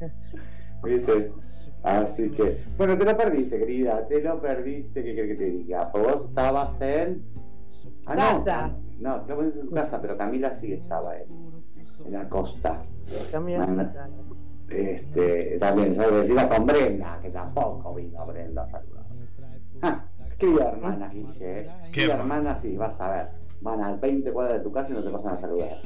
¿Viste? Así que, bueno, te lo perdiste, querida, te lo perdiste, ¿qué querés que te diga? Pues vos estabas en... Ah, no, Casa. No, te lo perdiste en tu casa, pero Camila sí estaba en, en la costa. Camila. Este, también, yo decía con Brenda, que tampoco vino Brenda a saludar. Ah, querida hermana, Guille, ¿eh? Qué Querida hermana. hermana, sí, vas a ver. Van a 20 cuadras de tu casa y no te pasan a saludar.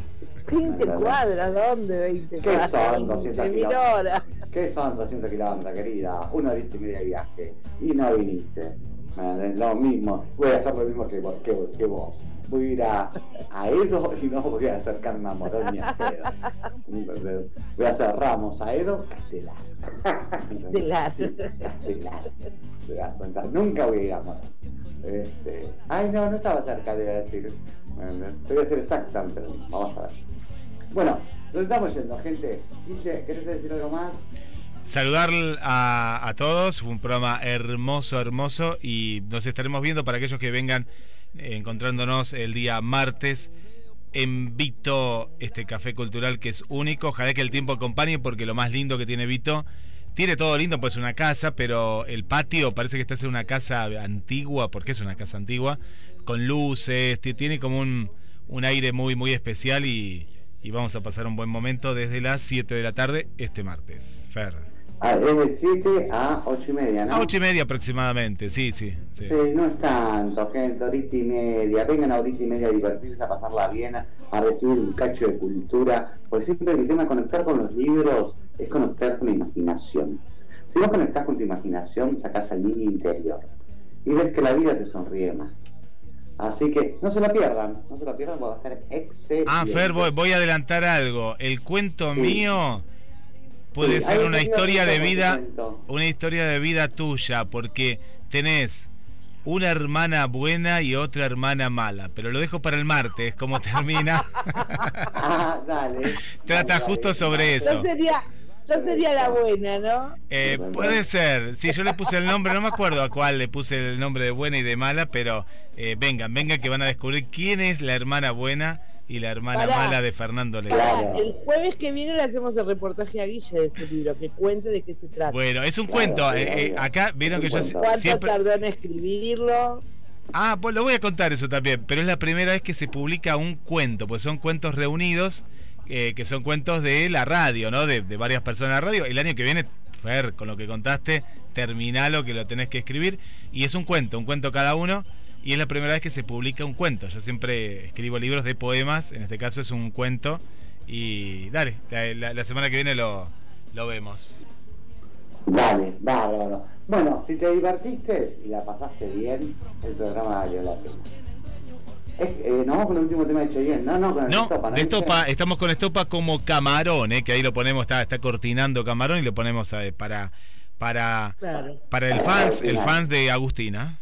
20 cuadras, ¿dónde 20 ¿Qué cuadras? son 200 20 mil kilómetros? ¿Qué son 200 kilómetros, querida? Una horita y media de viaje. Y no viniste. Lo mismo. Voy a hacer lo mismo que vos. Que, vos- que vos. Voy a ir a, a Edo y no voy a acercarme a Morón ni a. Entonces, Voy a hacer Ramos a Edo, Castelar. Castelar. Sí, Castelar. ¿Te das cuenta? Nunca voy a ir a Morón. Este, ay, no, no estaba cerca, de decir. Te voy a decir exactamente lo mismo. Vamos a ver. Bueno, nos estamos yendo, gente. Guille, ¿querés decir algo más? Saludar a, a todos, un programa hermoso, hermoso y nos estaremos viendo para aquellos que vengan eh, encontrándonos el día martes en Vito, este café cultural que es único. Ojalá que el tiempo acompañe porque lo más lindo que tiene Vito, tiene todo lindo, pues una casa, pero el patio parece que está en una casa antigua, porque es una casa antigua, con luces, ti- tiene como un, un aire muy, muy especial y, y vamos a pasar un buen momento desde las 7 de la tarde este martes. Fer. Ah, es de 7 a 8 y media, ¿no? A ocho y media aproximadamente, sí, sí. sí. Sí, no es tanto, gente, horita y media. Vengan a horita y media a divertirse, a pasarla bien, a recibir un cacho de cultura. Porque siempre el tema de conectar con los libros es conectar con la imaginación. Si vos conectás con tu imaginación, sacás al niño interior. Y ves que la vida te sonríe más. Así que no se la pierdan, no se la pierdan, va a estar excelente. Ah, Fer, voy, voy a adelantar algo. El cuento Sí. mío puede Sí, ser una historia de vida, una historia de vida tuya, porque tenés una hermana buena y otra hermana mala, pero lo dejo para el martes, como termina. Ah, dale. Trata Dale, justo dale. sobre eso. Yo sería, yo sería la buena, ¿no? Eh, puede ser, si yo le puse el nombre, no me acuerdo a cuál le puse el nombre de buena y de mala, pero eh, vengan, vengan que van a descubrir quién es la hermana buena y la hermana Pará. mala de Fernando León. Claro. El jueves que viene le hacemos el reportaje a Guille de su libro, que cuente de qué se trata. Bueno, es un Claro, cuento. sí, eh, eh, acá vieron Es que yo cuento. ¿Cuánto siempre. tardó en escribirlo? Ah, pues lo voy a contar eso también, pero es la primera vez que se publica un cuento, pues son cuentos reunidos, eh, que son cuentos de la radio, ¿no? De, de varias personas de la radio. El año que viene, Fer, con lo que contaste, terminalo que lo tenés que escribir. Y es un cuento, un cuento cada uno. Y es la primera vez que se publica un cuento. Yo siempre escribo libros de poemas, en este caso es un cuento. Y dale, la, la- la semana que viene lo, lo vemos. Dale, bárbaro. Bueno, si te divertiste y la pasaste bien, el programa valió la pena. Es, eh, nos vamos con el último tema de Cheyenne. No, no, con el No, Estopa, de ¿viste? estopa, estamos con estopa como camarón, eh, que ahí lo ponemos, está, está cortinando camarón y lo ponemos eh, para para Claro. para el fans, el fans de Agustina.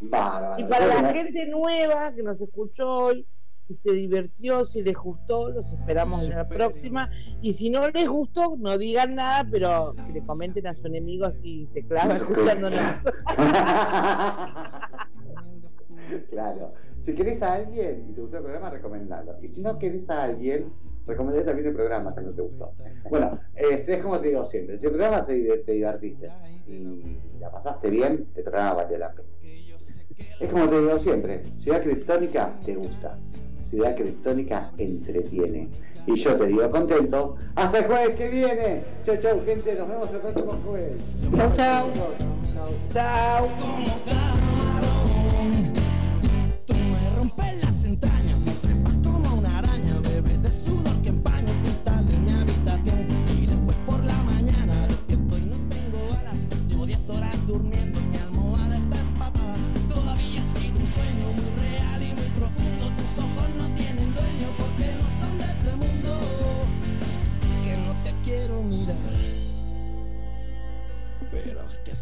Bárbaro. Y para la Bueno, gente nueva que nos escuchó hoy, si se divirtió, si les gustó, los esperamos en la próxima. Y si no les gustó, no digan nada, pero que le comenten a su enemigo si se clava escuchándonos. claro. Si querés a alguien y te gustó el programa, recomendalo. Y si no querés a alguien, recomendale también el programa si no te gustó. Bueno, este, es como te digo siempre. Si el programa te, te divertiste y la pasaste bien, el programa valió la pena. Es como te digo siempre. Ciudad Criptónica te gusta. Ciudad Criptónica entretiene. Y yo te digo contento. Hasta el jueves que viene. Chau, chau, gente. Nos vemos el próximo jueves. Chau, chau. Chao. Tú me rompes las entrañas, me trepas como una araña, bebes de sudor que empaña el cristal de mi habitación.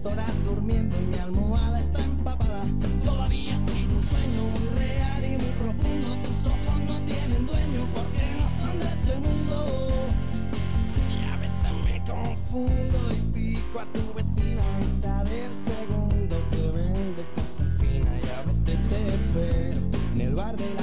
Llevo 10 horas durmiendo y mi almohada está empapada. Todavía sido un sueño muy real y muy profundo. Tus ojos no tienen dueño porque no son de este mundo. Y a veces me confundo y pico a tu vecina, esa del segundo que vende cosas finas. Y a veces te espero en el bar de la